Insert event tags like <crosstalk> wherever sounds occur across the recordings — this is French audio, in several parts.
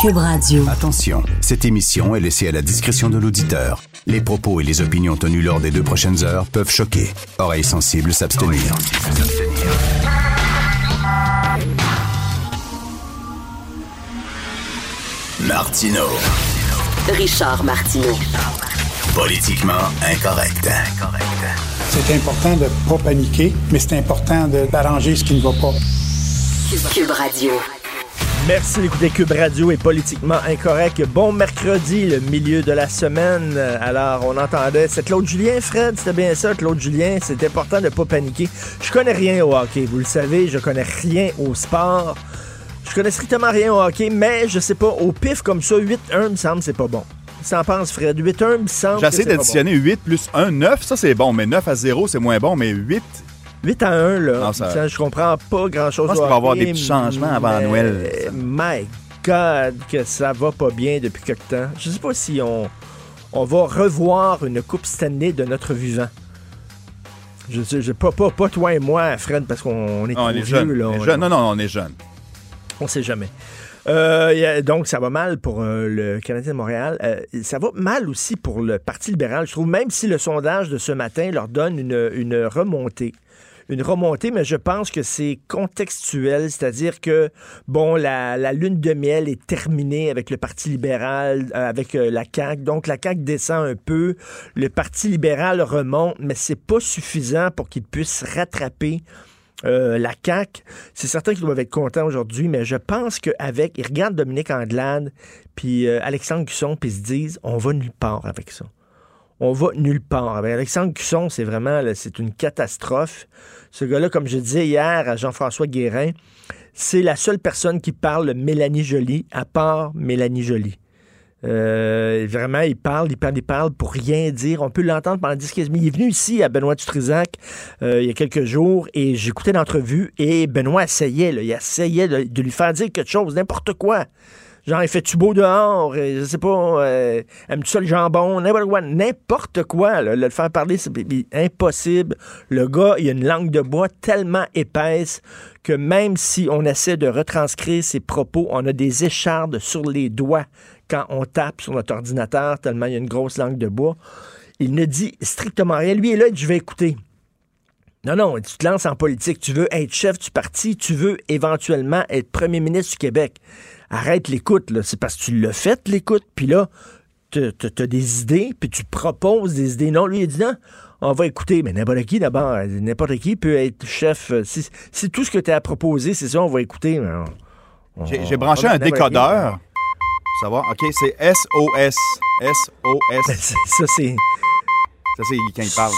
Cube Radio. Attention, cette émission est laissée à la discrétion de l'auditeur. Les propos et les opinions tenues lors des deux prochaines heures peuvent choquer. Oreilles sensibles s'abstenir. Martino. Richard Martineau. Politiquement incorrect. C'est important de ne pas paniquer, mais c'est important de- d'arranger ce qui ne va pas. Cube Radio. Merci d'écouter Cube Radio et politiquement incorrect. Bon mercredi, le milieu de la semaine. Alors, on entendait, c'est Claude Julien, Fred, c'était bien ça, Claude Julien. C'est important de ne pas paniquer. Je connais rien au hockey, vous le savez, je connais rien au sport. Je connais strictement rien au hockey, mais je sais pas, au pif comme ça, 8-1 me semble c'est pas bon. Tu en penses, Fred? 8-1 me semble J'essaie bon. d'additionner 8 plus 1, 9. Ça, c'est bon, mais 9 à 0, c'est moins bon. Mais 8, 8 à 1, là. Non, ça- Ça, Je comprends pas grand-chose. Je pense qu'il va y avoir des petits changements avant mais- Noël. My God, que ça va pas bien depuis quelque temps. Je sais pas si on, on va revoir une Coupe Stanley de notre vivant. Je sais, je- pas, pas, pas toi et moi, Fred, parce qu'on est on est vieux, jeune. là. On est jeune. Non, non, on est jeune. on sait jamais. Euh, donc, ça va mal pour euh, le Canadien de Montréal. Euh, ça va mal aussi pour le Parti libéral. Je trouve, même si le sondage de ce matin leur donne une, une remontée. Une remontée, mais je pense que c'est contextuel, c'est-à-dire que, bon, la, lune de miel est terminée avec le Parti libéral, euh, avec euh, la CAQ. Donc, la CAQ descend un peu, le Parti libéral remonte, mais c'est pas suffisant pour qu'il puisse rattraper euh, la CAQ, c'est certain qu'ils doivent être contents aujourd'hui, mais je pense qu'avec, ils regardent Dominique Anglade, puis Alexandre Cusson, puis ils se disent, on va nulle part avec ça. On va nulle part. Alexandre Cusson, c'est vraiment, c'est une catastrophe. Ce gars-là, comme je disais hier à Jean-François Guérin, c'est la seule personne qui parle Mélanie Joly, à part Mélanie Joly. Euh, vraiment, il parle, il parle, il parle pour rien dire. On peut l'entendre pendant 10-15 minutes. Il est venu ici à Benoît Dutrisac euh, il y a quelques jours et j'écoutais l'entrevue et Benoît essayait, il essayait de lui faire dire quelque chose, n'importe quoi. Genre, il fait-tu beau dehors? Euh, Je sais pas, euh, aimes-tu ça le jambon? N'importe quoi. Le faire parler, c'est impossible. Le gars, il a une langue de bois tellement épaisse que même si on essaie de retranscrire ses propos, on a des échardes sur les doigts quand on tape sur notre ordinateur, tellement il y a une grosse langue de bois. Il ne dit strictement rien. Lui est là, je vais écouter. Non, non, tu te lances en politique, tu veux être chef du parti, tu veux éventuellement être premier ministre du Québec. Arrête l'écoute, là. C'est parce que tu l'as fait, l'écoute, puis là, tu as des idées, puis tu proposes des idées. Non, lui, il dit non, on va écouter. Mais n'importe qui, d'abord, n'importe qui peut être chef. Si, si tout ce que tu as à proposer, c'est ça, on va écouter. J'ai branché on- un qui. décodeur. Pour savoir. OK, c'est SOS. SOS. <laughs> Ça, c'est. Ça, c'est il parle.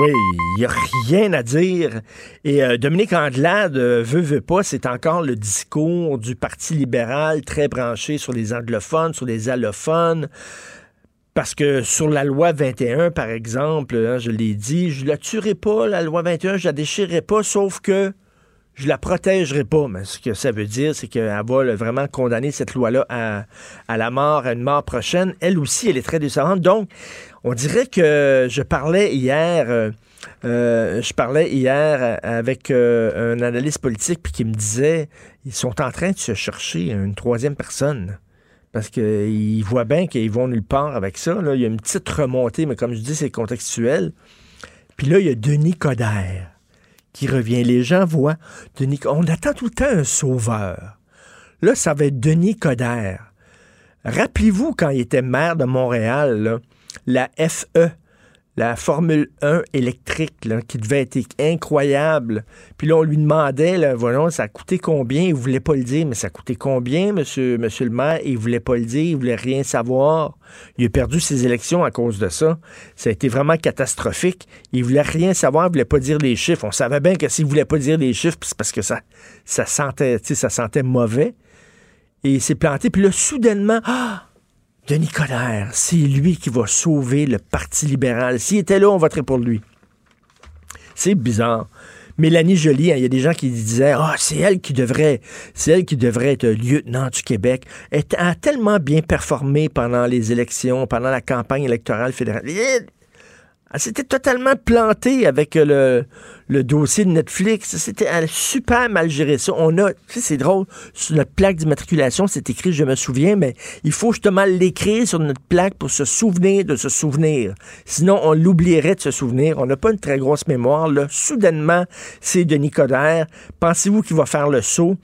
oui, il n'y a rien à dire. Et euh, Dominique Andelade, euh, veut, veut pas, c'est encore le discours du Parti libéral très branché sur les anglophones, sur les allophones. Parce que sur la loi 21, par exemple, hein, je l'ai dit, je la tuerai pas, la loi 21, je la déchirerai pas, sauf que je la protégerai pas. Mais ce que ça veut dire, c'est qu'elle va vraiment condamner cette loi-là à, à la mort, à une mort prochaine. Elle aussi, elle est très décevante. Donc, on dirait que je parlais hier, euh, euh, je parlais hier avec euh, un analyste politique puis qui me disait, ils sont en train de se chercher une troisième personne. Parce qu'ils voient bien qu'ils vont nulle part avec ça. là. Il y a une petite remontée, mais comme je dis, c'est contextuel. Puis là, il y a Denis Coderre qui revient. Les gens voient Denis. On attend tout le temps un sauveur. Là, ça va être Denis Coderre. Rappelez-vous quand il était maire de Montréal, là, la FE, la Formule 1 électrique, qui devait être incroyable. Puis là, on lui demandait, là, voilà, ça a coûté combien? Il voulait pas le dire, mais ça a coûté combien, monsieur, monsieur le maire? Il voulait pas le dire, il voulait rien savoir. Il a perdu ses élections à cause de ça. Ça a été vraiment catastrophique. Il voulait rien savoir, il voulait pas dire les chiffres. On savait bien que s'il voulait pas dire les chiffres, c'est parce que ça, ça sentait, ça sentait mauvais. Et il s'est planté. Puis là, soudainement, ah! Denis Coderre, c'est lui qui va sauver le Parti libéral. S'il était là, on voterait pour lui. C'est bizarre. Mélanie Joly, hein, il y a des gens qui disaient Ah, c'est elle qui devrait, c'est elle qui devrait être lieutenant du Québec. Elle a tellement bien performé pendant les élections, pendant la campagne électorale fédérale. Elle s'était totalement plantée avec le, le dossier de Netflix. C'était super mal géré ça. On a, c'est drôle, sur notre plaque d'immatriculation, c'est écrit, je me souviens, mais il faut justement l'écrire sur notre plaque pour se souvenir de se souvenir. Sinon, on l'oublierait de se souvenir. On n'a pas une très grosse mémoire. Là. Soudainement, c'est Denis Coderre. Pensez-vous qu'il va faire le saut?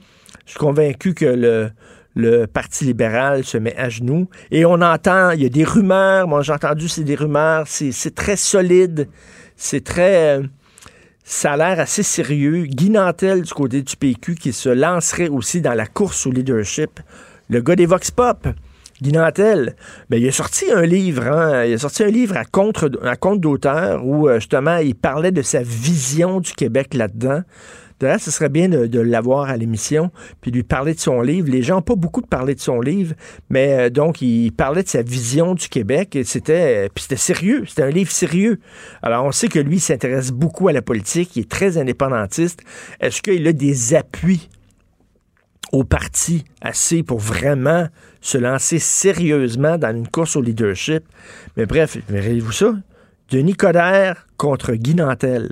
Je suis convaincu que le, le Parti libéral se met à genoux. Et on entend, il y a des rumeurs, moi j'ai entendu, c'est des rumeurs, c'est très solide, c'est très... Ça a l'air assez sérieux. Guy Nantel du côté du PQ qui se lancerait aussi dans la course au leadership. Le gars des Vox Pop, Guy Nantel, ben, il a sorti un livre, hein. il a sorti un livre à contre, à compte d'auteur où euh, justement il parlait de sa vision du Québec là-dedans. D'ailleurs, ce serait bien de, l'avoir à l'émission, puis lui parler de son livre. Les gens n'ont pas beaucoup de parler de son livre, mais euh, donc, il parlait de sa vision du Québec, et c'était, euh, c'était sérieux, c'était un livre sérieux. Alors, on sait que lui, s'intéresse beaucoup à la politique, il est très indépendantiste. Est-ce qu'il a des appuis au parti assez pour vraiment se lancer sérieusement dans une course au leadership? Mais bref, verrez-vous ça? Denis Coderre contre Guy Nantel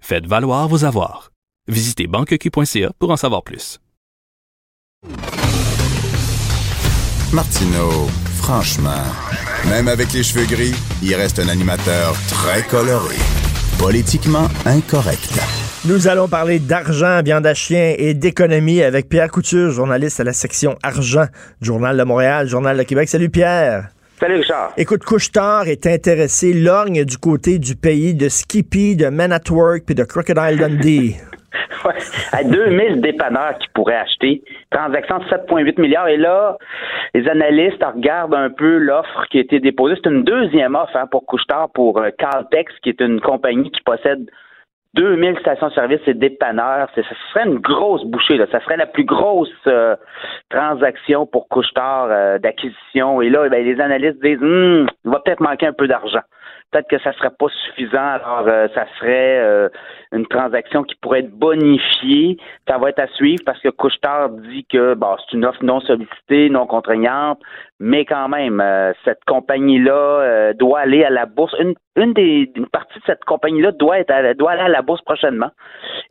Faites valoir vos avoirs. Visitez banqueq.ca pour en savoir plus. Martineau, franchement, même avec les cheveux gris, il reste un animateur très coloré. Politiquement incorrect. Nous allons parler d'argent, viande à chien et d'économie avec Pierre Couture, journaliste à la section argent, Journal de Montréal, Journal de Québec. Salut Pierre. Salut Richard. Écoute, Couchetard est intéressé, lorgne du côté du pays de Skippy, de Men at Work puis de Crocodile Dundee. <laughs> ouais, à 2000 dépanneurs qui pourraient acheter. Transaction de 7,8 milliards. Et là, les analystes regardent un peu l'offre qui a été déposée. C'est une deuxième offre hein, pour Couchetard, pour euh, Caltex, qui est une compagnie qui possède 2000 stations-service et dépanneurs, ça serait une grosse bouchée. Là. Ça serait la plus grosse euh, transaction pour Couchetard euh, d'acquisition. Et là, ben, les analystes disent, hum, il va peut-être manquer un peu d'argent peut-être que ça serait pas suffisant. Alors, euh, ça serait euh, une transaction qui pourrait être bonifiée. Ça va être à suivre parce que Couchetard dit que bon, c'est une offre non sollicitée, non contraignante, mais quand même, euh, cette compagnie-là doit aller à la bourse. Une, une des une partie de cette compagnie-là doit être doit aller à la bourse prochainement.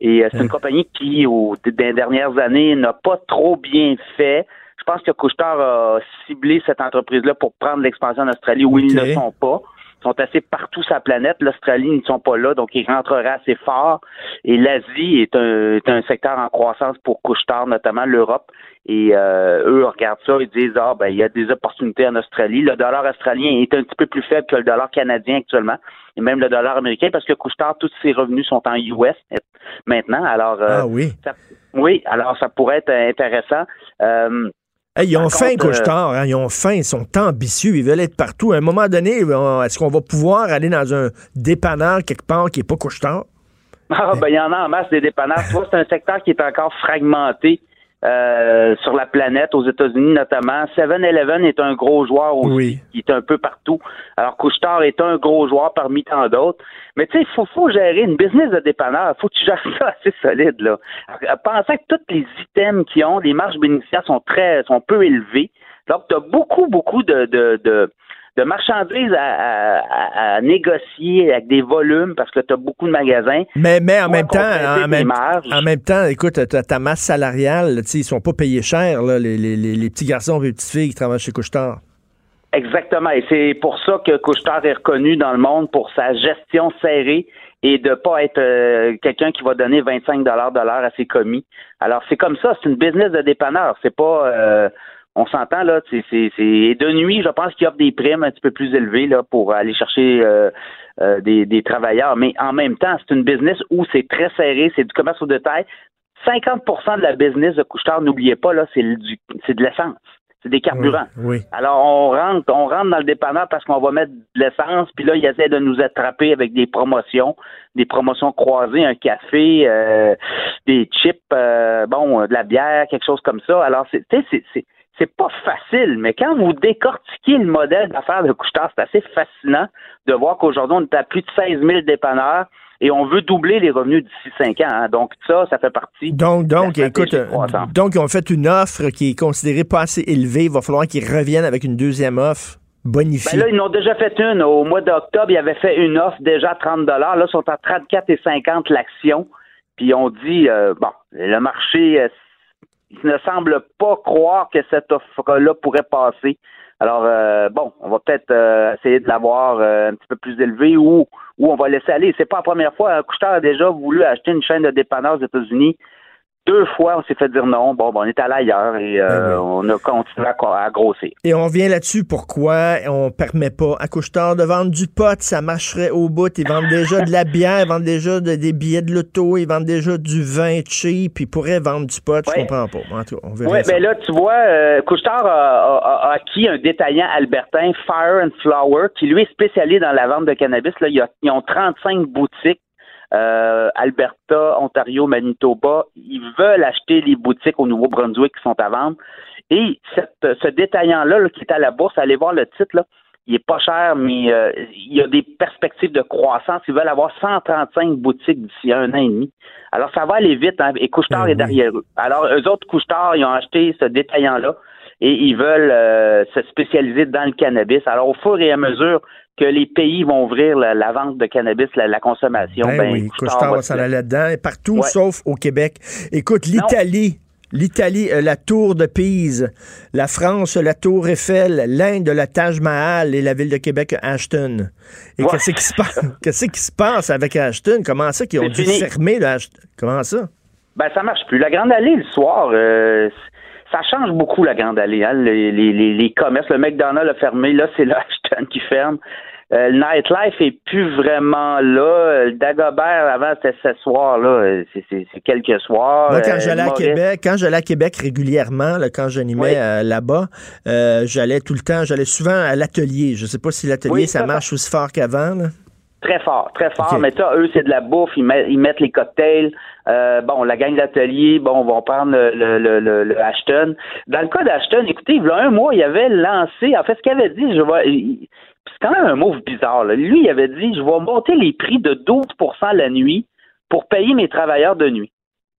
Et c'est une hein. compagnie qui, au des dernières années, n'a pas trop bien fait. Je pense que Couchetard a ciblé cette entreprise-là pour prendre l'expansion en Australie où ils ne sont pas sont assez partout sur la planète. L'Australie, ils ne sont pas là, donc ils rentreraient assez fort. Et l'Asie est un, un secteur en croissance pour Couchetard, notamment l'Europe. Et euh, eux regardent ça et disent ah ben il y a des opportunités en Australie. Le dollar australien est un petit peu plus faible que le dollar canadien actuellement, et même le dollar américain parce que Couchetard, tous ses revenus sont en US maintenant. Alors euh, ah oui. oui, alors ça pourrait être intéressant. Euh, ils ont faim, Couchetard. Hein, ils ont faim. Ils sont ambitieux. Ils veulent être partout. À un moment donné, est-ce qu'on va pouvoir aller dans un dépanneur quelque part qui n'est pas Couchetard? Ah, ben, il y en a en masse des dépanneurs. c'est un secteur qui est encore fragmenté. Euh, sur la planète, aux États-Unis notamment. 7-Eleven est un gros joueur aussi, qui est un peu partout. Alors, Couchetard est un gros joueur parmi tant d'autres. Mais tu sais, il faut, faut gérer une business de dépanneur. faut que tu gères ça assez solide, là. Pensez que tous les items qui ont, les marges bénéficiaires sont très, sont peu élevées. Donc, tu as beaucoup, beaucoup de, de, de de marchandises à, à- à négocier avec des volumes parce que tu as beaucoup de magasins. Mais, mais en même temps, en même, en même temps, écoute, ta, masse salariale, ils sont pas payés cher, là, les, les, les, les petits garçons et les petites filles qui travaillent chez Couchetard. Exactement. Et c'est pour ça que Couchetard est reconnu dans le monde pour sa gestion serrée et de pas être euh, quelqu'un qui va donner 25 dollars de l'heure à ses commis. Alors c'est comme ça, c'est une business de dépanneur. C'est pas, euh, on s'entend là. C'est, et de nuit, je pense qu'il offre des primes un petit peu plus élevées là pour aller chercher euh, euh, des, des travailleurs. Mais en même temps, c'est une business où c'est très serré, c'est du commerce au détail. 50% de la business de Couchetard, n'oubliez pas là, c'est du, c'est de l'essence, c'est des carburants. Oui. Alors, on rentre, on rentre dans le dépanneur parce qu'on va mettre de l'essence, puis là, ils essaient de nous attraper avec des promotions, des promotions croisées, un café, euh, des chips, bon, de la bière, quelque chose comme ça. Alors, c'est, tu sais, c'est, c'est, pas facile, mais quand vous décortiquez le modèle d'affaires de Couchetard, c'est assez fascinant de voir qu'aujourd'hui, on est à plus de 16 000 dépanneurs et on veut doubler les revenus d'ici 5 ans. hein. Donc, ça, ça fait partie. Donc, donc, La écoute, euh, donc, ils ont fait une offre qui est considérée pas assez élevée. Il va falloir qu'ils reviennent avec une deuxième offre bonifiée. Ben là, ils en ont déjà fait une. Au mois d'octobre, ils avaient fait une offre déjà à 30 Là, ils sont à 34,50 l'action. Puis on dit, euh, bon, le marché euh, ne semble pas croire que cette offre-là pourrait passer. Alors, euh, bon, on va peut-être euh, essayer de l'avoir euh, un petit peu plus élevé ou, ou on va laisser aller. C'est pas la première fois. Couchetard a déjà voulu acheter une chaîne de dépanneurs aux États-Unis. Deux fois, on s'est fait dire non. Bon, ben, on est allé ailleurs et euh, Ben on a continué à, à grossir. Et on revient là-dessus, pourquoi on permet pas à Couchetard de vendre du pot, ça marcherait au bout. Ils vendent déjà de la bière, ils vendent déjà de- des billets de loto, ils vendent déjà du vin cheap, ils pourraient vendre du pot, je Ouais. comprends pas. En tout cas, on verra Oui, ça. mais là, tu vois, euh, Couchetard a, a- a acquis un détaillant albertain, Fire and Flower, qui lui est spécialisé dans la vente de cannabis. Là, ils ont 35 boutiques. Euh, Alberta, Ontario, Manitoba, ils veulent acheter les boutiques au Nouveau-Brunswick qui sont à vendre. Et cette- ce détaillant-là, là, qui est à la bourse, allez voir le titre, là, il est pas cher, mais euh, il y a des perspectives de croissance. Ils veulent avoir 135 boutiques d'ici un an et demi. Alors, ça va aller vite, hein, et Couchetard Ben est derrière eux. Alors, eux autres, Couchetard, ils ont acheté ce détaillant-là et ils veulent euh, se spécialiser dans le cannabis. Alors, au fur et à mesure que les pays vont ouvrir la, la vente de cannabis, la, la consommation, Ben ben, oui, Couche-Tard va s'en aller là-dedans, partout Ouais. sauf au Québec. Écoute, l'Italie, l'Italie, euh, la tour de Pise, la France, la tour Eiffel, l'Inde, la Taj Mahal et la ville de Québec, Ashton. Et Ouais. qu'est-ce qui se passe? <laughs> Qu'est-ce qui se passe avec Ashton? Comment ça qu'ils ont dû fini. fermer le Ashton? Comment ça? Ben, ça marche plus. La Grande Allée, le soir, euh, ça change beaucoup, la Grande Allée. Hein? Les, les, les, les commerces, le McDonald's a fermé. Là, c'est <laughs> le Ashton qui ferme. Euh, le nightlife est plus vraiment là. Le Dagobert, avant, c'était ce soir-là. Euh, C'est, quelques soirs. Moi, quand Euh, j'allais à Québec, quand j'allais à Québec régulièrement, là, quand j'animais Oui. euh, là-bas, euh, j'allais tout le temps, j'allais souvent à l'atelier. Je sais pas si l'atelier, Oui, ça ça, marche aussi fort qu'avant. Très fort, très fort. Mais ça, eux, c'est de la bouffe. Ils mettent, ils mettent les cocktails. Euh, bon, la gang d'atelier, bon, vont prendre le, le, le, le- Ashton. Dans le cas d'Ashton, écoutez, il y a un mois, il avait lancé, en fait, ce qu'il avait dit, je vois, c'est quand même un move bizarre. là. Lui, il avait dit, je vais monter les prix de 12% la nuit pour payer mes travailleurs de nuit.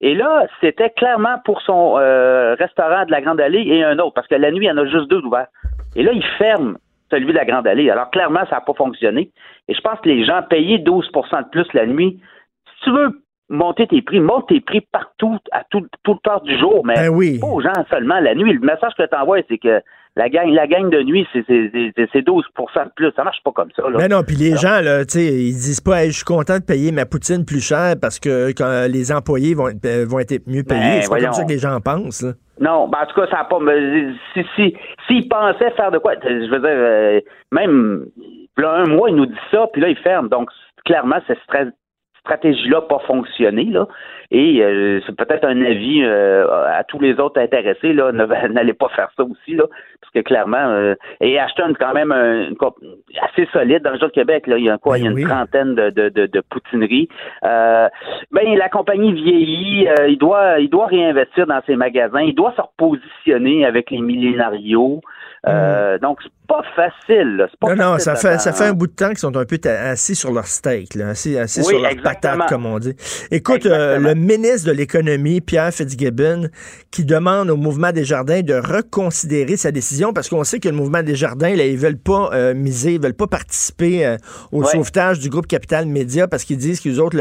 Et là, c'était clairement pour son euh, restaurant de la Grande Allée et un autre, parce que la nuit, il y en a juste deux ouverts. Et là, il ferme celui de la Grande Allée. Alors, clairement, ça n'a pas fonctionné. Et je pense que les gens payaient 12% de plus la nuit. Si tu veux monter tes prix, monte tes prix partout, à tout, tout le temps du jour, mais Ben oui. pas aux gens seulement la nuit. Le message que tu envoies, c'est que la gang, la gang de nuit, c'est c'est- c'est- c'est 12 de plus. Ça marche pas comme ça. Là. Mais non, puis les gens, là, tu sais, ils disent pas, Hey, je suis content de payer ma poutine plus cher parce que quand les employés vont, être- euh, vont être mieux payés. Ben, c'est pas comme ça que les gens pensent. là. Non, ben en tout cas, ça n'a pas. mais Si, si, s'ils pensaient faire de quoi, je veux dire, euh, même là, un mois, ils nous disent ça, puis là, ils ferment. Donc, clairement, stra- stratégie-là pas fonctionné, là. Et euh, c'est peut-être un avis euh, à tous les autres intéressés, là, <laughs> n'allez pas faire ça aussi, là, parce que clairement, euh, et Ashton, c'est quand même un, une comp- assez solide dans le jeu de Québec, là. Il y a quoi, Ben il y a une oui. trentaine de, de, de, de poutineries. Euh, ben, la compagnie vieillit, euh, il doit il doit réinvestir dans ses magasins, il doit se repositionner avec les millénarios. Euh, Donc, pas facile. là. C'est pas Non, non, facile ça fait, ça fait un bout de temps qu'ils sont un peu assis sur leur steak, là, assis, assis Oui, sur leur exactement. patate, comme on dit. Écoute, euh, le ministre de l'Économie, Pierre Fitzgibbon, qui demande au mouvement des jardins de reconsidérer sa décision parce qu'on sait que le mouvement des jardins, là, ils veulent pas euh, miser, ils veulent pas participer euh, au Ouais. sauvetage du groupe Capital Média parce qu'ils disent que les autres,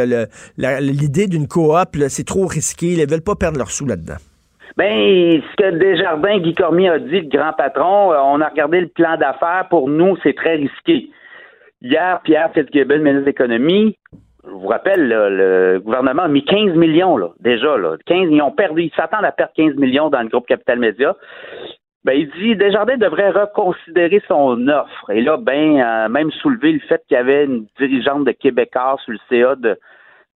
l'idée d'une coop, c'est trop risqué, ils veulent pas perdre leurs sous là-dedans. Ben, ce que Desjardins, Guy Cormier a dit, le grand patron, euh, on a regardé le plan d'affaires. Pour nous, c'est très risqué. Hier, Pierre Fitzgibbon, ministre de l'Économie, je vous rappelle, là, le gouvernement a mis 15 millions, là, déjà, là. 15, ils ont perdu, ils s'attendent à perdre 15 millions dans le groupe Capital Média. Ben, il dit Desjardins devrait reconsidérer son offre. Et là, ben, euh, même soulever le fait qu'il y avait une dirigeante de Québécois sur le CA de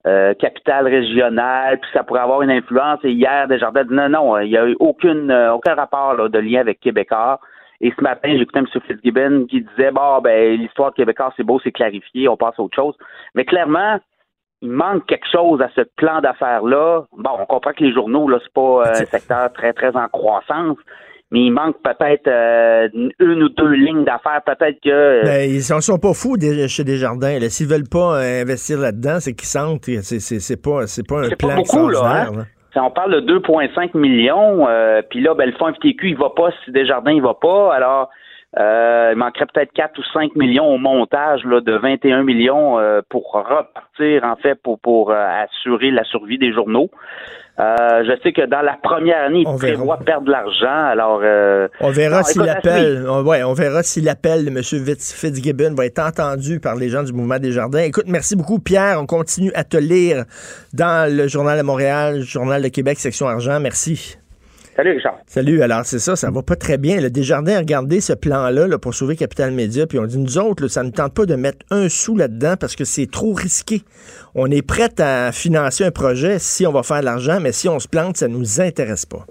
euh, capitale régionale, puis ça pourrait avoir une influence. Et hier, Desjardins dit non, non, il n'y a eu aucune, euh, aucun rapport là, de lien avec Québécois. Et ce matin, j'écoutais M. Fitzgibbon qui disait bon, ben, l'histoire de Québécois, c'est beau, c'est clarifié, on passe à autre chose. Mais clairement, il manque quelque chose à ce plan d'affaires-là. Bon, on comprend que les journaux, là, c'est pas euh, un secteur très, très en croissance. Mais il manque peut-être euh, une ou deux lignes d'affaires. Peut-être que euh, Ben, ils sont, sont pas fous des- chez Desjardins. S'ils veulent pas investir là-dedans, c'est qu'ils sentent que c'est, c'est, c'est pas, c'est pas un C'est plan pas beaucoup, là, hein? là. On parle de 2,5 millions, euh, puis là, ben, le fonds FTQ, il va pas si Desjardins, il va pas. Alors, euh, il manquerait peut-être 4 ou 5 millions au montage là, de 21 millions euh, pour repartir, en fait, pour, pour euh, assurer la survie des journaux. Euh, je sais que dans la première année, On ils verra. prévoient perdre de l'argent. Alors, euh, On verra non, si écoute, l'appel, on, ouais, on verra si l'appel de M. Fitz- Fitzgibbon va être entendu par les gens du mouvement des jardins. Écoute, merci beaucoup, Pierre. On continue à te lire dans le Journal de Montréal, Journal de Québec, section argent. Merci. Salut, Richard. Salut. Alors, c'est ça, ça va pas très bien. Le Desjardins a regardé ce plan-là là, pour sauver Capital Média, puis on dit, nous autres, là, ça ne tente pas de mettre un sou là-dedans parce que c'est trop risqué. On est prêt à financer un projet si on va faire de l'argent, mais si on se plante, ça nous intéresse pas.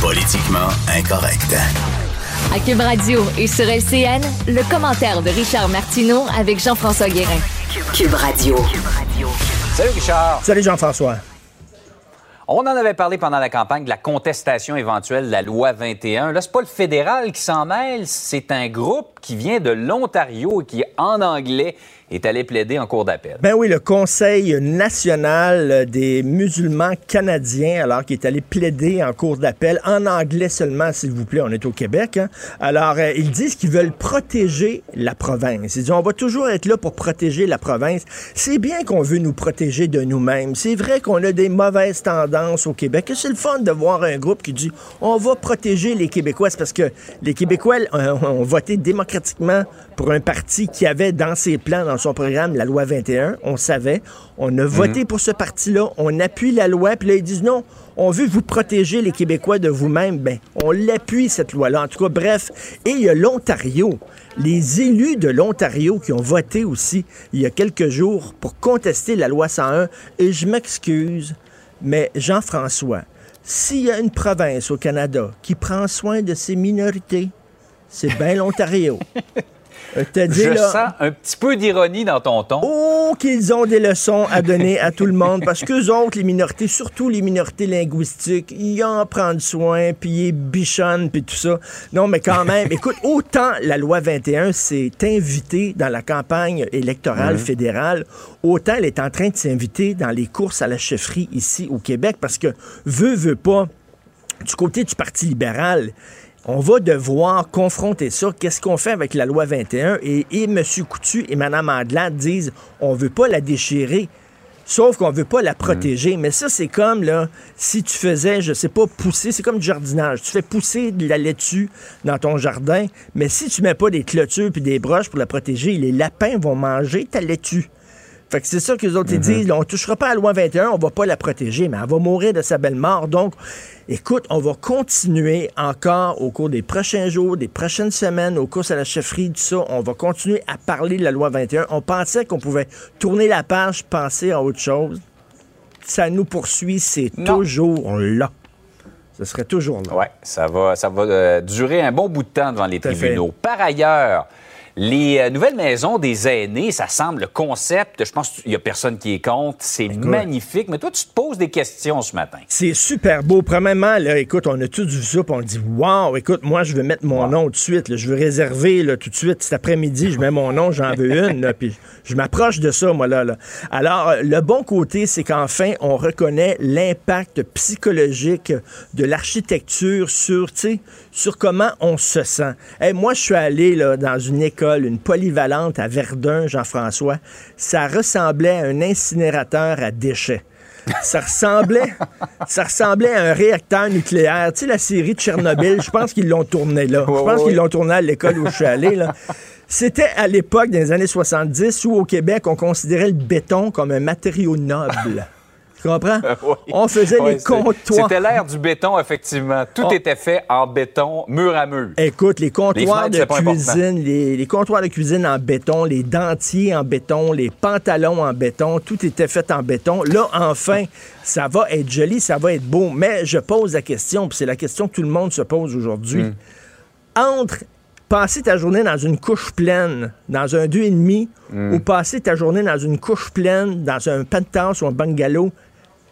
Politiquement incorrect. À Cube Radio et sur LCN, le commentaire de Richard Martineau avec Jean-François Guérin. Cube Radio. Salut Richard. Salut Jean-François. On en avait parlé pendant la campagne de la contestation éventuelle de la loi 21. Là, c'est pas le fédéral qui s'en mêle, c'est un groupe qui vient de l'Ontario et qui, en anglais, est allé plaider en cour d'appel. Ben oui, le Conseil national des musulmans canadiens, alors qui est allé plaider en cours d'appel, en anglais seulement, s'il vous plaît, on est au Québec. hein. Alors, euh, ils disent qu'ils veulent protéger la province. Ils disent, on va toujours être là pour protéger la province. C'est bien qu'on veut nous protéger de nous-mêmes. C'est vrai qu'on a des mauvaises tendances au Québec. Et c'est le fun de voir un groupe qui dit, on va protéger les Québécois. Parce que les Québécois euh, ont voté démocratiquement pour un parti qui avait dans ses plans, dans son programme, la loi 21. On savait. On a voté pour ce parti-là. On appuie la loi. Puis là, ils disent non, on veut vous protéger, les Québécois, de vous-même. Ben, on l'appuie, cette loi-là. En tout cas, bref. Et il y a l'Ontario. Les élus de l'Ontario qui ont voté aussi il y a quelques jours pour contester la loi 101. Et je m'excuse, mais Jean-François, s'il y a une province au Canada qui prend soin de ses minorités, c'est bien l'Ontario. <laughs> Dit, Je là, sens un petit peu d'ironie dans ton ton. Oh, qu'ils ont des leçons à donner à tout le monde, parce qu'eux autres, les minorités, surtout les minorités linguistiques, ils en prennent soin, puis ils bichonnent, puis tout ça. Non, mais quand même, <laughs> écoute, autant la loi 21 s'est invitée dans la campagne électorale fédérale, autant elle est en train de s'inviter dans les courses à la chefferie ici au Québec, parce que veut, veut pas, du côté du Parti libéral, on va devoir confronter ça. Qu'est-ce qu'on fait avec la loi 21? Et, et M. Coutu et Mme Andelade disent on veut pas la déchirer. Sauf qu'on veut pas la protéger. Mais ça, c'est comme, là, si tu faisais, je sais pas, pousser, c'est comme du jardinage. Tu fais pousser de la laitue dans ton jardin, mais si tu mets pas des clôtures puis des broches pour la protéger, les lapins vont manger ta laitue. Fait que c'est ça que les autres ils disent. là, on touchera pas à la loi 21, on va pas la protéger, mais elle va mourir de sa belle mort. Donc, écoute, on va continuer encore au cours des prochains jours, des prochaines semaines, au cours à la chefferie, tout ça. On va continuer à parler de la loi 21. On pensait qu'on pouvait tourner la page, penser à autre chose. Ça nous poursuit, c'est toujours là. Ce serait toujours là. Ouais, ça va, ça va euh, durer un bon bout de temps devant les Tout tribunaux. Par ailleurs, Les euh, nouvelles maisons des aînés, ça semble le concept. Je pense qu'il n'y a personne qui est contre. C'est magnifique. Mais toi, tu te poses des questions ce matin. C'est super beau. Premièrement, là, écoute, on a tous vu ça, puis on dit Waouh, écoute, moi, je veux mettre mon nom tout de suite. là. Je veux réserver là, tout de suite. Cet après-midi, je mets mon nom, j'en veux une. là, puis je m'approche de ça, moi, là. là. Alors, euh, le bon côté, c'est qu'enfin, on reconnaît l'impact psychologique de l'architecture sur, tu sais, sur comment on se sent. Hey, moi, je suis allé là, dans une école, une polyvalente à Verdun, Jean-François. Ça ressemblait à un incinérateur à déchets. Ça ressemblait, <laughs> ça ressemblait à un réacteur nucléaire. Tu sais, la série de Tchernobyl, je pense qu'ils l'ont tourné là. Je pense qu'ils l'ont tourné à l'école où je suis allé. Là. C'était à l'époque, dans les années 70, où au Québec, on considérait le béton comme un matériau noble. Tu comprends? <laughs> Oui. On faisait les comptoirs. C'était l'ère du béton, effectivement. Tout était fait en béton, mur à mur. Écoute, les comptoirs Les de cuisine, les, les comptoirs de cuisine en béton, les dentiers en béton, les pantalons en béton, tout était fait en béton. Là, enfin, ça va être joli, ça va être beau. Mais je pose la question, puis c'est la question que tout le monde se pose aujourd'hui. Hmm. Entre passer ta journée dans une couche pleine, dans un 2,5, Hmm. ou passer ta journée dans une couche pleine, dans un penthouse ou un bungalow,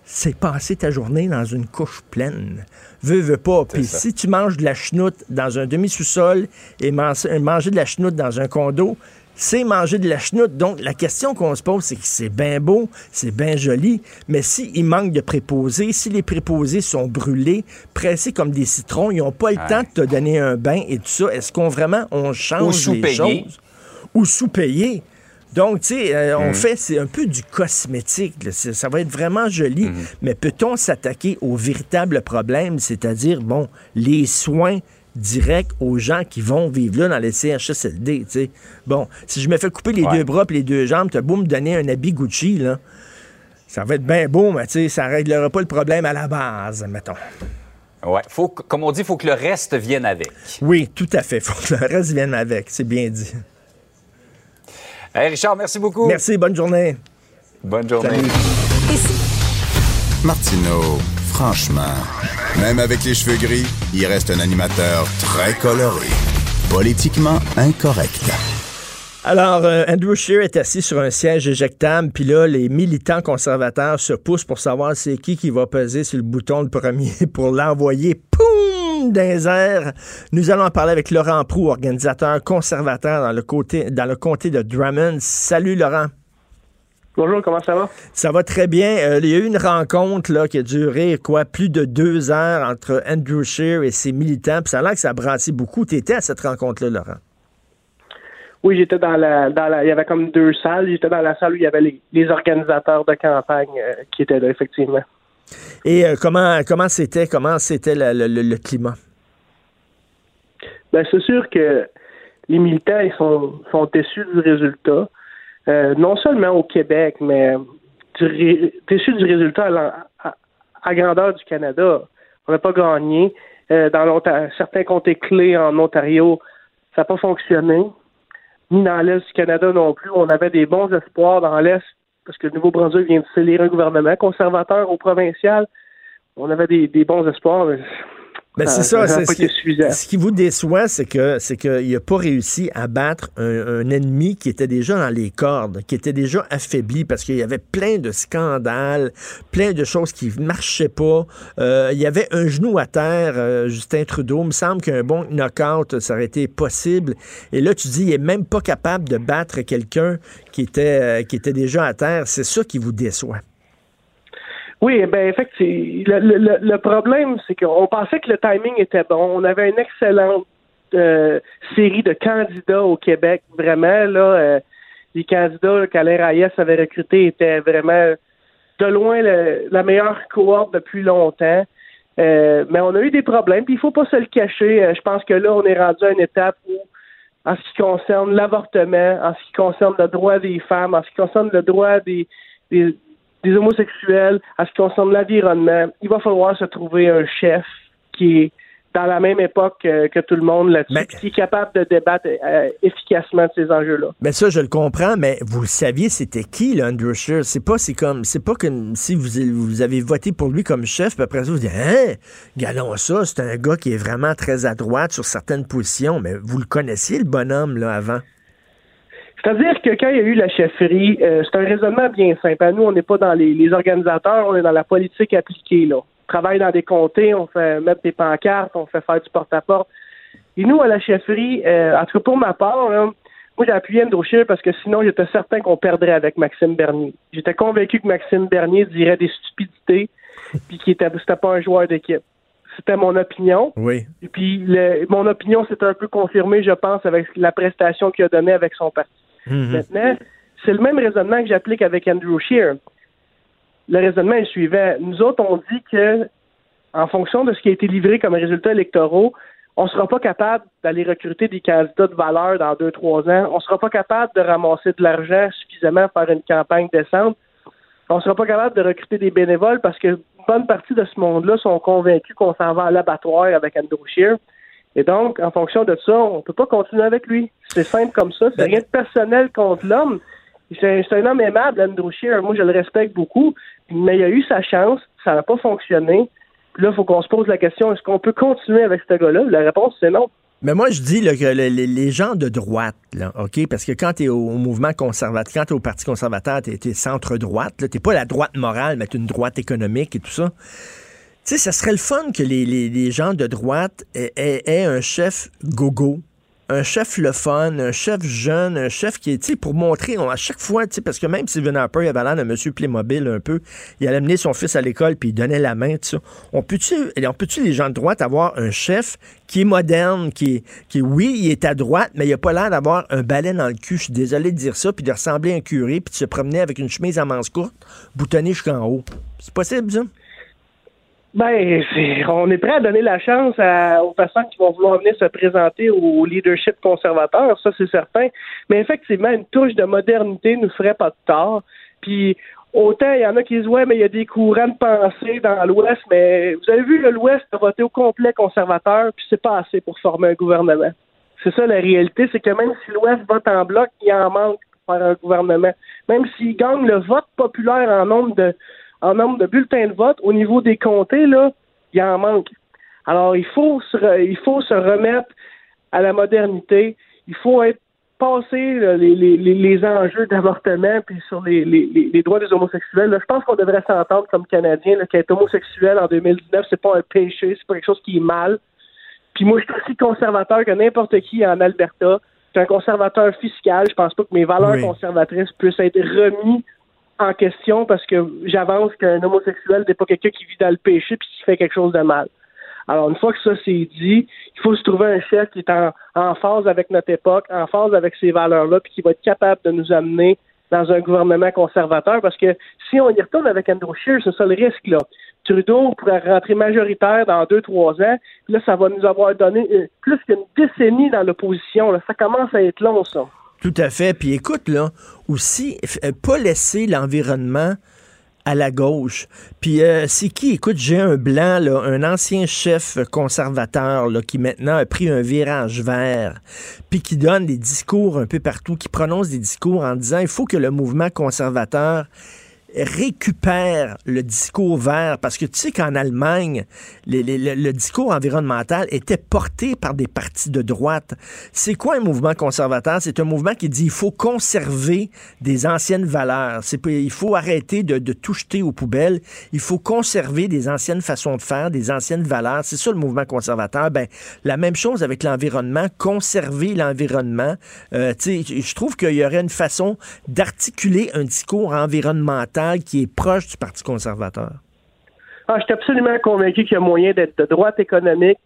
c'est passer ta journée dans une couche pleine. Veux, veux pas. Puis si tu manges de la chenoute dans un demi-sous-sol et man- manger de la chenoute dans un condo, c'est manger de la chenoute. Donc, la question qu'on se pose, c'est que c'est bien beau, c'est bien joli, mais s'il manque de préposés, si les préposés sont brûlés, pressés comme des citrons, ils n'ont pas le temps de te donner un bain et tout ça, est-ce qu'on vraiment, on change Ou les choses? Ou sous-payé. Donc, tu sais, euh, Mm. on fait, c'est un peu du cosmétique. là. Ça va être vraiment joli, Mm. mais peut-on s'attaquer au véritable problème, c'est-à-dire, bon, les soins directs aux gens qui vont vivre là dans les CHSLD, tu sais. Bon, si je me fais couper les Ouais. deux bras et les deux jambes, t'as beau me donner un habit Gucci, là, ça va être bien beau, mais tu sais, ça réglera pas le problème à la base, mettons. Ouais. Faut, comme on dit, il faut que le reste vienne avec. Oui, tout à fait. Faut que le reste vienne avec, c'est bien dit. Hey, Richard, merci beaucoup. Merci, bonne journée. Bonne journée. Salut. Martineau, franchement, même avec les cheveux gris, il reste un animateur très coloré. Politiquement incorrect. Alors, euh, Andrew Scheer est assis sur un siège éjectable, puis là, les militants conservateurs se poussent pour savoir c'est qui qui va peser sur le bouton le premier <laughs> pour l'envoyer, poum, les airs. Nous allons en parler avec Laurent Prou, organisateur conservateur dans le, côté, dans le comté de Drummond. Salut, Laurent. Bonjour, comment ça va? Ça va très bien. Euh, il y a eu une rencontre là, qui a duré quoi, plus de deux heures entre Andrew Scheer et ses militants, puis ça a l'air que ça a brassé beaucoup. Tu étais à cette rencontre-là, Laurent? Oui, j'étais dans la, dans la. Il y avait comme deux salles. J'étais dans la salle où il y avait les, les organisateurs de campagne euh, qui étaient là, effectivement. Et euh, comment comment c'était comment c'était le, climat? Ben, c'est sûr que les militants sont, sont déçus du résultat. Euh, non seulement au Québec, mais déçus du résultat à, grandeur du Canada. On n'a pas gagné. Euh, dans certains comtés clés en Ontario, ça n'a pas fonctionné. Ni dans l'Est du Canada non plus. On avait des bons espoirs dans l'Est parce que le Nouveau-Brunswick vient de sceller un gouvernement conservateur au provincial. On avait des, bons espoirs. Ben, c'est ça ça. ce, qui, ce vous déçoit, c'est que c'est qu'il n'a pas réussi à battre un, un ennemi qui était déjà dans les cordes, qui était déjà affaibli parce qu'il y avait plein de scandales, plein de choses qui marchaient pas. Euh, il y avait un genou à terre, euh, Justin Trudeau. Il me semble qu'un bon knockout, ça aurait été possible. Et là, tu dis, il est même pas capable de battre quelqu'un qui était, euh, qui était déjà à terre. C'est ça qui vous déçoit. Oui, ben effectivement. Le, le, le problème, c'est qu'on pensait que le timing était bon. On avait une excellente euh, série de candidats au Québec. Vraiment, là, euh, les candidats qu'Alain Reyes avait recrutés étaient vraiment de loin le- la meilleure cohorte depuis longtemps. Euh, mais on a eu des problèmes, puis il faut pas se le cacher. Euh, je pense que là, on est rendu à une étape où, en ce qui concerne l'avortement, en ce qui concerne le droit des femmes, en ce qui concerne le droit des, des, des homosexuels, en ce qui concerne l'environnement, il va falloir se trouver un chef qui est dans la même époque que, que tout le monde là-dessus, Mais- qui est capable de débattre euh, efficacement de ces enjeux-là. Ben ça, je le comprends, mais vous le saviez, c'était qui, là, Andrew Scheer? C'est pas, c'est comme, c'est pas comme si vous, vous avez voté pour lui comme chef, puis après ça, vous dites, hein, galons ça, c'est un gars qui est vraiment très à droite sur certaines positions, mais vous le connaissiez, le bonhomme, là, avant? C'est-à-dire que quand il y a eu la chefferie, euh, c'est un raisonnement bien simple. À nous, on n'est pas dans les, les organisateurs, on est dans la politique appliquée. Là. On travaille dans des comtés, on fait mettre des pancartes, on fait faire du porte-à-porte. Et nous, à la chefferie, euh, en tout cas pour ma part, là, moi j'ai appuyé Andrew parce que sinon j'étais certain qu'on perdrait avec Maxime Bernier. J'étais convaincu que Maxime Bernier dirait des stupidités <laughs> puis qu'il était, c'était pas un joueur d'équipe. C'était mon opinion. Oui. Et puis le- mon opinion s'est un peu confirmée, je pense, avec la prestation qu'il a donnée avec son parti. Mhm. Maintenant, c'est le même raisonnement que j'applique avec Andrew Scheer. Le raisonnement est le suivant. Nous autres, on dit que, en fonction de ce qui a été livré comme résultats électoraux, on ne sera pas capable d'aller recruter des candidats de valeur dans deux, trois ans. On ne sera pas capable de ramasser de l'argent suffisamment pour faire une campagne décente. On ne sera pas capable de recruter des bénévoles parce que bonne partie de ce monde-là sont convaincus qu'on s'en va à l'abattoir avec Andrew Scheer. Et donc, en fonction de ça, on ne peut pas continuer avec lui. C'est simple comme ça. C'est rien de personnel contre l'homme. C'est un homme aimable, Andrew Scheer. Moi, je le respecte beaucoup. Mais il a eu sa chance. Ça n'a pas fonctionné. Puis là, il faut qu'on se pose la question est-ce qu'on peut continuer avec ce gars-là? La réponse, c'est non. Mais moi, je dis là, que le- les, les gens de droite, là, OK, parce que quand tu es au, au mouvement conservateur, quand tu es au Parti conservateur, tu es, centre-droite, tu n'es pas la droite morale, mais tu une droite économique et tout ça. Tu sais, ça serait le fun que les, les- gens de droite aient, un chef gogo, un chef le fun, un chef jeune, un chef qui est, tu sais, pour montrer, on- à chaque fois, tu sais, parce que même Stephen Harper, il avait l'air d'un monsieur Playmobil un peu, il allait amener son fils à l'école puis il donnait la main, tout ça. On peut-tu, on peut-tu les gens de droite avoir un chef qui est moderne, qui qui oui, il est à droite, mais il a pas l'air d'avoir un balai dans le cul, je suis désolé de dire ça, puis de ressembler à un curé, puis de se promener avec une chemise à manches courtes, boutonnée jusqu'en haut. C'est possible, ça? Ben, on est prêt à donner la chance à- aux personnes qui vont vouloir venir se présenter au leadership conservateur, ça c'est certain. Mais effectivement, une touche de modernité nous ferait pas de tort. Puis autant il y en a qui disent ouais, mais il y a des courants de pensée dans l'Ouest, mais vous avez vu l'Ouest a voté au complet conservateur, puis c'est pas assez pour former un gouvernement. C'est ça la réalité, c'est que même si l'Ouest vote en bloc, il en manque pour faire un gouvernement. Même s'il gagne le vote populaire en nombre de en nombre de bulletins de vote, au niveau des comtés, là, il en manque. Alors, il faut se, il faut se remettre à la modernité. Il faut être passé là, les, les, les, enjeux d'avortement puis sur les, les, droits des homosexuels. là. je pense qu'on devrait s'entendre comme Canadiens qu'être homosexuel en 2019, c'est pas un péché, c'est pas quelque chose qui est mal. Puis moi, je suis aussi conservateur que n'importe qui en Alberta. Je suis un conservateur fiscal. Je pense pas que mes valeurs Oui. conservatrices puissent être remises en question parce que j'avance qu'un homosexuel n'est pas quelqu'un qui vit dans le péché puis qui fait quelque chose de mal. Alors, une fois que ça c'est dit, il faut se trouver un chef qui est en, phase avec notre époque, en phase avec ces valeurs-là, puis qui va être capable de nous amener dans un gouvernement conservateur, parce que si on y retourne avec Andrew Scheer, c'est ça le risque, là. Trudeau pourrait rentrer majoritaire dans deux, trois ans, là, ça va nous avoir donné euh, plus qu'une décennie dans l'opposition. Ça commence à être long, ça. Tout à fait. Puis écoute, là, aussi, euh, pas laisser l'environnement à la gauche. Puis euh, c'est qui? Écoute, j'ai un blanc, là, un ancien chef conservateur là, qui maintenant a pris un virage vert, puis qui donne des discours un peu partout, qui prononce des discours en disant il faut que le mouvement conservateur récupère le discours vert, parce que tu sais qu'en Allemagne, le, discours environnemental était porté par des partis de droite. C'est quoi un mouvement conservateur? C'est un mouvement qui dit il faut conserver des anciennes valeurs. Il faut arrêter de, de tout jeter aux poubelles. Il faut conserver des anciennes façons de faire, des anciennes valeurs. C'est ça le mouvement conservateur. Ben, la même chose avec l'environnement, conserver l'environnement. Euh, je trouve qu'il y aurait une façon d'articuler un discours environnemental qui est proche du Parti conservateur? Ah, je suis absolument convaincu qu'il y a moyen d'être de droite économique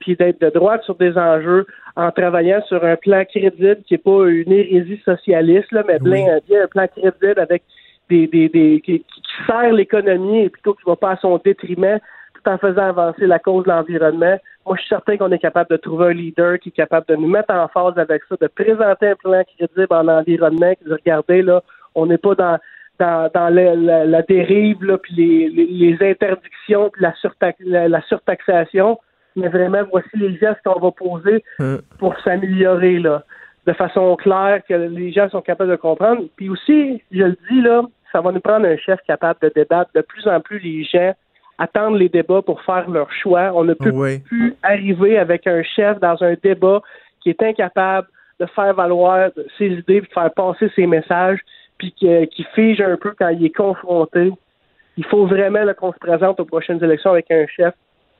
puis d'être de droite sur des enjeux en travaillant sur un plan crédible qui n'est pas une hérésie socialiste, là, mais bien, bien un plan crédible avec des, des, des qui, qui sert l'économie et plutôt qui ne va pas à son détriment tout en faisant avancer la cause de l'environnement. Moi, je suis certain qu'on est capable de trouver un leader qui est capable de nous mettre en phase avec ça, de présenter un plan crédible en environnement, qui dit regardez, là, on n'est pas dans dans, dans la, la- la dérive, là, puis les, les, les interdictions, puis la, surtax, la, la surtaxation, mais vraiment, voici les gestes qu'on va poser pour s'améliorer, là, de façon claire, que les gens sont capables de comprendre. Puis aussi, je le dis, là, ça va nous prendre un chef capable de débattre. De plus en plus, les gens attendent les débats pour faire leur choix. On ne peut Oui. plus arriver avec un chef dans un débat qui est incapable de faire valoir ses idées, de faire passer ses messages, puis qui fige un peu quand il est confronté. Il faut vraiment qu'on se présente aux prochaines élections avec un chef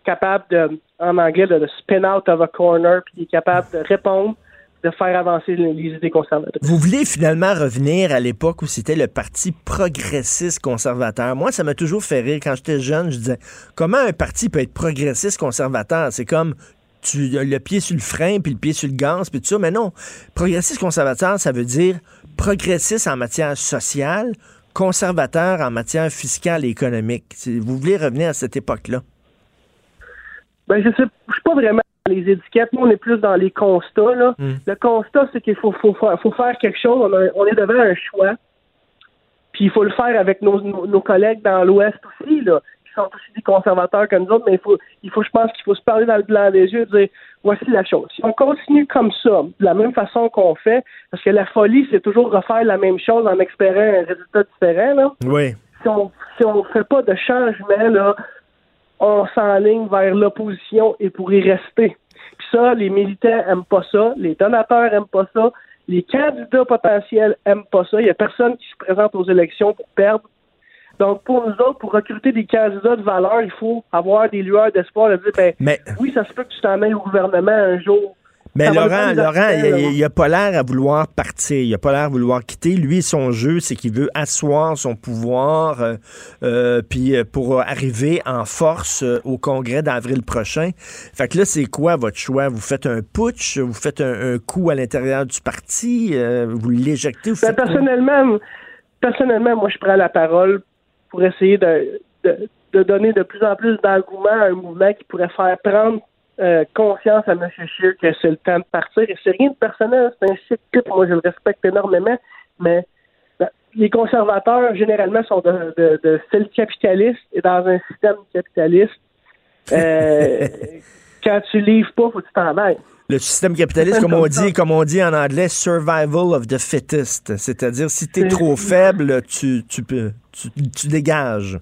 capable de, en anglais, de, spin out of a corner, puis qui est capable de répondre, de faire avancer les, idées conservatrices. Vous voulez finalement revenir à l'époque où c'était le parti progressiste conservateur. Moi, ça m'a toujours fait rire. Quand j'étais jeune, je disais, comment un parti peut être progressiste conservateur? C'est comme tu le pied sur le frein, puis le pied sur le gaz, puis tout ça. Mais non, progressiste conservateur, ça veut dire progressiste en matière sociale, conservateur en matière fiscale et économique. Vous voulez revenir à cette époque-là? Ben, je sais, je suis pas vraiment dans les étiquettes. Nous, on est plus dans les constats. Là. Hmm. Le constat, c'est qu'il faut, faut, faut, faire quelque chose. On, est devant un choix. Puis il faut le faire avec nos, nos collègues dans l'Ouest aussi. Là sont aussi des conservateurs comme nous autres, mais il faut, il faut je pense qu'il faut se parler dans le blanc des yeux et dire voici la chose. Si on continue comme ça, de la même façon qu'on fait, parce que la folie, c'est toujours refaire la même chose en espérant un résultat différent, là. Oui. Si on si on fait pas de changement, là, on s'enligne vers l'opposition et pour y rester. Puis ça, les militaires aiment pas ça, les donateurs aiment pas ça, les candidats potentiels aiment pas ça. Il y a personne qui se présente aux élections pour perdre. Donc, pour nous autres, pour recruter des candidats de valeur, il faut avoir des lueurs d'espoir de dire, ben, mais... oui, ça se peut que tu t'emmènes au gouvernement un jour. Mais Laurent, Laurent, il, n'a pas l'air à vouloir partir. Il n'a pas l'air à vouloir quitter. Lui, son jeu, c'est qu'il veut asseoir son pouvoir, euh, euh puis euh, pour arriver en force euh, au congrès d'avril prochain. Fait que là, c'est quoi votre choix? Vous faites un putsch, vous faites un, coup à l'intérieur du parti, vous l'éjectez ben, Personnellement, personnellement, moi, je prends la parole pour essayer de, de, donner de plus en plus d'engouement à un mouvement qui pourrait faire prendre euh, conscience à M. Scheer que c'est le temps de partir. Et c'est rien de personnel, c'est un site moi je le respecte énormément, mais ben, les conservateurs, généralement, sont de, de, de style capitaliste et dans un système capitaliste, euh, <laughs> quand tu livres pas, faut que tu t'en le système capitaliste, comme on <laughs> dit, comme on dit en anglais, survival of the fittest. C'est-à-dire, si tu es trop faible, tu, tu, peux, tu, dégages.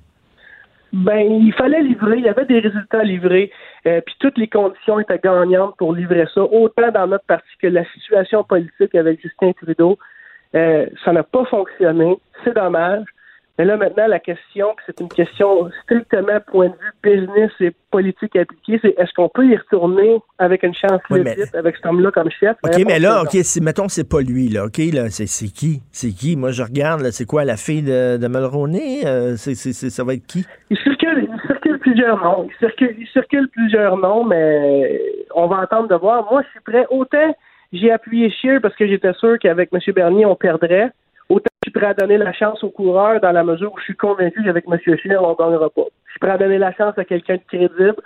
Ben, il fallait livrer, il y avait des résultats à livrer, euh, puis toutes les conditions étaient gagnantes pour livrer ça, autant dans notre parti que la situation politique avec Justin Trudeau. Euh, ça n'a pas fonctionné, c'est dommage. Mais là, maintenant, la question, c'est une question strictement point de vue business et politique appliquée, c'est est-ce qu'on peut y retourner avec une chance oui, avec cet homme-là comme chef? OK, mais là, OK, si, mettons, c'est pas lui, là, OK, là, c'est, qui? C'est qui? Moi, je regarde, là, c'est quoi, la fille de, de Mulroney? Euh, c'est, ça va être qui? Il circule, il circule plusieurs noms. Il circule, il circule plusieurs noms, mais on va entendre de voir. Moi, je suis prêt. Autant j'ai appuyé Scheer parce que j'étais sûr qu'avec M. Bernier, on perdrait prêt à donner la chance au coureur dans la mesure où je suis convaincu qu'avec M. Scheer, on ne gagnera pas. Je suis prêt à donner la chance à quelqu'un de crédible,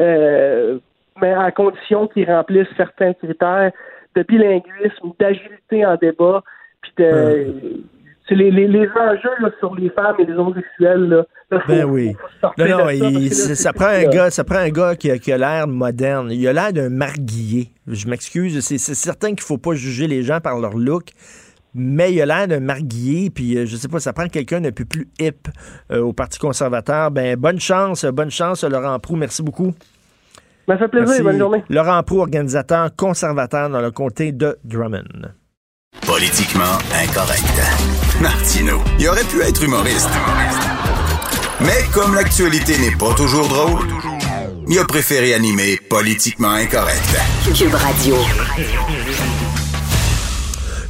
euh, mais à condition qu'il remplisse certains critères de bilinguisme, d'agilité en débat, puis de... Les, les, les, enjeux là, sur les femmes et les homosexuels. Là, ben oui. non, non, ça, prend un gars, ça prend un gars qui a, qui a l'air moderne. Il a l'air d'un marguillier. Je m'excuse. C'est certain qu'il faut pas juger les gens par leur look mais il a l'air d'un marguillier, puis euh, je sais pas, ça prend quelqu'un d'un peu plus hip euh, au Parti conservateur. Ben, bonne chance, bonne chance, Laurent Prou. Merci beaucoup. Ça fait plaisir, bonne journée. Laurent Prou, organisateur conservateur dans le comté de Drummond. Politiquement incorrect. <laughs> Martino, il aurait pu être humoriste. Mais comme l'actualité n'est pas toujours drôle, il a préféré animer Politiquement incorrect. Cube Radio.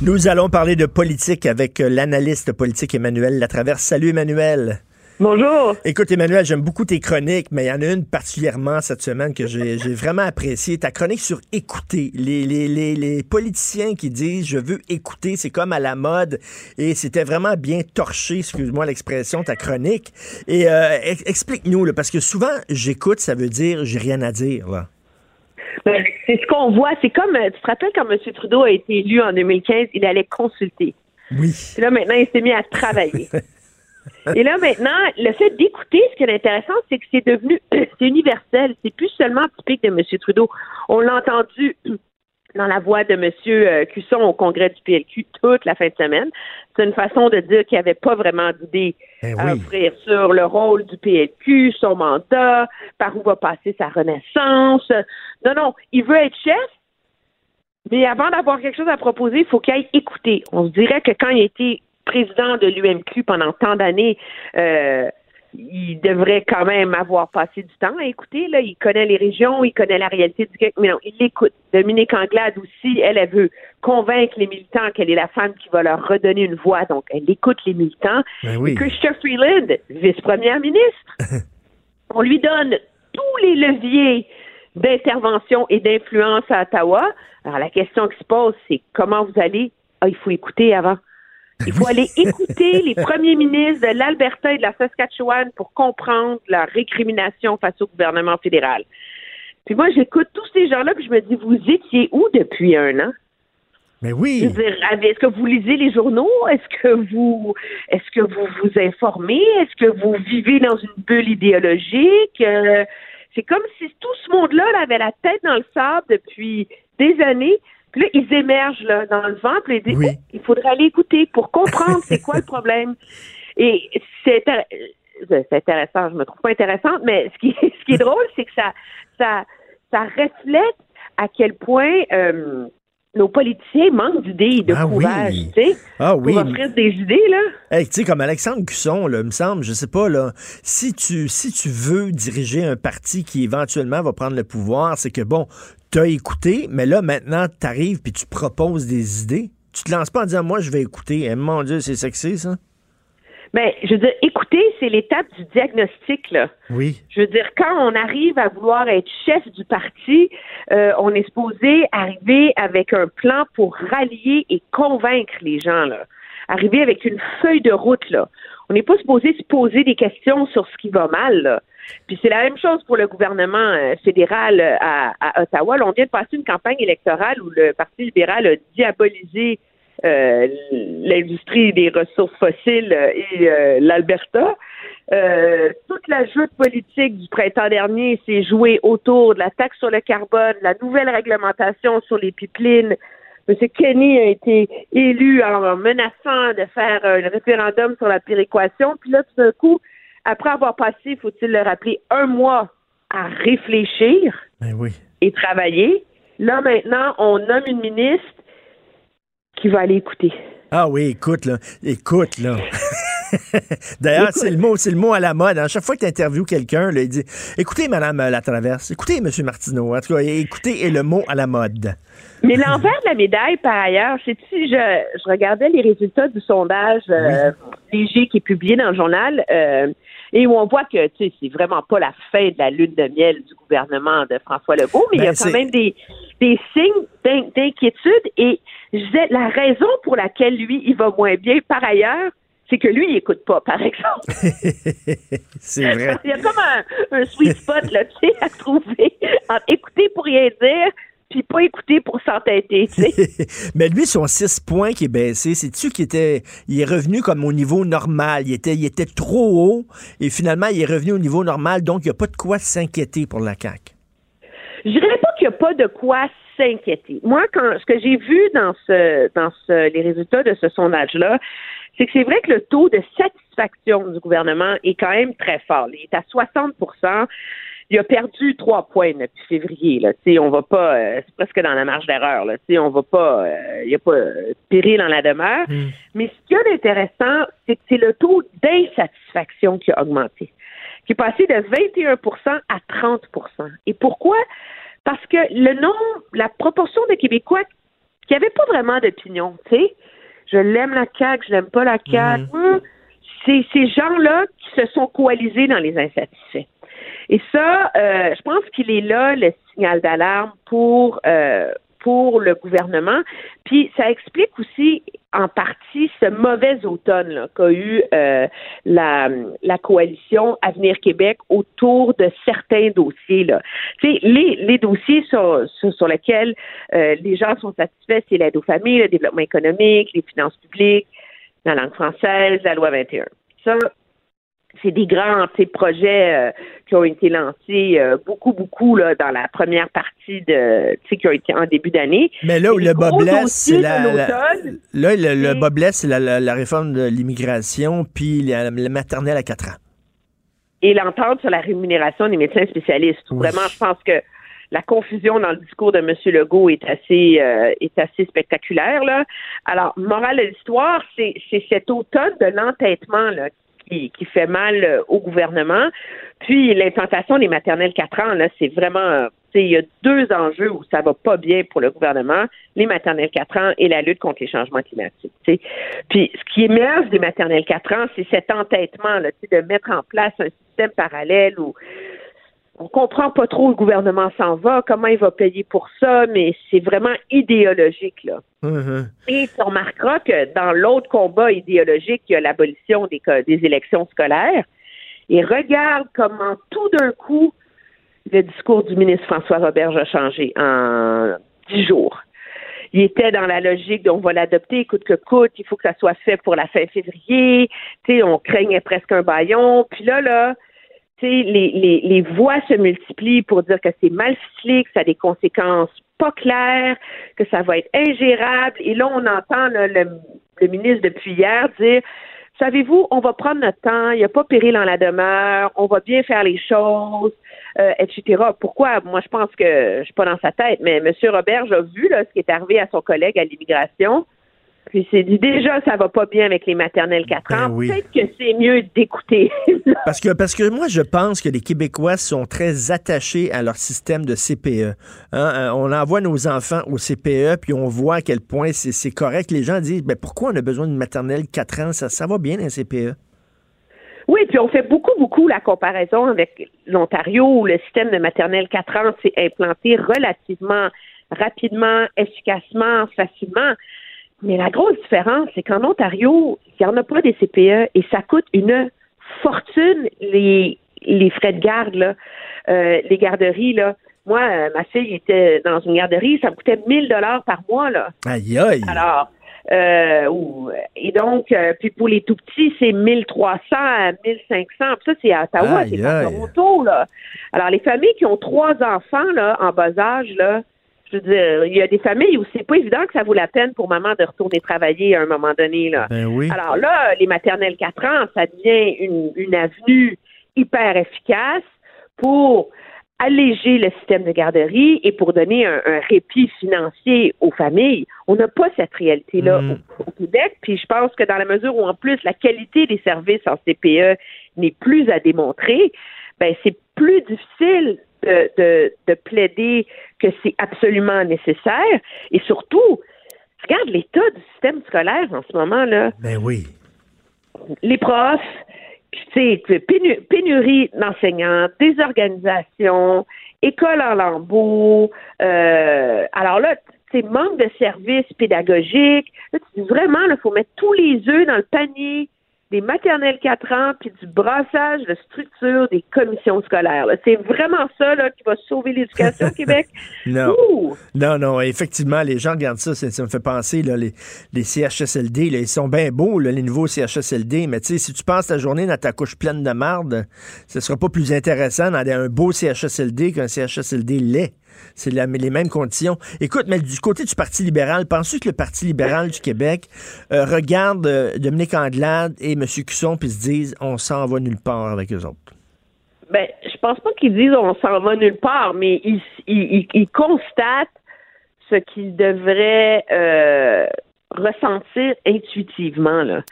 Nous allons parler de politique avec euh, l'analyste politique Emmanuel Latraverse. Salut Emmanuel. Bonjour. Écoute, Emmanuel, j'aime beaucoup tes chroniques, mais il y en a une particulièrement cette semaine que j'ai vraiment appréciée. Ta chronique sur écouter. Les, les, les, les, politiciens qui disent je veux écouter, c'est comme à la mode. Et c'était vraiment bien torché, excuse-moi l'expression, ta chronique. Et euh, explique-nous, parce que souvent, j'écoute, ça veut dire j'ai rien à dire. Là. Ben, c'est ce qu'on voit. C'est comme, euh, tu te rappelles quand M. Trudeau a été élu en 2015, il allait consulter. Oui. Et là, maintenant, il s'est mis à travailler. <laughs> Et là, maintenant, le fait d'écouter, ce qui est intéressant, c'est que c'est devenu, c'est universel. C'est plus seulement typique de M. Trudeau. On l'a entendu dans la voix de M. Euh, Cusson au congrès du PLQ toute la fin de semaine. C'est une façon de dire qu'il n'y avait pas vraiment d'idée eh à offrir sur le rôle du PLQ, son mandat, par où va passer sa renaissance. Non, non, il veut être chef, Mais avant d'avoir quelque chose à proposer, il faut qu'il aille écouter. On se dirait que quand il a été président de l'UMQ pendant tant d'années, euh, il devrait quand même avoir passé du temps à écouter. Là. Il connaît les régions, il connaît la réalité du Québec, mais non, il l'écoute. Dominique Anglade aussi, elle, elle veut convaincre les militants qu'elle est la femme qui va leur redonner une voix, donc elle écoute les militants. Ben oui. Et Christian Freeland, vice-première ministre, <laughs> on lui donne tous les leviers d'intervention et d'influence à Ottawa. Alors la question qui se pose, c'est comment vous allez... Ah, il faut écouter avant. Il faut aller écouter les premiers ministres de l'Alberta et de la Saskatchewan pour comprendre la récrimination face au gouvernement fédéral. Puis moi, j'écoute tous ces gens-là, puis je me dis, vous étiez où depuis un an? Mais oui. Est-ce que vous lisez les journaux? Est-ce que vous est-ce que vous vous informez? Est-ce que vous vivez dans une bulle idéologique? Euh, c'est comme si tout ce monde-là là, avait la tête dans le sable depuis des années. Puis là, ils émergent là, dans le vent, puis ils disent Oui. Oh, il faudrait aller écouter pour comprendre c'est quoi le problème. <laughs> Et c'est intér- c'est intéressant, je me trouve pas intéressante, mais ce qui, <laughs> ce qui est drôle, c'est que ça, ça, ça reflète à quel point euh, nos politiciens manquent d'idées de Ah oui. courage, tu sais, Ah oui. pour offrir des idées, là. Hey, tu sais, comme Alexandre Cusson, là, me semble, je sais pas, là, si tu, si tu veux diriger un parti qui éventuellement va prendre le pouvoir, c'est que, bon, t'as écouté, mais là, maintenant, t'arrives puis tu proposes des idées. Tu te lances pas en disant, moi, je vais écouter. Eh, mon Dieu, c'est sexy, ça. Ben, je veux dire, écoutez, c'est l'étape du diagnostic, là. Oui. Je veux dire, quand on arrive à vouloir être chef du parti, euh, on est supposé arriver avec un plan pour rallier et convaincre les gens, là. Arriver avec une feuille de route, là. On n'est pas supposé se poser des questions sur ce qui va mal, là. Puis c'est la même chose pour le gouvernement euh, fédéral euh, à, Ottawa. On vient de passer une campagne électorale où le Parti libéral a diabolisé euh, l'industrie des ressources fossiles et l'Alberta. Toute la joute politique du printemps dernier s'est jouée autour de la taxe sur le carbone, la nouvelle réglementation sur les pipelines. M. Kenny a été élu en menaçant de faire un référendum sur la péréquation. Puis là, tout d'un coup, après avoir passé, faut-il le rappeler, un mois à réfléchir Ben oui. et travailler, là maintenant, on nomme une ministre qui va aller écouter. Ah oui, écoute, là. Écoute, là. <laughs> <laughs> D'ailleurs, c'est le mot, c'est le mot à la mode. À chaque fois que tu interviews quelqu'un, il dit Écoutez, Madame euh, Latraverse, écoutez, Monsieur Martineau. En tout cas, écoutez est le mot à la mode. Mais l'envers de la médaille, par ailleurs, c'est si je, je regardais les résultats du sondage euh, léger qui est publié dans le journal, euh, et où on voit que tu sais, c'est vraiment pas la fin de la lune de miel du gouvernement de François Legault, mais il y Ben, a quand c'est- même des, des signes d'in- d'inquiétude. Et je disais, la raison pour laquelle lui, il va moins bien, par ailleurs, c'est que lui, il écoute pas, par exemple. <laughs> c'est vrai. Il y a comme un, un sweet spot, là, tu sais, à trouver entre écouter pour rien dire, puis pas écouter pour s'entêter, tu sais. <laughs> Mais lui, son 6 points qui est baissé, c'est-tu qu'il était. Il est revenu comme au niveau normal? Il était, il était trop haut et finalement, il est revenu au niveau normal. Donc, il n'y a pas de quoi s'inquiéter pour la CAQ. Je dirais pas qu'il n'y a pas de quoi s'inquiéter. Moi, quand ce que j'ai vu dans ce dans ce les résultats de ce sondage-là, c'est que c'est vrai que le taux de satisfaction du gouvernement est quand même très fort. Il est à 60% il a perdu trois points depuis février. Là. On va pas, euh, c'est presque dans la marge d'erreur. Là. On va pas, euh, il n'y a pas euh, péril dans la demeure. Mais ce qu'il y a d'intéressant, c'est que c'est le taux d'insatisfaction qui a augmenté, qui est passé de 21% à 30% Et pourquoi? Parce que le nombre, la proportion de Québécois qui n'avaient pas vraiment d'opinion, tu sais, je l'aime la CAQ, je l'aime pas la CAQ, hum, c'est ces gens-là qui se sont coalisés dans les insatisfaits. Et ça, euh, je pense qu'il est là le signal d'alarme pour euh, pour le gouvernement. Puis ça explique aussi en partie ce mauvais automne qu'a eu euh, la, coalition Avenir Québec autour de certains dossiers. Les, les dossiers sur lesquels euh, les gens sont satisfaits, c'est l'aide aux familles, le développement économique, les finances publiques, la langue française, la loi 21. Ça, c'est des grands projets euh, qui ont été lancés euh, beaucoup, beaucoup là, dans la première partie de qui ont été en début d'année. Mais là où le bas blesse, c'est la, là, le, le c'est- bas blesse, c'est la, la- la réforme de l'immigration puis la, maternelle à 4 ans. et l'entente sur la rémunération des médecins spécialistes. Vraiment, je pense que la confusion dans le discours de M. Legault est assez euh, est assez spectaculaire. Là. Alors, morale de l'histoire, c'est cet automne de l'entêtement qui, qui fait mal euh, au gouvernement. Puis l'implantation des maternelles 4 ans, là, c'est vraiment euh, il y a deux enjeux où ça va pas bien pour le gouvernement, les maternelles 4 ans et la lutte contre les changements climatiques. tu sais. Puis ce qui émerge des maternelles 4 ans, c'est cet entêtement là, de mettre en place un système parallèle où on comprend pas trop où le gouvernement s'en va, comment il va payer pour ça, mais c'est vraiment idéologique là. Et tu remarqueras que dans l'autre combat idéologique, il y a l'abolition des, des élections scolaires. Et regarde comment tout d'un coup, le discours du ministre François Roberge a changé en dix jours. Il était dans la logique de on va l'adopter coûte que coûte, il faut que ça soit fait pour la fin février. Tu sais, on craignait presque un baillon. Puis là, là, les, les, les voix se multiplient pour dire que c'est mal ficelé, que ça a des conséquences pas claires, que ça va être ingérable. Et là, on entend là, le, le ministre depuis hier dire Savez-vous, on va prendre notre temps, il n'y a pas péril en la demeure, on va bien faire les choses, euh, etc. Pourquoi? Moi, je pense que je suis pas dans sa tête, mais M. Roberge a vu là, ce qui est arrivé à son collègue à l'immigration. Puis il s'est dit déjà ça va pas bien avec les maternelles 4 ans. Ben oui. Peut-être que c'est mieux d'écouter. <laughs> Parce que, parce que moi, je pense que les Québécois sont très attachés à leur système de CPE. Hein, euh, on envoie nos enfants au CPE, puis on voit à quel point c'est c'est correct. Les gens disent, ben, pourquoi on a besoin d'une maternelle 4 ans? Ça, ça va bien, un CPE. Oui, puis on fait beaucoup, beaucoup la comparaison avec l'Ontario où le système de maternelle 4 ans s'est implanté relativement rapidement, efficacement, facilement. Mais la grosse différence, c'est qu'en Ontario, il n'y en a pas des CPE et ça coûte une fortune les, les frais de garde, là, euh, les garderies. Là. Moi, euh, ma fille était dans une garderie, ça me coûtait 1000 dollars par mois. Là. Aïe, aïe. Alors, euh, et donc, euh, puis pour les tout petits, c'est 1300 à 1500. Puis ça, c'est à Ottawa, c'est à. Toronto, là. Alors, les familles qui ont trois enfants, là, en bas âge, là, je veux dire, il y a des familles où c'est pas évident que ça vaut la peine pour maman de retourner travailler à un moment donné, là. Ben oui. Alors là, les maternelles 4 ans, ça devient une, une avenue hyper efficace pour alléger le système de garderie et pour donner un, un répit financier aux familles. On n'a pas cette réalité-là Mm. au, au Québec. Puis je pense que dans la mesure où en plus la qualité des services en CPE n'est plus à démontrer, ben c'est plus difficile de, de, de plaider que c'est absolument nécessaire. Et surtout, regarde l'état du système scolaire en ce moment là Ben oui. les profs, puis, tu sais, pénu- pénurie d'enseignants, désorganisation, école en lambeaux. euh, alors là, c'est manque de services pédagogiques. Là, tu dis vraiment, il faut mettre tous les œufs dans le panier des maternelles 4 ans, puis du brassage de structure des commissions scolaires. C'est vraiment ça là, qui va sauver l'éducation au Québec. <laughs> Non. Ouh! Non, non, effectivement, les gens regardent ça, ça, ça me fait penser, là, les, les CHSLD, là, ils sont bien beaux, là, les nouveaux CHSLD, mais tu sais, si tu passes ta journée dans ta couche pleine de marde, ce sera pas plus intéressant dans un beau CHSLD qu'un CHSLD laid. C'est les mêmes conditions. Écoute, mais du côté du Parti libéral, penses-tu que le Parti libéral du Québec euh, regarde euh, Dominique Anglade et M. Cusson puis se disent on s'en va nulle part avec eux autres? Ben, je pense pas qu'ils disent on s'en va nulle part, mais ils, constatent ce qu'ils devraient euh, ressentir intuitivement. Là.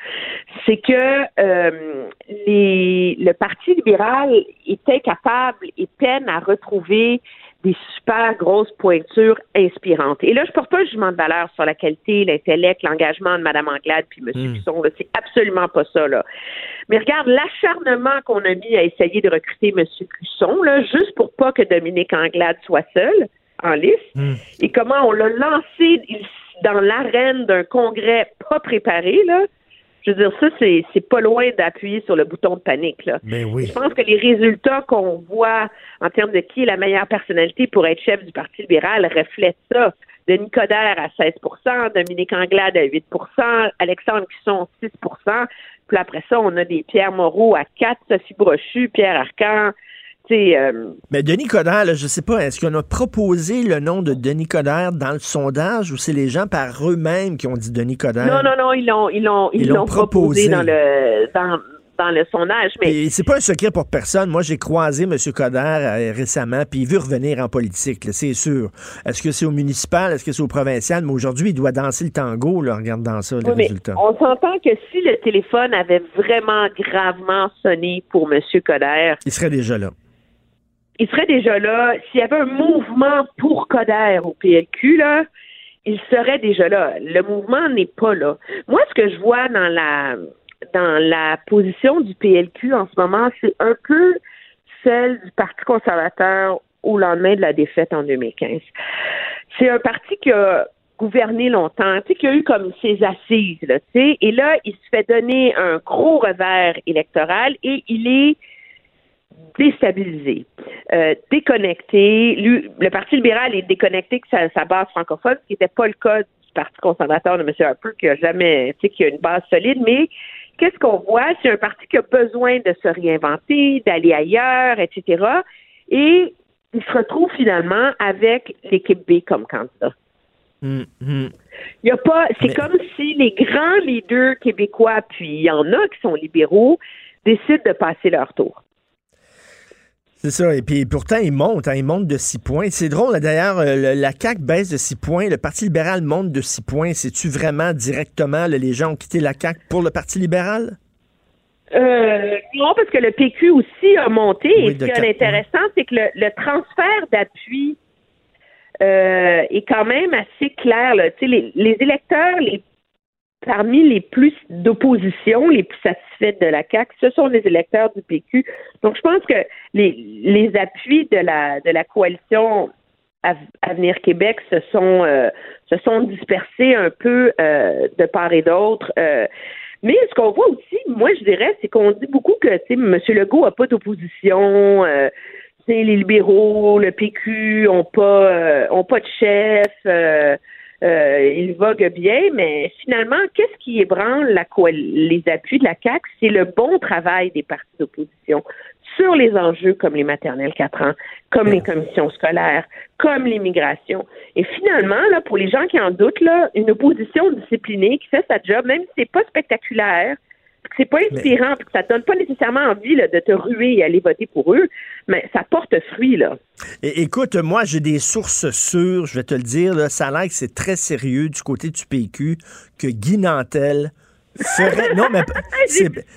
C'est que les, le Parti libéral était capable et peine à retrouver des super grosses pointures inspirantes. Et là, je porte pas un jugement de valeur sur la qualité, l'intellect, l'engagement de Mme Anglade puis M. Mm. Cusson. là. C'est absolument pas ça. Là. Mais regarde l'acharnement qu'on a mis à essayer de recruter M. Cusson, là, juste pour pas que Dominique Anglade soit seul en liste, et comment on l'a lancé dans l'arène d'un congrès pas préparé, là. Je veux dire, ça, c'est, c'est pas loin d'appuyer sur le bouton de panique, là. Ben oui. Je pense que les résultats qu'on voit en termes de qui est la meilleure personnalité pour être chef du Parti libéral reflètent ça. Denis Coderre à 16% Dominique Anglade à 8% Alexandre Cusson 6% Puis après ça, on a des Pierre Moreau à 4 Sophie Brochu, Pierre Arcan. Euh, Mais Denis Coderre, là, je sais pas, est-ce qu'on a proposé le nom de Denis Coderre dans le sondage ou c'est les gens par eux-mêmes qui ont dit Denis Coderre? Non, non, non, ils l'ont, ils l'ont, ils, Ils l'ont proposé, proposé. dans le, dans, dans le sondage. Mais c'est pas un secret pour personne. Moi, j'ai croisé M. Coder euh, récemment, puis il veut revenir en politique, c'est sûr. Est-ce que c'est au municipal, est-ce que c'est au provincial? Mais aujourd'hui, il doit danser le tango, là, en regardant ça, les Oui, résultats. on s'entend que si le téléphone avait vraiment gravement sonné pour M. Coder, Il serait déjà là. Il serait déjà là. S'il y avait un mouvement pour Coder au PLQ, là, il serait déjà là. Le mouvement n'est pas là. Moi, ce que je vois dans la dans la position du PLQ en ce moment, c'est un peu celle du Parti conservateur au lendemain de la défaite en 2015. C'est un parti qui a gouverné longtemps, tu sais, qui a eu comme ses assises, là, tu sais, et là, il se fait donner un gros revers électoral et il est déstabilisé, euh, déconnecté. Lui, le Parti libéral est déconnecté de sa, sa base francophone, ce qui n'était pas le cas du Parti conservateur de M. Harper, qui a jamais, tu sais, qui a une base solide, mais qu'est-ce qu'on voit? C'est un parti qui a besoin de se réinventer, d'aller ailleurs, etc. Et il se retrouve finalement avec l'équipe B comme candidat. Hum, hum. Il y a pas, c'est Mais- comme si les grands leaders québécois, puis il y en a qui sont libéraux, décident de passer leur tour. C'est ça. Et puis pourtant, il monte. Hein, il monte de 6 points. C'est drôle, d'ailleurs, euh, la CAQ baisse de 6 points. Le Parti libéral monte de 6 points. C'est-tu vraiment directement, là, les gens ont quitté la CAQ pour le Parti libéral? Euh, non, parce que le PQ aussi a monté. Oui, et ce qui est intéressant, c'est que le, le transfert d'appui euh, est quand même assez clair. Là. Les, les électeurs, les parmi les plus d'opposition, les plus satisfaits de la CAQ, ce sont les électeurs du PQ. Donc, je pense que les, les appuis de la de la coalition Av- Avenir Québec se sont euh, se sont dispersés un peu euh, de part et d'autre. Euh, mais ce qu'on voit aussi, moi, je dirais, c'est qu'on dit beaucoup que, M. Legault a pas d'opposition. Les libéraux, le PQ ont pas, pas de chef. Euh, ils voguent bien, mais finalement, qu'est-ce qui ébranle la les appuis de la CAQ? C'est le bon travail des partis d'opposition sur les enjeux comme les maternelles 4 ans, comme les commissions scolaires, comme l'immigration. Et finalement, là, pour les gens qui en doutent, là, une opposition disciplinée qui fait sa job, même si c'est pas spectaculaire, c'est pas inspirant, puis que ça te donne pas nécessairement envie là, de te ruer et aller voter pour eux, mais ça porte fruit, là. Écoute, moi, j'ai des sources sûres, je vais te le dire. Là, ça a l'air que c'est très sérieux du côté du PQ que Guy Nantel non, mais <laughs>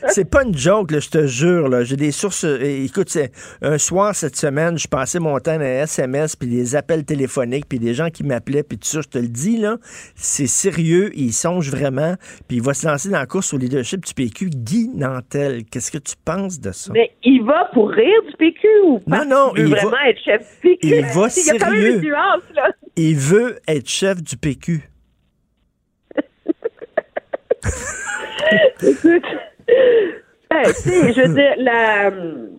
c'est, pas une joke, là, je te jure. Là. J'ai des sources. et Écoute, un soir cette semaine, je passais mon temps dans les SMS, puis des appels téléphoniques, puis des gens qui m'appelaient, puis tout ça. Je te le dis, là, c'est sérieux. Il songe vraiment. Puis il va se lancer dans la course au leadership du PQ. Guy Nantel, qu'est-ce que tu penses de ça? Mais il va pour rire du PQ ou pas? Non, non, il veut il va- vraiment être chef du PQ. il va <laughs> Il y a quand même une nuance, là. Il veut être chef du PQ. Écoute, ben, tu sais, je veux dire, la, hum,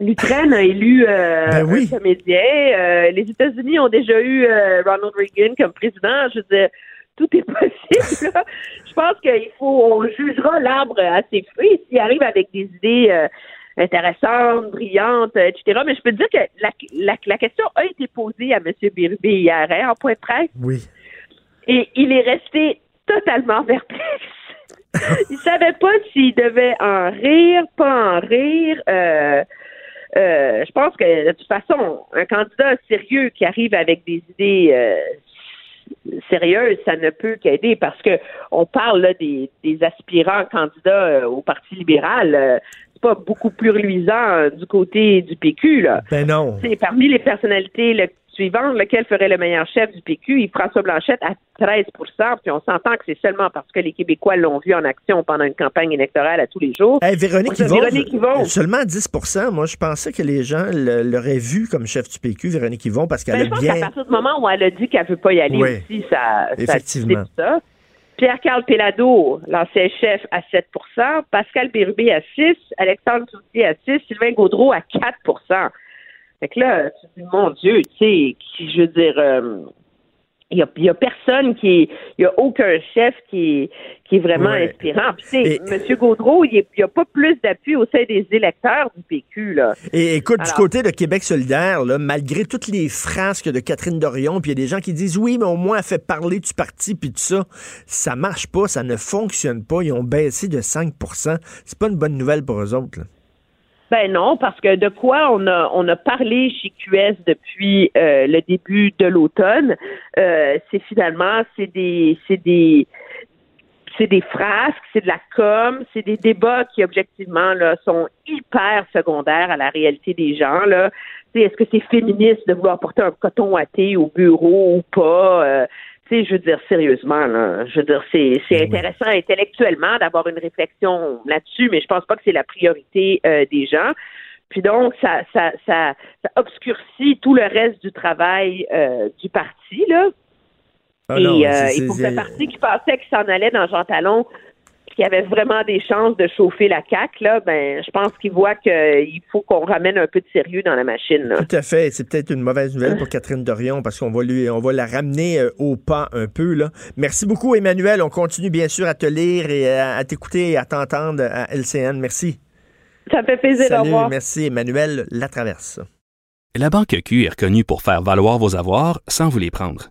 l'Ukraine a élu euh, Ben oui. un comédien. Euh, les États-Unis ont déjà eu euh, Ronald Reagan comme président. Je veux dire, tout est <laughs> possible. là. Je pense qu'il faut, on jugera l'arbre à ses fruits s'il arrive avec des idées euh, intéressantes, brillantes, euh, etc. Mais je peux te dire que la, la, la question a été posée à M. Bérubé hier hein, en point de presse. Oui. Et il est resté totalement perplexe. <laughs> il savait pas s'il devait en rire, pas en rire. Euh, euh, je pense que de toute façon, un candidat sérieux qui arrive avec des idées euh, sérieuses, ça ne peut qu'aider parce que on parle là, des, des aspirants candidats au Parti libéral. c'est pas beaucoup plus reluisant euh, du côté du PQ là. Ben non. C'est parmi les personnalités le- lequel ferait le meilleur chef du PQ? Il François Blanchette à 13% puis on s'entend que c'est seulement parce que les Québécois l'ont vu en action pendant une campagne électorale à tous les jours. Hey, Véronique Moi, Yvon, Véronique Yvon. seulement 10% Moi, je pensais que les gens l'auraient vu comme chef du PQ, Véronique Yvon, parce Ben, qu'elle pense qu'à bien... partir du moment où elle a dit qu'elle veut pas y aller Oui. aussi, ça, Effectivement. ça. Pierre-Carl Pellado, l'ancien chef, à 7% Pascal Bérubé à 6 Alexandre Cloutier à 6 Sylvain Gaudreau à 4 Fait que là, tu te dis, mon Dieu, tu sais, je veux dire, euh, il y a, il y a personne qui il y a aucun chef qui est, qui est vraiment Ouais. inspirant. Puis, tu sais, M. Gaudreau, il n'y a pas plus d'appui au sein des électeurs du PQ, là. Et écoute, du côté de Québec solidaire, là, malgré toutes les frasques de Catherine Dorion, puis il y a des gens qui disent oui, mais au moins elle fait parler du parti, puis tout ça, ça marche pas, ça ne fonctionne pas. Ils ont baissé de 5% C'est pas une bonne nouvelle pour eux autres. là. Ben non, parce que de quoi on a on a parlé chez QS depuis euh, le début de l'automne, euh, c'est finalement c'est des c'est des c'est des frasques, c'est de la com, c'est des débats qui objectivement là sont hyper secondaires à la réalité des gens là. Est-ce que c'est féministe de vouloir porter un coton à thé au bureau ou pas? Euh, tu sais, je veux dire, sérieusement, là, je veux dire, c'est, c'est intéressant intellectuellement d'avoir une réflexion là-dessus, mais je pense pas que c'est la priorité euh, des gens. Puis donc, ça, ça, ça, ça obscurcit tout le reste du travail euh, du parti, là. Ah et, non, euh, et pour ce parti qui pensait qu'il s'en allait dans Jean Talon, qui avait vraiment des chances de chauffer la CAQ, là, ben, je pense qu'il voit qu'il faut qu'on ramène un peu de sérieux dans la machine, là. Tout à fait. C'est peut-être une mauvaise nouvelle pour Catherine Dorion parce qu'on va lui, on va la ramener euh, au pas un peu. Là. Merci beaucoup, Emmanuel. On continue bien sûr à te lire et à, à t'écouter et à t'entendre à LCN. Merci. Ça me fait plaisir, au Salut, revoir. merci, Emmanuel Latraverse. La Banque Q est reconnue pour faire valoir vos avoirs sans vous les prendre.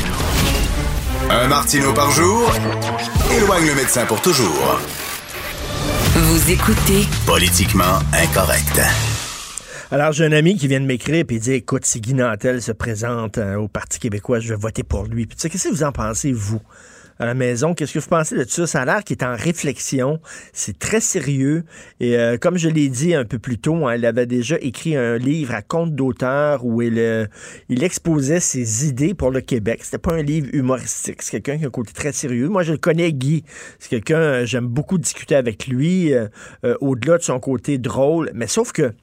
Un Martino par jour éloigne le médecin pour toujours. Vous écoutez Politiquement incorrect. Alors, j'ai un ami qui vient de m'écrire et dit Écoute, si Guy Nantel se présente euh, au Parti québécois, je vais voter pour lui. Puis, tu sais, qu'est-ce que vous en pensez, vous? À la maison. Qu'est-ce que vous pensez de ça? Ça a l'air qu'il est en réflexion. C'est très sérieux. Et euh, comme je l'ai dit un peu plus tôt, hein, il avait déjà écrit un livre à compte d'auteur où il, euh, il exposait ses idées pour le Québec. C'était pas un livre humoristique. C'est quelqu'un qui a un côté très sérieux. Moi, je le connais, Guy. C'est quelqu'un, euh, j'aime beaucoup discuter avec lui, au-delà de son côté drôle. Mais sauf que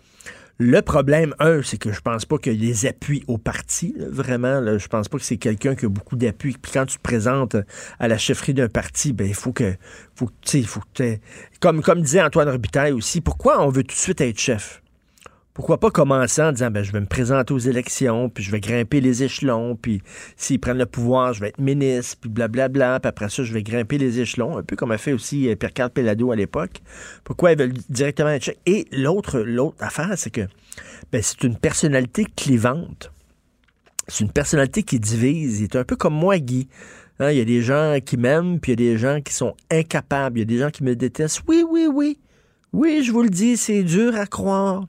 le problème, un, c'est que je pense pas qu'il y ait des appuis au parti, vraiment. Là, je pense pas que c'est quelqu'un qui a beaucoup d'appuis. Puis quand tu te présentes à la chefferie d'un parti, ben il faut que, faut, faut que comme comme disait Antoine Robitaille aussi, pourquoi on veut tout de suite être chef? Pourquoi pas commencer en disant ben je vais me présenter aux élections, puis je vais grimper les échelons, puis s'ils prennent le pouvoir, je vais être ministre, puis blablabla, puis après ça je vais grimper les échelons, un peu comme a fait aussi euh, Pierre-Carl Pellado à l'époque. Pourquoi ils veulent directement être Et l'autre l'autre affaire, c'est que ben, c'est une personnalité clivante. C'est une personnalité qui divise. Il est un peu comme moi, Guy. Hein, il y a des gens qui m'aiment, puis il y a des gens qui sont incapables. Il y a des gens qui me détestent. Oui, oui, oui. Oui, je vous le dis, c'est dur à croire.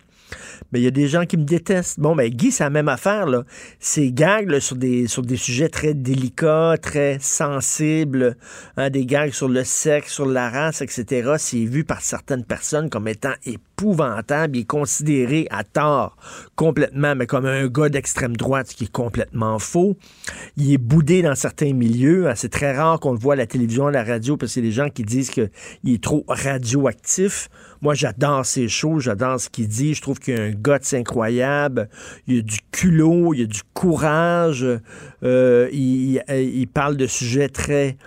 Mais il y a des gens qui me détestent. Bon, ben Guy, c'est la même affaire, là. Ces gags là, sur, des, sur des sujets très délicats, très sensibles, hein, des gags sur le sexe, sur la race, etc., c'est vu par certaines personnes comme étant Il est considéré à tort complètement, mais comme un gars d'extrême droite, ce qui est complètement faux. Il est boudé dans certains milieux. hein. C'est très rare qu'on le voit à la télévision, à la radio, parce que c'est des gens qui disent qu'il est trop radioactif. Moi, j'adore ses shows, j'adore ce qu'il dit. Je trouve qu'il a un guts incroyable. Il a du culot, il a du courage. Euh, il parle de sujets très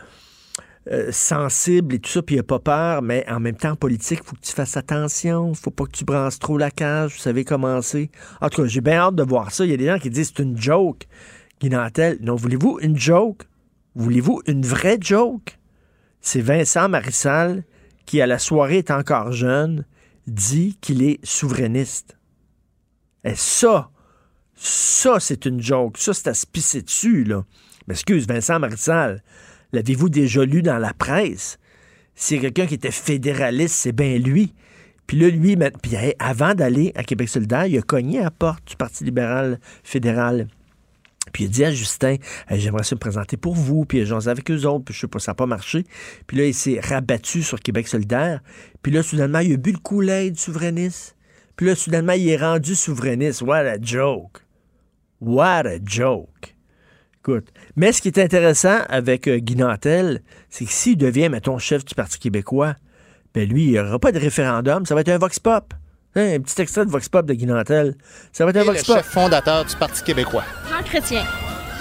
euh, sensibles et tout ça, puis il n'a pas peur, mais en même temps, en politique, il faut que tu fasses attention. faut pas que tu brasses trop la cage. Vous savez comment c'est. En tout cas, j'ai bien hâte de voir ça. Il y a des gens qui disent c'est une joke. Guy Nantel, non, voulez-vous une joke? Voulez-vous une vraie joke? C'est Vincent Marissal qui, à la soirée est encore jeune, dit qu'il est souverainiste. Et ça, ça, c'est une joke. Ça, c'est à se pisser dessus, là. Mais excuse, Vincent Marissal, l'avez-vous déjà lu dans la presse? C'est quelqu'un qui était fédéraliste, c'est bien lui. Puis là, lui, puis, avant d'aller à Québec solidaire, il a cogné à la porte du Parti libéral fédéral. Puis il a dit à Justin, j'aimerais ça me présenter pour vous, puis j'en avec eux autres, puis je sais pas, ça n'a pas marché. Puis là, il s'est rabattu sur Québec solidaire. Puis là, soudainement, il a bu le Kool-Aid souverainiste. Puis là, soudainement, il est rendu souverainiste. What a joke. What a joke. Écoute, mais ce qui est intéressant avec euh, Guy Nantel, c'est que s'il devient, mettons, chef du Parti québécois, ben lui, il n'y aura pas de référendum, ça va être un vox pop. Hein, un petit extrait de vox pop de Guy Nantel. Ça va être un vox le pop. chef fondateur du Parti québécois, Jean Chrétien,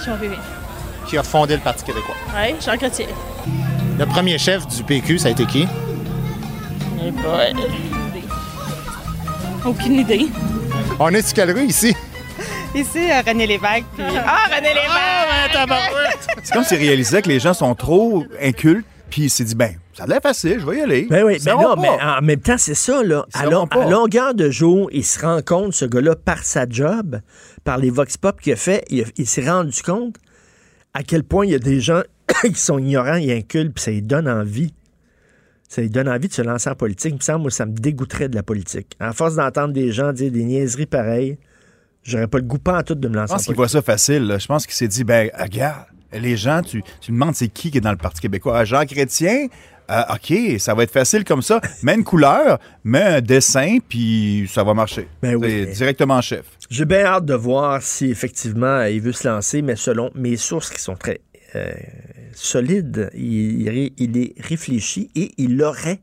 si on veut bien. qui a fondé le Parti québécois. Oui, Jean Chrétien. Le premier chef du PQ, ça a été qui? Eh boy. Aucune idée. On est sur quelle rue ici? Ici, euh, René Lévesque. Puis... Ah, René Lévesque! C'est comme s'il réalisait que les gens sont trop incultes, puis il s'est dit, ben, ça a l'air facile, je vais y aller. Ben oui, ben non, mais en même temps, c'est ça, là. À, long- pas. à longueur de jour, il se rend compte, ce gars-là, par sa job, par les vox pop qu'il a fait, il, s'est rendu compte à quel point il y a des gens <coughs> qui sont ignorants et incultes, puis ça lui donne envie. Ça lui donne envie de se lancer en politique. Il me semble, moi, ça me dégoûterait de la politique. À force d'entendre des gens dire des niaiseries pareilles, j'aurais pas le goût pas en tout de me Je lancer en pense qu'il voit ça facile. là. Je pense qu'il s'est dit, ben, regarde, les gens, tu, tu me demandes c'est qui qui est dans le Parti québécois. Ah, Jean Chrétien, euh, OK, ça va être facile comme ça. <laughs> Mets une couleur, mets un dessin, puis ça va marcher. Ben oui, directement chef. J'ai bien hâte de voir si effectivement il veut se lancer, mais selon mes sources qui sont très euh, solides, il, il- il est réfléchi et il aurait,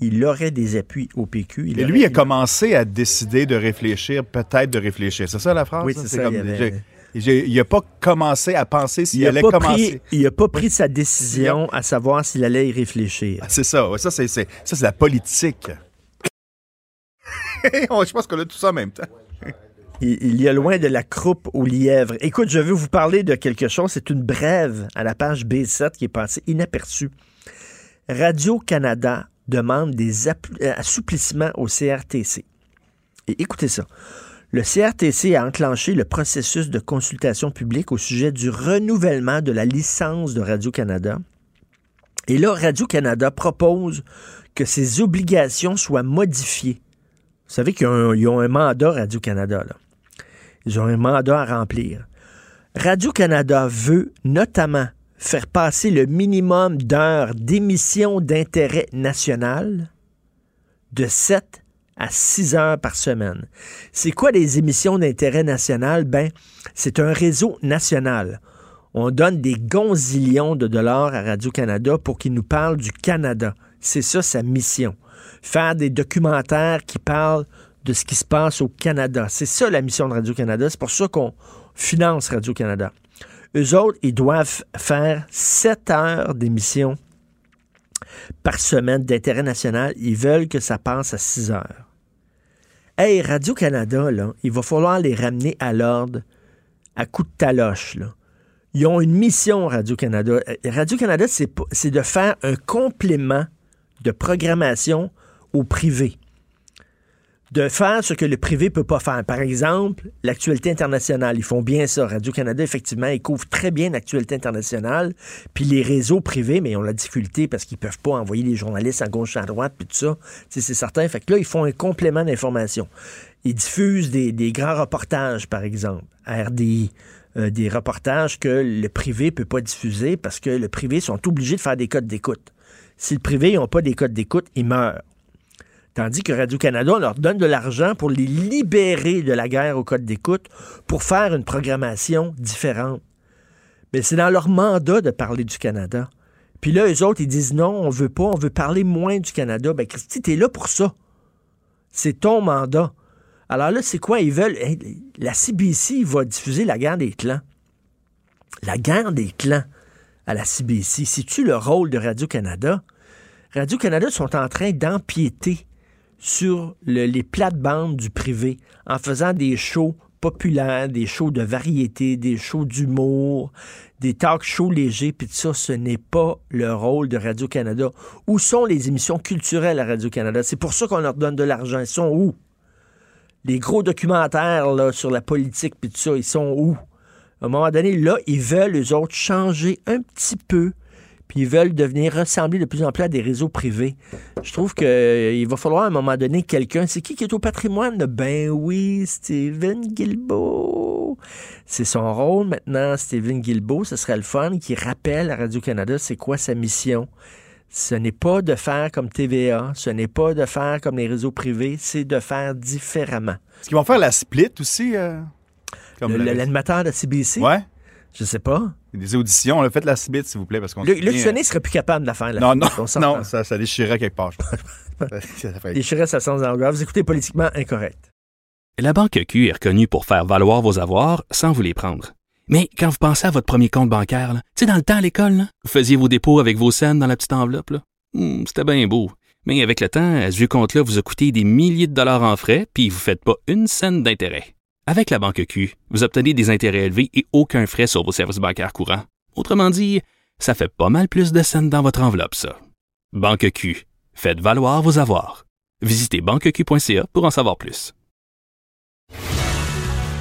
il aurait des appuis au PQ. Il Et aurait- lui a il- commencé à décider de réfléchir, peut-être de réfléchir. C'est ça la phrase? Oui, c'est ça, il comme- avait- j'ai- il n'a pas commencé à penser s'il il allait n'a commencer. pris, il a pas pris sa décision à savoir s'il allait y réfléchir. Ah, C'est ça, ouais, ça c'est c'est- ça, c'est la politique. <laughs> Je pense qu'on a tout ça en même temps. Il, il y a loin de la croupe au lièvre. Écoute, je veux vous parler de quelque chose. C'est une brève à la page B7 qui est passée inaperçue. Radio-Canada demande des euh, assouplissements au CRTC. Et écoutez ça. Le CRTC a enclenché le processus de consultation publique au sujet du renouvellement de la licence de Radio-Canada. Et là, Radio-Canada propose que ces obligations soient modifiées. Vous savez qu'ils ont, un- ils ont un mandat Radio-Canada. Ils ont un mandat à remplir. Radio-Canada veut notamment faire passer le minimum d'heures d'émission d'intérêt national de 7 à 6 heures par semaine. C'est quoi les émissions d'intérêt national? Ben, c'est un réseau national. On donne des gonzillions de dollars à Radio-Canada pour qu'il nous parle du Canada. C'est ça sa mission. Faire des documentaires qui parlent de ce qui se passe au Canada. C'est ça la mission de Radio-Canada. C'est pour ça qu'on finance Radio-Canada. Eux autres, ils doivent faire 7 heures d'émission par semaine d'intérêt national. Ils veulent que ça passe à 6 heures. Hey, Radio-Canada, là, il va falloir les ramener à l'ordre à coup de taloche. Ils ont une mission, Radio-Canada. Euh, Radio-Canada, c'est de faire un complément de programmation au privé. De faire ce que le privé peut pas faire. Par exemple, l'actualité internationale. Ils font bien ça. Radio-Canada, effectivement, ils couvrent très bien l'actualité internationale. Puis les réseaux privés, mais ils ont la difficulté parce qu'ils peuvent pas envoyer les journalistes à gauche, à droite, puis tout ça. C'est certain. Fait que là, ils font un complément d'information. Ils diffusent des, des grands reportages, par exemple, à RDI. Euh, des reportages que le privé peut pas diffuser parce que le privé sont obligés de faire des codes d'écoute. Si le privé n'a pas des codes d'écoute, ils meurent. Tandis que Radio-Canada, on leur donne de l'argent pour les libérer de la guerre au code d'écoute pour faire une programmation différente. Mais c'est dans leur mandat de parler du Canada. Puis là, eux autres, ils disent non, on veut pas, on veut parler moins du Canada. Ben, Christy, t'es là pour ça. C'est ton mandat. Alors là, c'est quoi? Ils veulent? la CBC va diffuser la guerre des clans. La guerre des clans à la CBC. C'est-tu le rôle de Radio-Canada? Radio-Canada sont en train d'empiéter sur le- les plates-bandes du privé en faisant des shows populaires, des shows de variété, des shows d'humour, des talk shows légers, puis ça, ce n'est pas le rôle de Radio-Canada. Où sont les émissions culturelles à Radio-Canada? C'est pour ça qu'on leur donne de l'argent. Ils sont où? Les gros documentaires sur la politique, puis ça, ils sont où? À un moment donné, là, ils veulent, eux autres, changer un petit peu, puis ils veulent devenir ressembler de plus en plus à des réseaux privés. Je trouve qu'il va falloir à un moment donné quelqu'un. C'est qui qui est au patrimoine? Ben oui, Steven Guilbeault. C'est son rôle maintenant, Steven Guilbeault. Ce serait le fun qui rappelle à Radio-Canada c'est quoi sa mission. Ce n'est pas de faire comme TVA, ce n'est pas de faire comme les réseaux privés, c'est de faire différemment. Est-ce qu'ils vont faire la split aussi? euh, comme L'animateur de CBC? Ouais. Je sais pas. Des auditions, là, faites la subite, s'il vous plaît, parce qu'on Luc, serait plus capable de la faire. la Non, fin, non, non, ça, ça déchirait quelque part. <laughs> Ça Déchirait sa sens d'engagement. Vous écoutez politiquement incorrect. La Banque Q est reconnue pour faire valoir vos avoirs sans vous les prendre. Mais quand vous pensez à votre premier compte bancaire, là, tu sais, dans le temps à l'école, là, vous faisiez vos dépôts avec vos scènes dans la petite enveloppe. là. Hmm, C'était bien beau. Mais avec le temps, ce vieux compte-là vous a coûté des milliers de dollars en frais, puis vous ne faites pas une scène d'intérêt. Avec la Banque Q, vous obtenez des intérêts élevés et aucun frais sur vos services bancaires courants. Autrement dit, ça fait pas mal plus de scènes dans votre enveloppe, ça. Banque Q, faites valoir vos avoirs. Visitez banqueq.ca pour en savoir plus.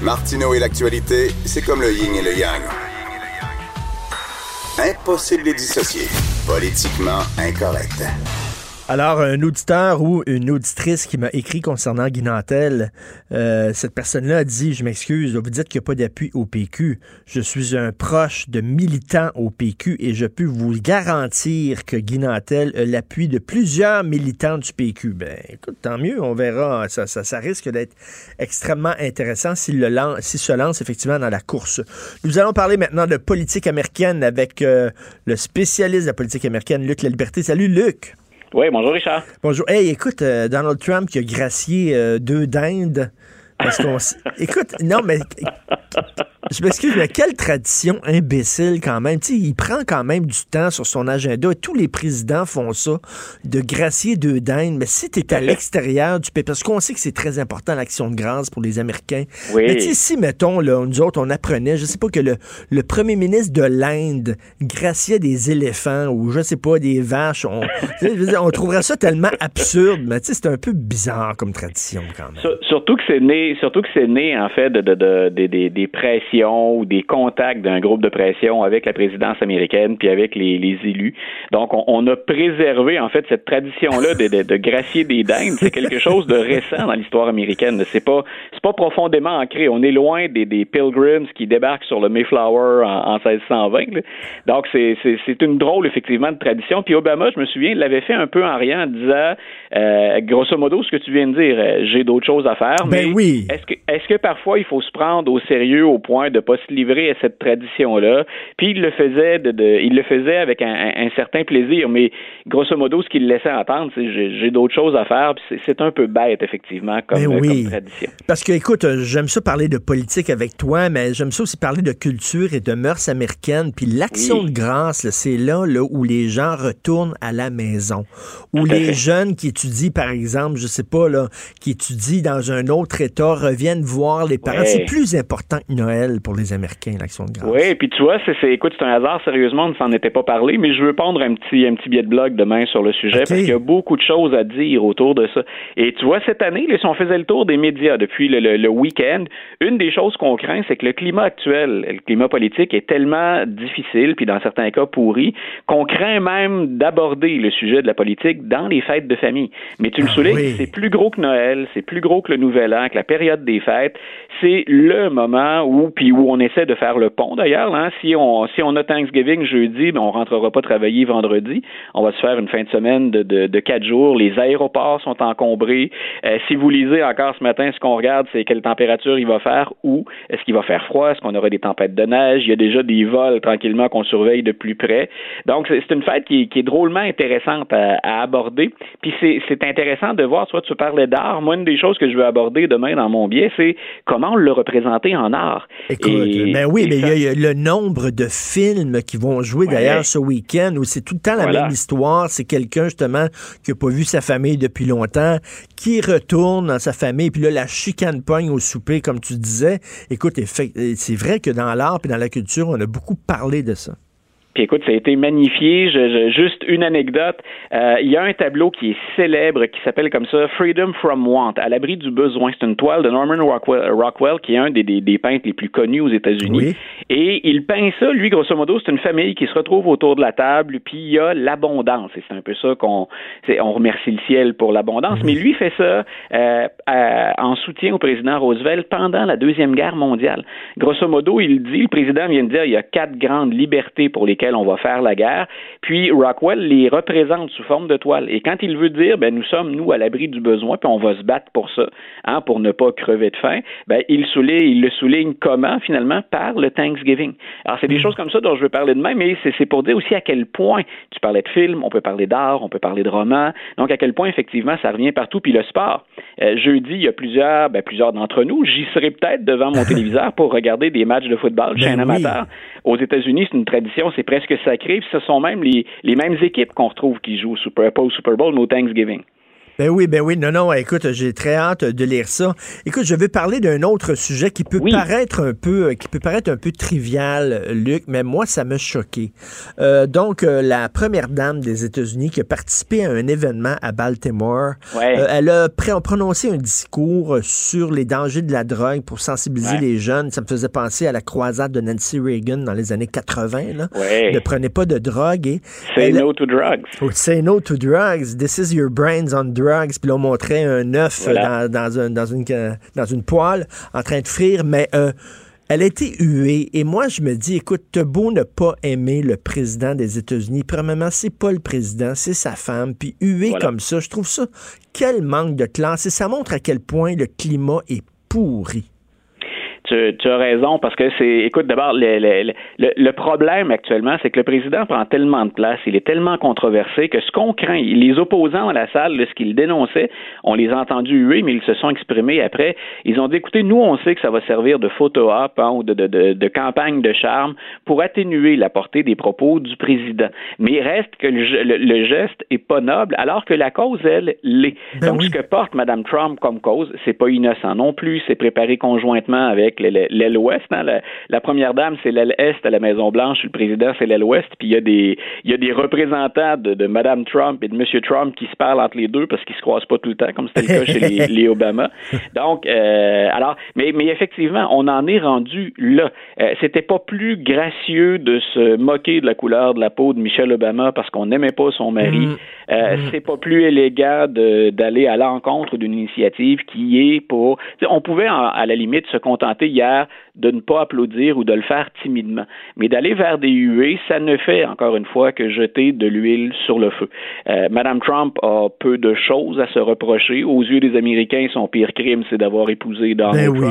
Martineau et l'actualité, c'est comme le yin et le yang. Impossible de les dissocier. Politiquement incorrect. Alors, un auditeur ou une auditrice qui m'a écrit concernant Guy Nantel, euh, cette personne-là a dit, je m'excuse, vous dites qu'il n'y a pas d'appui au PQ. Je suis un proche de militants au PQ et je peux vous garantir que Guy Nantel a l'appui de plusieurs militants du PQ. Ben, écoute, tant mieux, on verra. Ça, ça, ça risque d'être extrêmement intéressant s'il le lance, s'il se lance effectivement dans la course. Nous allons parler maintenant de politique américaine avec euh, le spécialiste de la politique américaine, Luc La Liberté. Salut, Luc. Oui, bonjour Richard. Bonjour. Hey, écoute, euh, Donald Trump qui a gracié euh, deux dindes. Parce qu'on. <laughs> écoute, non, mais. Je m'excuse, mais quelle tradition imbécile quand même. Tu sais, il prend quand même du temps sur son agenda. Tous les présidents font ça, de gracier deux dindes. Mais si tu es à l'extérieur du pays, parce qu'on sait que c'est très important l'action de grâce pour les Américains. Oui. Mais si, mettons, là, nous autres, on apprenait, je sais pas, que le, le premier ministre de l'Inde graciait des éléphants ou, je sais pas, des vaches, on, on trouverait ça tellement absurde. Mais c'est un peu bizarre comme tradition quand même. Sur- Surtout que c'est né, surtout que c'est né en fait de, de- de- de- des- des ou des contacts d'un groupe de pression avec la présidence américaine puis avec les, élus. Donc on, a préservé en fait cette tradition-là de, gracier des dindes. C'est quelque chose de récent dans l'histoire américaine. C'est pas c'est pas profondément ancré. On est loin des, Pilgrims qui débarquent sur le Mayflower en, en 1620. là. Donc c'est une drôle effectivement de tradition. Puis Obama, je me souviens, l'avait fait un peu en riant en disant euh, grosso modo ce que tu viens de dire. euh, J'ai d'autres choses à faire. Ben mais oui. Est-ce que, est-ce que parfois il faut se prendre au sérieux au point de pas se livrer à cette tradition-là? Puis il le faisait, de, de- il le faisait avec un, un- un certain plaisir, mais grosso modo, ce qu'il laissait entendre, c'est j'ai, j'ai d'autres choses à faire. Puis c'est, un peu bête effectivement comme, Ben euh, oui. comme tradition. Parce que, écoute, euh, j'aime ça parler de politique avec toi, mais j'aime ça aussi parler de culture et de mœurs américaines. Puis l'action Oui. de grâce, c'est là, là où les gens retournent à la maison. Où les jeunes qui étudient, par exemple, je sais pas, là, qui étudient dans un autre État, reviennent voir les parents. Ouais. C'est plus important que Noël pour les Américains, l'action de grâce. Oui, puis tu vois, c'est, écoute, c'est un hasard, sérieusement, on ne s'en était pas parlé, mais je veux pondre un petit, un petit billet de blog demain sur le sujet parce qu'il y a beaucoup de choses à dire autour de ça. Et tu vois, cette année, là, si on faisait le tour des médias depuis le, le- le week-end, une des choses qu'on craint, c'est que le climat actuel, le climat politique est tellement difficile, puis dans certains cas pourri, qu'on craint même d'aborder le sujet de la politique dans les fêtes de famille. Mais tu le soulignes, oui. c'est plus gros que Noël, c'est plus gros que le Nouvel An, que la période des fêtes. C'est le moment où, puis où on essaie de faire le pont d'ailleurs. Hein. Si on si on a Thanksgiving jeudi, ben on rentrera pas travailler vendredi. On va se faire une fin de semaine de, de, de quatre jours. Les aéroports sont encombrés. Euh, si vous lisez encore ce matin, ce qu'on regarde, c'est quelle température il va faire, où est-ce qu'il va faire froid, est-ce qu'on aura des tempêtes de neige. Il y a déjà des vols tranquillement qu'on surveille de plus près. Donc c'est une fête qui, qui est drôlement intéressante à, à aborder. Puis c'est intéressant de voir, vois, tu parlais d'art. Moi, une des choses que je veux aborder demain dans mon biais, c'est comment on l'a représenté en art. Écoute, Et- ben oui, mais il y, a- le nombre de films qui vont jouer Ouais. d'ailleurs ce week-end où c'est tout le temps la Voilà. même histoire. C'est quelqu'un justement qui n'a pas vu sa famille depuis longtemps, qui retourne dans sa famille, puis là, la chicane pogne au souper, comme tu disais. Écoute, c'est vrai que dans l'art et dans la culture, on a beaucoup parlé de ça. Puis écoute, ça a été magnifié. Je, je- juste une anecdote. Euh, il y a un tableau qui est célèbre qui s'appelle comme ça Freedom from Want, à l'abri du besoin. C'est une toile de Norman Rockwell, Rockwell qui est un des, des, des peintres les plus connus aux États-Unis. Oui. Et il peint ça, lui, grosso modo, c'est une famille qui se retrouve autour de la table, puis il y a l'abondance. Et c'est un peu ça qu'on on remercie le ciel pour l'abondance. Mais lui fait ça euh, à- en soutien au président Roosevelt pendant la Deuxième Guerre mondiale. Grosso modo, il dit, le président vient de dire, il y a quatre grandes libertés pour lesquelles lesquels on va faire la guerre. Puis Rockwell les représente sous forme de toile. Et quand il veut dire, ben nous sommes nous à l'abri du besoin, puis on va se battre pour ça, hein, pour ne pas crever de faim, ben il souligne, il le souligne comment finalement? Par le Thanksgiving. Alors c'est des choses comme ça dont je veux parler demain, mais c'est pour dire aussi à quel point tu parlais de films, on peut parler d'art, on peut parler de romans, donc à quel point effectivement ça revient partout. Puis le sport, euh, jeudi il y a plusieurs, ben, plusieurs d'entre nous, j'y serai peut-être devant mon <laughs> téléviseur pour regarder des matchs de football chez Ben un oui. amateur. Aux États-Unis, c'est une tradition, c'est presque sacré. Puis ce sont même les, les mêmes équipes qu'on retrouve qui jouent au Super, pas au Super Bowl, mais au Thanksgiving. Ben oui, ben oui, non, non, écoute, j'ai très hâte de lire ça. Écoute, je veux parler d'un autre sujet qui peut paraître un peu, euh, qui peut paraître un peu trivial, Luc, mais moi, ça m'a choqué. Euh, donc, euh, la première dame des États-Unis qui a participé à un événement à Baltimore, Ouais. euh, elle a prononcé un discours sur les dangers de la drogue pour sensibiliser Ouais. les jeunes. Ça me faisait penser à la croisade de Nancy Reagan dans les années 80. Là. Ouais. Ne prenez pas de drogue. Et Say elle- no to drugs. Oh, Say no to drugs. This is your brains on drugs. Puis là, on montrait un œuf Voilà. euh, dans, dans, un- dans une, dans une poêle en train de frire, mais euh, elle a été huée. Et moi, je me dis, écoute, t'as beau ne pas aimer le président des États-Unis. Premièrement, c'est pas le président, c'est sa femme. Puis huée Voilà. comme ça, je trouve ça, quel manque de classe. Et ça montre à quel point le climat est pourri. Tu, tu as raison parce que c'est, écoute, d'abord, le, le, le, le problème actuellement, c'est que le président prend tellement de place, il est tellement controversé que ce qu'on craint, les opposants à la salle, là, ce qu'ils dénonçaient, on les a entendus huer, mais ils se sont exprimés après. Ils ont dit, écoutez, nous, on sait que ça va servir de photo op hein, ou de, de, de, de campagne de charme pour atténuer la portée des propos du président. Mais il reste que le, le, le geste est pas noble, alors que la cause, elle, l'est. Donc, ce que porte Mme Trump comme cause, c'est pas innocent non plus. C'est préparé conjointement avec l'aile l'aile ouest. hein. La, la première dame, c'est l'aile est à la Maison Blanche. Le président, c'est l'aile ouest. Puis il y a des, il y a des représentants de, de Mme Trump et de M. Trump qui se parlent entre les deux parce qu'ils se croisent pas tout le temps, comme c'était le cas chez les, <laughs> les Obama. Donc, euh, alors, mais, mais effectivement, on en est rendu là. Euh, c'était pas plus gracieux de se moquer de la couleur de la peau de Michelle Obama parce qu'on n'aimait pas son mari. Mm. Euh, C'est pas plus élégant d'aller à l'encontre d'une initiative qui est pour. On pouvait, à la limite, se contenter hier de ne pas applaudir ou de le faire timidement. Mais d'aller vers des huées, ça ne fait, encore une fois, que jeter de l'huile sur le feu. Euh, Madame Trump a peu de choses à se reprocher. Aux yeux des Américains, son pire crime, c'est d'avoir épousé Donald Ben oui.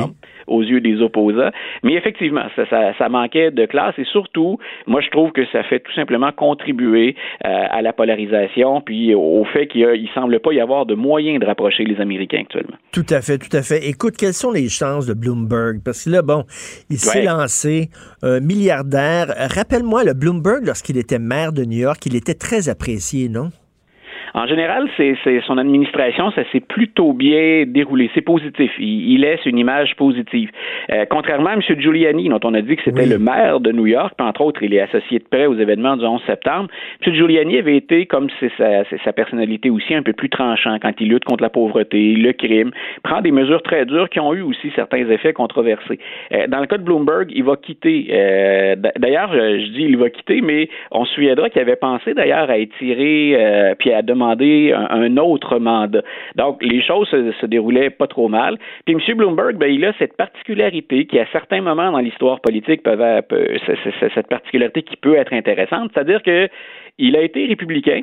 Aux yeux des opposants. Mais effectivement, ça, ça, ça manquait de classe et surtout, moi, je trouve que ça fait tout simplement contribuer euh, à la polarisation puis au fait qu'il ne semble pas y avoir de moyen de rapprocher les Américains actuellement. Tout à fait, tout à fait. Écoute, quelles sont les chances de Bloomberg? Parce que là, bon, il s'est Ouais. lancé euh, milliardaire. Rappelle-moi, le Bloomberg, lorsqu'il était maire de New York, il était très apprécié, non? En général, c'est c'est- son administration, ça s'est plutôt bien déroulé. C'est positif. Il, il laisse une image positive. Euh, contrairement à M. Giuliani, dont on a dit que c'était Oui. le maire de New York, puis entre autres, il est associé de près aux événements du 11 septembre. M. Giuliani avait été, comme c'est sa, sa personnalité aussi, un peu plus tranchant quand il lutte contre la pauvreté, le crime, prend des mesures très dures qui ont eu aussi certains effets controversés. Euh, dans le cas de Bloomberg, il va quitter. euh, d'ailleurs, je, je dis il va quitter, mais on se souviendra qu'il avait pensé d'ailleurs à étirer euh, puis à demander un, autre mandat. Donc, les choses se, déroulaient pas trop mal. Puis M. Bloomberg, ben, il a cette particularité qui, à certains moments dans l'histoire politique, peuvent, c'est cette particularité qui peut être intéressante, c'est-à-dire que il a été républicain.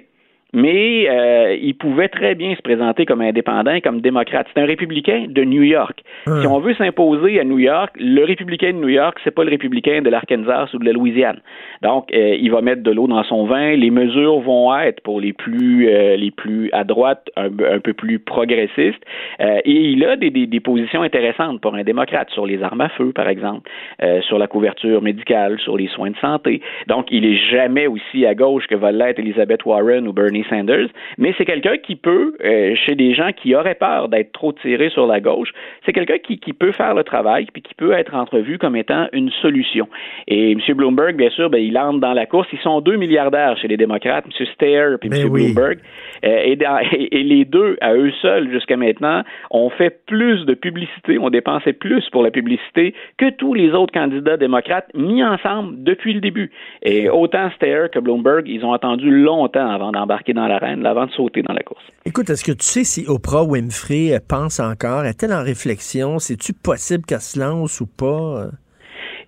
Mais euh, il pouvait très bien se présenter comme indépendant, comme démocrate. C'est un républicain de New York. Si on veut s'imposer à New York, le républicain de New York, c'est pas le républicain de l'Arkansas ou de la Louisiane. Donc, euh, il va mettre de l'eau dans son vin. Les mesures vont être pour les plus euh, les plus à droite, un, un peu plus progressistes. Euh, et il a des, des, des positions intéressantes pour un démocrate sur les armes à feu, par exemple, euh, sur la couverture médicale, sur les soins de santé. Donc, il est jamais aussi à gauche que va l'être Elizabeth Warren ou Bernie Sanders, mais c'est quelqu'un qui peut, euh, chez des gens qui auraient peur d'être trop tirés sur la gauche, c'est quelqu'un qui, qui peut faire le travail puis qui peut être entrevu comme étant une solution. Et M. Bloomberg, bien sûr, ben, il entre dans la course. Ils sont deux milliardaires chez les démocrates, M. Steyer et M. Ben oui. Bloomberg. Euh, et, dans- et- et les deux, à eux seuls, jusqu'à maintenant, ont fait plus de publicité, ont dépensé plus pour la publicité que tous les autres candidats démocrates mis ensemble depuis le début. Et autant Steyer que Bloomberg, ils ont attendu longtemps avant d'embarquer dans l'arène, avant de sauter dans la course. Écoute, est-ce que tu sais si Oprah Winfrey euh, pense encore? Est-elle en réflexion? C'est-tu possible qu'elle se lance ou pas?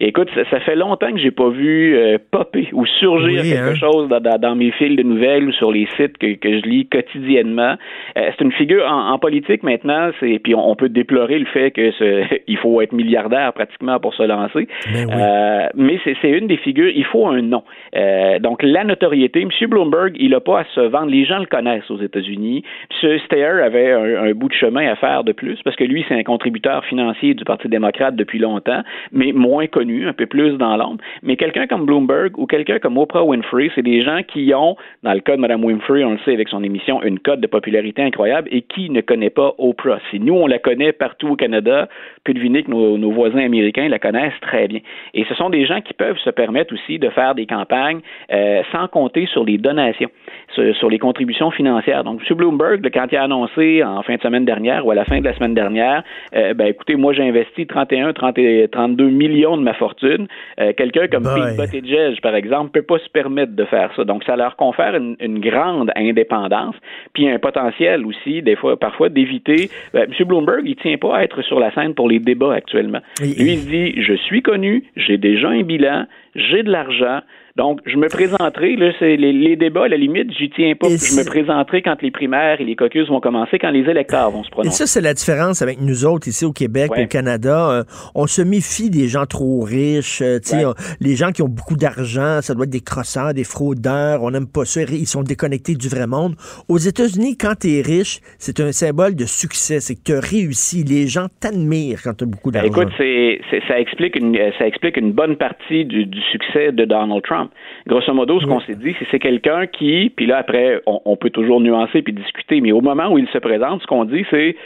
Écoute, ça, ça fait longtemps que j'ai pas vu euh, popper ou surgir Oui, quelque hein. chose dans, dans- dans mes fils de nouvelles ou sur les sites que, que je lis quotidiennement. Euh, c'est une figure en, en politique maintenant, c'est puis on, on peut déplorer le fait que ce, <laughs> il faut être milliardaire pratiquement pour se lancer. Ben Euh, mais c'est c'est une des figures, il faut un nom. Euh, donc la notoriété, M. Bloomberg, il n'a pas à se vendre. Les gens le connaissent aux États-Unis. M. Steyer avait un, un bout de chemin à faire de plus parce que lui, c'est un contributeur financier du Parti démocrate depuis longtemps, mais moins connu, un peu plus dans l'ombre. Mais quelqu'un comme Bloomberg ou quelqu'un comme Oprah Winfrey, c'est des gens qui ont, dans le cas de Mme Winfrey, on le sait avec son émission, une cote de popularité incroyable et qui ne connaît pas Oprah. Si nous, on la connaît partout au Canada, peut deviner que nos, nos voisins américains la connaissent très bien. Et ce sont des gens qui peuvent se permettre aussi de faire des campagnes euh, sans compter sur les donations, sur, sur les contributions financières. Donc, M. Bloomberg, quand il a annoncé en fin de semaine dernière ou à la fin de la semaine dernière, euh, ben écoutez, moi j'ai investi 31, 30 et 32 millions de ma fortune. Euh, Quelqu'un comme. Pete Buttigieg, par exemple, peut pas se permettre de faire ça. Donc, ça leur confère une, une grande indépendance, puis un potentiel aussi, des fois, parfois, d'éviter. Ben, M. Bloomberg, il tient pas à être sur la scène pour les débats actuellement. Lui, il se dit, je suis connu, j'ai déjà un bilan, j'ai de l'argent. Donc, je me présenterai, là, c'est les, les débats, à la limite, j'y tiens pas. Et Je me présenterai quand les primaires et les caucus vont commencer, quand les électeurs vont se Et prononcer. ça, c'est la différence avec nous autres ici au Québec, Ouais. au Canada. Euh, on se méfie des gens trop riches. euh, tu sais, Ouais. on- les gens qui ont beaucoup d'argent, ça doit être des crosseurs, des fraudeurs. On n'aime pas ça. Ils sont déconnectés du vrai monde. Aux États-Unis, quand tu es riche, c'est un symbole de succès. C'est que tu as réussi. Les gens t'admirent quand tu as beaucoup Ben, d'argent. écoute, c'est, c'est- ça, explique une, ça explique une bonne partie du, du succès de Donald Trump. Grosso modo, ce qu'on s'est dit, c'est que c'est quelqu'un qui, puis là après, on, on peut toujours nuancer puis discuter, mais au moment où il se présente, ce qu'on dit, c'est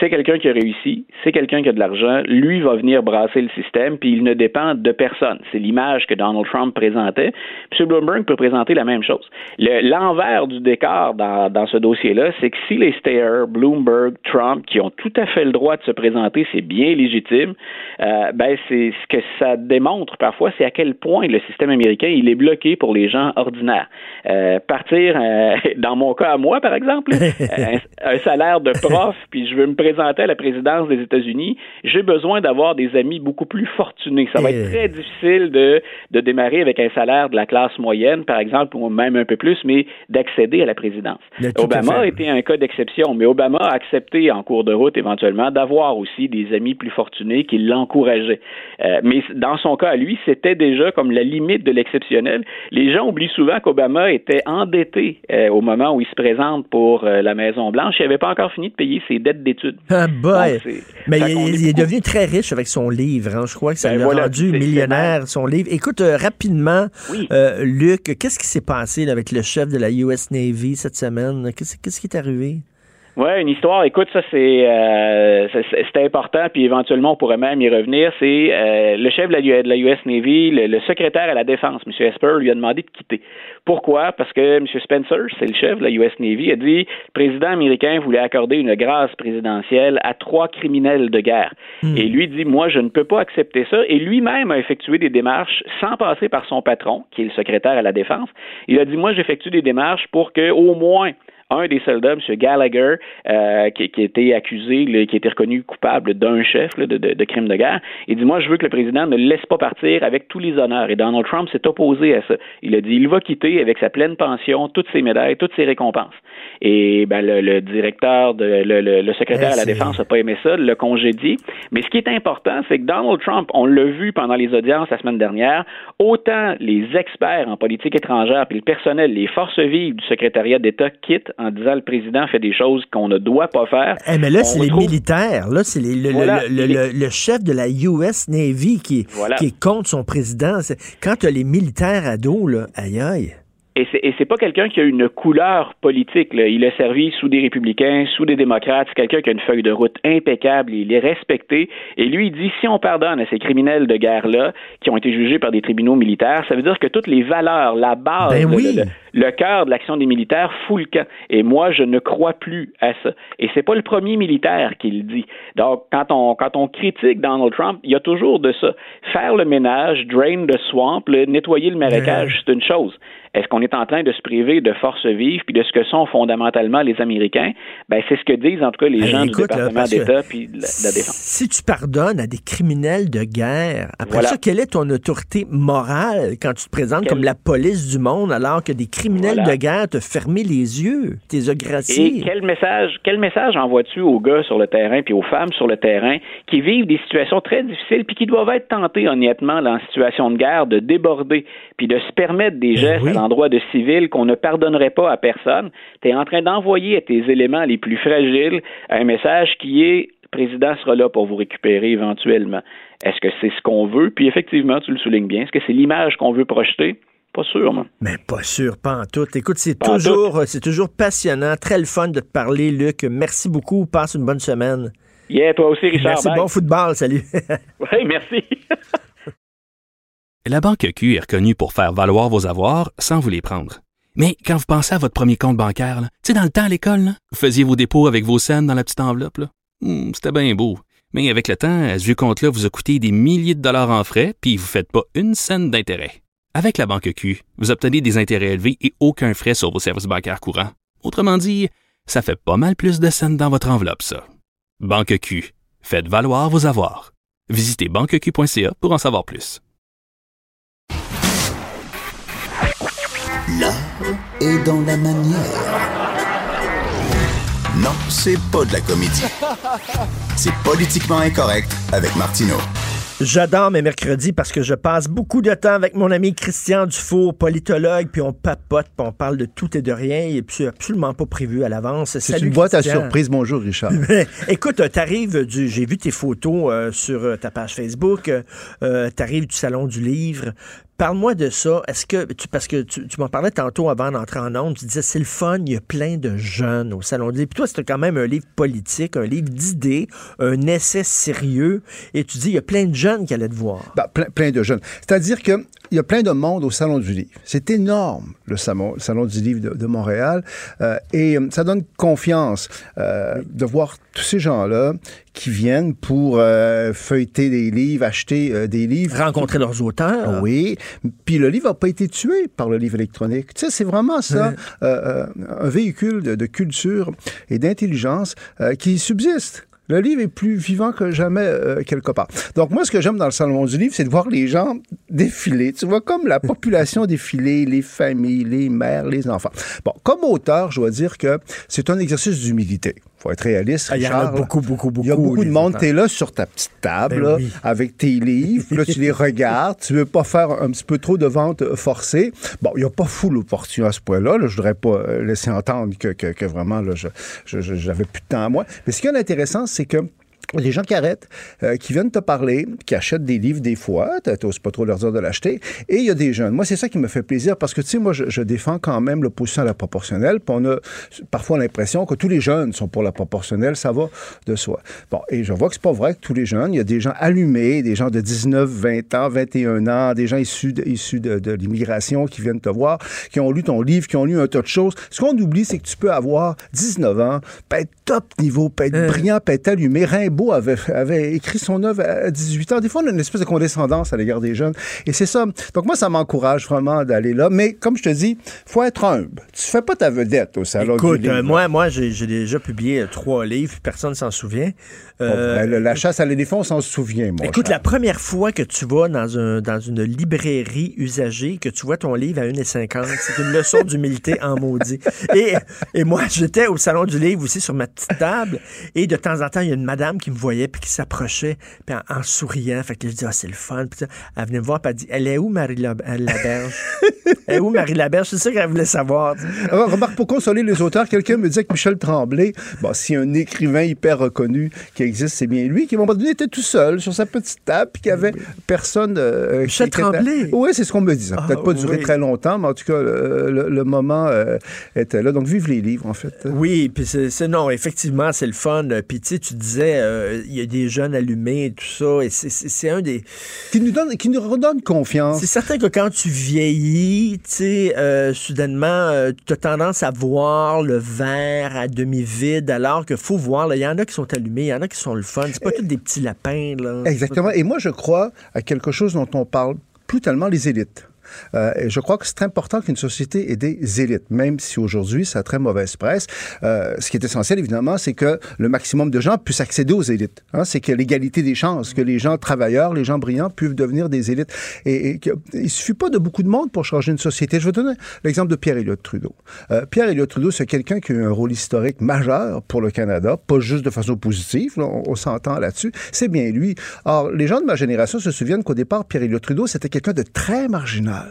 c'est quelqu'un qui a réussi, c'est quelqu'un qui a de l'argent, lui va venir brasser le système, puis il ne dépend de personne. C'est l'image que Donald Trump présentait. M. Bloomberg peut présenter la même chose. Le- l'envers du décor dans, dans ce dossier-là, c'est que si les Steyer, Bloomberg, Trump, qui ont tout à fait le droit de se présenter, c'est bien légitime, euh, ben c'est ce que ça démontre parfois, c'est à quel point le système américain il est bloqué pour les gens ordinaires. Euh, partir, euh, <laughs> dans mon cas à moi par exemple, <laughs> un, un salaire de prof, puis je veux me présenter à la présidence des États-Unis, j'ai besoin d'avoir des amis beaucoup plus fortunés. Ça va être très difficile de, de démarrer avec un salaire de la classe moyenne, par exemple, ou même un peu plus, mais d'accéder à la présidence. Obama a été un cas d'exception, mais Obama a accepté en cours de route éventuellement d'avoir aussi des amis plus fortunés qui l'encourageaient. Euh, mais dans son cas à lui, c'était déjà comme la limite de l'exceptionnel. Les gens oublient souvent qu'Obama était endetté euh, au moment où il se présente pour euh, la Maison Blanche. Il n'avait pas encore fini de payer ses dettes d'études. Ah, boy. Donc, c'est- Mais il, est il est devenu très riche avec son livre. hein. Je crois que ça Ben l'a voilà, rendu millionnaire, son livre. Écoute, euh, rapidement, Oui. euh, Luc, qu'est-ce qui s'est passé là, avec le chef de la US Navy cette semaine? Qu'est-ce qu'est-ce qui est arrivé? Ouais, une histoire. Écoute, ça c'est euh, c'est- important, puis éventuellement on pourrait même y revenir. C'est euh, le chef de la, de la US Navy, le, le secrétaire à la défense, M. Esper, lui a demandé de quitter. Pourquoi? Parce que M. Spencer, c'est le chef de la US Navy, a dit le président américain voulait accorder une grâce présidentielle à trois criminels de guerre. Et lui dit moi je ne peux pas accepter ça. Et lui-même a effectué des démarches sans passer par son patron, qui est le secrétaire à la défense. Il a dit moi j'effectue des démarches pour que au moins un des soldats, M. Gallagher, euh, qui, qui a été accusé, là, qui a été reconnu coupable d'un chef là, de, de, de crime de guerre, il dit Moi, je veux que le président ne le laisse pas partir avec tous les honneurs. Et Donald Trump s'est opposé à ça. Il a dit Il va quitter avec sa pleine pension, toutes ses médailles, toutes ses récompenses. Et ben, le, le directeur, de, le, le, le secrétaire Eh, à la c'est- défense n'a pas aimé ça, le congédié. Mais ce qui est important, c'est que Donald Trump, on l'a vu pendant les audiences la semaine dernière, autant les experts en politique étrangère puis le personnel, les forces vives du secrétariat d'État quittent en disant le président fait des choses qu'on ne doit pas faire. Eh, mais là, c'est les militaires. Là, c'est le, le- Voilà, le, le- le chef de la US Navy qui, Voilà. qui est contre son président. Quand tu as les militaires à dos, là, aïe aïe. Et c'est, c'est pas quelqu'un qui a une couleur politique. là. Il a servi sous des républicains, sous des démocrates. C'est quelqu'un qui a une feuille de route impeccable. Il est respecté. Et lui, il dit si on pardonne à ces criminels de guerre-là, qui ont été jugés par des tribunaux militaires, ça veut dire que toutes les valeurs, la base, Ben oui. le, le cœur de l'action des militaires fout le camp. Et moi, je ne crois plus à ça. Et c'est pas le premier militaire qui le dit. Donc, quand on, quand on critique Donald Trump, il y a toujours de ça. Faire le ménage, drain the swamp, le, nettoyer le marécage, c'est une chose. Est-ce qu'on est en train de se priver de forces vives puis de ce que sont fondamentalement les Américains? Ben, c'est ce que disent en tout cas les Hey, gens écoute, du département d'État puis de la, de la défense. Si tu pardonnes à des criminels de guerre, après Voilà. ça, quelle est ton autorité morale quand tu te présentes comme la police du monde alors que des criminels Voilà. de guerre te fermé les yeux, t'es graciés? Et quel message, quel message envoies-tu aux gars sur le terrain puis aux femmes sur le terrain qui vivent des situations très difficiles puis qui doivent être tentés honnêtement dans une situation de guerre de déborder puis de se permettre des gestes à l'endroit de civils qu'on ne pardonnerait pas à personne? Tu es en train d'envoyer à tes éléments les plus fragiles un message qui est le président sera là pour vous récupérer éventuellement. Est-ce que c'est ce qu'on veut? Puis effectivement, tu le soulignes bien. Est-ce que c'est l'image qu'on veut projeter? Pas sûr, moi. Mais pas sûr, pas en tout. Écoute, c'est toujours, c'est toujours passionnant, très le fun de te parler, Luc. Merci beaucoup. Passe une bonne semaine. Yeah, toi aussi, Richard. Merci, Bye. bon football. Salut. <laughs> <laughs> Oui, merci. La Banque Q est reconnue pour faire valoir vos avoirs sans vous les prendre. Mais quand vous pensez à votre premier compte bancaire, tu sais, dans le temps à l'école, vous faisiez vos dépôts avec vos scènes dans la petite enveloppe. là. Hmm, C'était bien beau. Mais avec le temps, à ce vieux compte-là vous a coûté des milliers de dollars en frais, puis vous ne faites pas une scène d'intérêt. Avec la Banque Q, vous obtenez des intérêts élevés et aucun frais sur vos services bancaires courants. Autrement dit, ça fait pas mal plus de scènes dans votre enveloppe, ça. Banque Q. Faites valoir vos avoirs. Visitez banqueq.ca pour en savoir plus. L'art est dans la manière. Non, c'est pas de la comédie. C'est politiquement incorrect avec Martineau. J'adore mes mercredis parce que je passe beaucoup de temps avec mon ami Christian Dufour, politologue, puis on papote, puis on parle de tout et de rien, et puis c'est absolument pas prévu à l'avance. C'est une boîte à surprise. Bonjour, Richard. <laughs> Écoute, t'arrives du. J'ai vu tes photos euh, sur euh, ta page Facebook. euh, euh, t'arrives du salon du livre. Parle-moi de ça. Est-ce que tu parce que tu, m'en parlais tantôt avant d'entrer en ondes, tu disais c'est le fun, il y a plein de jeunes au salon livre. Puis toi, c'était quand même un livre politique, un livre d'idées, un essai sérieux. Et tu dis il y a plein de jeunes qui allaient te voir. Ben, plein, plein de jeunes. C'est-à-dire qu'il y a plein de monde au Salon du Livre. C'est énorme, le salon, le salon du Livre de, de Montréal. Euh, et euh, ça donne confiance euh, de voir tous ces gens-là qui viennent pour euh, feuilleter des livres, acheter des livres. Rencontrer leurs auteurs. Oui. Puis le livre n'a pas été tué par le livre électronique. Tu sais, c'est vraiment ça, un véhicule de, de culture et d'intelligence qui subsiste. Le livre est plus vivant que jamais euh, quelque part. Donc moi, ce que j'aime dans le salon du livre, c'est de voir les gens défiler. Tu vois, comme la population <laughs> défiler, les familles, les mères, les enfants. Bon, comme auteur, je dois dire que c'est un exercice d'humilité. Faut être réaliste, Ah, Il y en a Richard, beaucoup, beaucoup, beaucoup. Il y a beaucoup de monde. Tu es là sur ta petite table, Ben là, oui. avec tes livres. là, tu les <laughs> regardes. Tu veux pas faire un petit peu trop de vente euh, forcée. Bon, il n'y a pas full opportun à ce point-là. Là. Je voudrais pas euh, laisser entendre que, que- que vraiment, je, je- j'avais plus de temps à moi. Mais ce qui est intéressant, c'est que il y a des gens qui arrêtent, euh, qui viennent te parler, qui achètent des livres des fois, tu n'oses pas trop leur dire de l'acheter, et il y a des jeunes. Moi, c'est ça qui me fait plaisir, parce que, tu sais, moi, je, je défends quand même l'opposition à la proportionnelle, puis on a parfois l'impression que tous les jeunes sont pour la proportionnelle, ça va de soi. Bon, et je vois que c'est pas vrai que tous les jeunes, il y a des gens allumés, des gens de 19, 20 ans, 21 ans, des gens issus de, issus de, de l'immigration qui viennent te voir, qui ont lu ton livre, qui ont lu un tas de choses. Ce qu'on oublie, c'est que tu peux avoir 19 ans, peut être top niveau, peut être brillant, peut être allumé. Rimbaud avait, avait écrit son œuvre à 18 ans. Des fois, on a une espèce de condescendance à l'égard des jeunes. Et c'est ça. Donc, moi, ça m'encourage vraiment d'aller là. Mais, comme je te dis, faut être humble. Tu fais pas ta vedette au salon Écoute, du livre. euh, moi, moi j'ai déjà publié euh, trois livres, personne ne s'en souvient. Euh, la chasse à l'éléphant, on s'en souvient, moi. Écoute, la première fois que tu vas dans, un, dans une librairie usagée, que tu vois ton livre à 1,50, c'est une leçon <laughs> d'humilité en maudit. Et, et moi, j'étais au Salon du Livre aussi sur ma petite table, et de temps en temps, il y a une madame qui me voyait, puis qui s'approchait, puis en, en souriant. Fait que je dis, ah, c'est le fun. Puis elle venait me voir, puis elle dit, elle est où Marie euh, Laberge? <laughs> elle est où Marie Laberge? C'est ça qu'elle voulait savoir. Alors, remarque, pour consoler les auteurs, quelqu'un me disait que Michel Tremblay, bon, si un écrivain hyper reconnu qui existe, c'est bien lui, qui, à un moment donné, était tout seul sur sa petite table, puis qu'il y avait personne. euh, qui Tremblay? Oui, c'est ce qu'on me dit. Ça n'a Ah, peut-être pas duré oui. très longtemps, mais en tout cas, le, le- le moment euh, était là. Donc, vive les livres, en fait. Oui, puis c'est non, effectivement, c'est le fun. Puis tu sais, tu disais, euh, il y a des jeunes allumés et tout ça, et c'est- un des. Qui nous donne, qui nous redonne confiance. C'est certain que quand tu vieillis, vie, tu sais, euh, soudainement, tu as tendance à voir le verre à demi-vide, alors qu'il faut voir, il y en a qui sont allumés, il y en a qui sont le fun. C'est pas tous des petits lapins, là. Exactement. Et moi, je crois à quelque chose dont on parle plus tellement les élites. Euh, je crois que c'est important qu'une société ait des élites, même si aujourd'hui ça a très mauvaise presse. Euh, ce qui est essentiel, évidemment, c'est que le maximum de gens puissent accéder aux élites. Hein, c'est que l'égalité des chances, que les gens travailleurs, les gens brillants puissent devenir des élites. Et, et il suffit pas de beaucoup de monde pour changer une société. Je vais donner l'exemple de Pierre Elliott Trudeau. Euh, Pierre Elliott Trudeau, c'est quelqu'un qui a eu un rôle historique majeur pour le Canada, pas juste de façon positive, là, on, on s'entend là-dessus. C'est bien lui. Or, les gens de ma génération se souviennent qu'au départ, Pierre Elliott Trudeau, c'était quelqu'un de très marginal.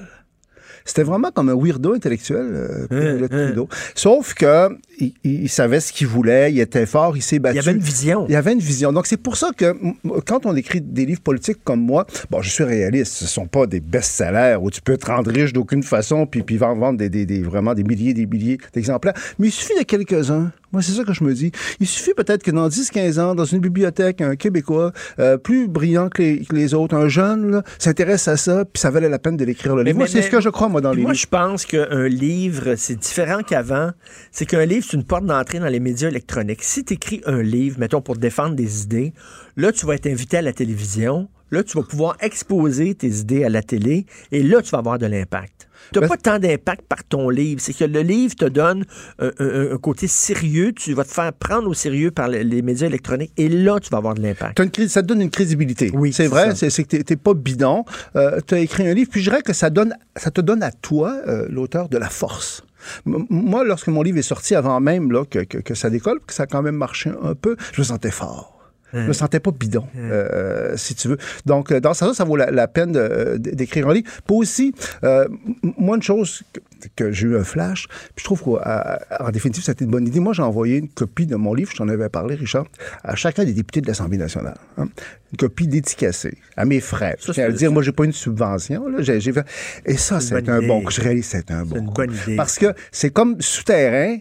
C'était vraiment comme un weirdo intellectuel, euh, Pierre Elliott Trudeau. Sauf que il, il savait ce qu'il voulait, il était fort, il s'est battu. Il y avait une vision. Il y avait une vision. Donc c'est pour ça que quand on écrit des livres politiques comme moi, bon, je suis réaliste, ce sont pas des best-sellers où tu peux te rendre riche d'aucune façon puis puis vendre vendre des, des, des- vraiment des milliers des milliers d'exemplaires, mais il suffit de quelques-uns. Moi, c'est ça que je me dis. Il suffit peut-être que dans 10-15 ans, dans une bibliothèque, un Québécois euh, plus brillant que les, que les autres, un jeune, là, s'intéresse à ça, puis ça valait la peine de l'écrire. Le livre. Moi, c'est ce que je crois, moi, dans les moi, livres. je pense qu'un livre, c'est différent qu'avant. C'est qu'un livre, c'est une porte d'entrée dans les médias électroniques. Si tu écris un livre, mettons, pour défendre des idées, là, tu vas être invité à la télévision. Là, tu vas pouvoir exposer tes idées à la télé et là, tu vas avoir de l'impact. Tu n'as pas tant d'impact par ton livre. C'est que le livre te donne un, un- un côté sérieux. Tu vas te faire prendre au sérieux par les, les médias électroniques et là, tu vas avoir de l'impact. Ça te donne une crédibilité. Oui, c'est vrai, c'est que t'es- t'es pas bidon. Euh, tu as écrit un livre, puis je dirais que ça, donne, ça te donne à toi, euh, l'auteur, de la force. Moi, lorsque mon livre est sorti, avant même là, que, que- que ça décolle, que ça a quand même marché un peu, je me sentais fort. Je me sentais pas bidon, euh, si tu veux. Donc, euh, dans ça, ça vaut la, la peine de- d'écrire un livre. Puis aussi, euh, moi, une chose que, que j'ai eu un flash, puis je trouve qu'en définitive, c'était une bonne idée. Moi, j'ai envoyé une copie de mon livre, je t'en avais parlé, Richard, à chacun des députés de l'Assemblée nationale. hein. Une copie dédicacée, à mes frères. Je tiens à le dire, moi, j'ai pas une subvention. Là, fait- Et ça, C'est un bon. Je réalise c'est un bon une coup. bonne idée. Parce que c'est comme souterrain,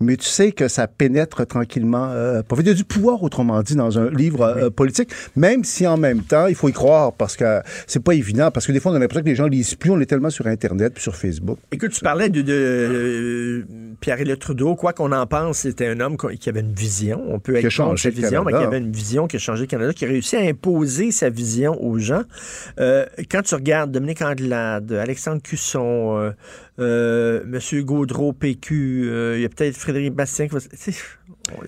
mais tu sais que ça pénètre tranquillement. Euh, y a du pouvoir, autrement dit, dans un livre euh, politique, même si en même temps, il faut y croire parce que c'est pas évident. Parce que des fois, on a l'impression que les gens lisent plus. On est tellement sur Internet puis sur Facebook. Écoute, tu parlais de, de, euh, Pierre-Éliott Trudeau. Quoi qu'on en pense, c'était un homme qui avait une vision. On peut être contre le vision, mais qui avait une vision qui a changé le Canada, qui a réussi à imposer sa vision aux gens. Euh, quand tu regardes Dominique Anglade, Alexandre Cusson, euh, euh, M. Gaudreau, PQ, euh, il y a peut-être Frédéric Bastien. qui va-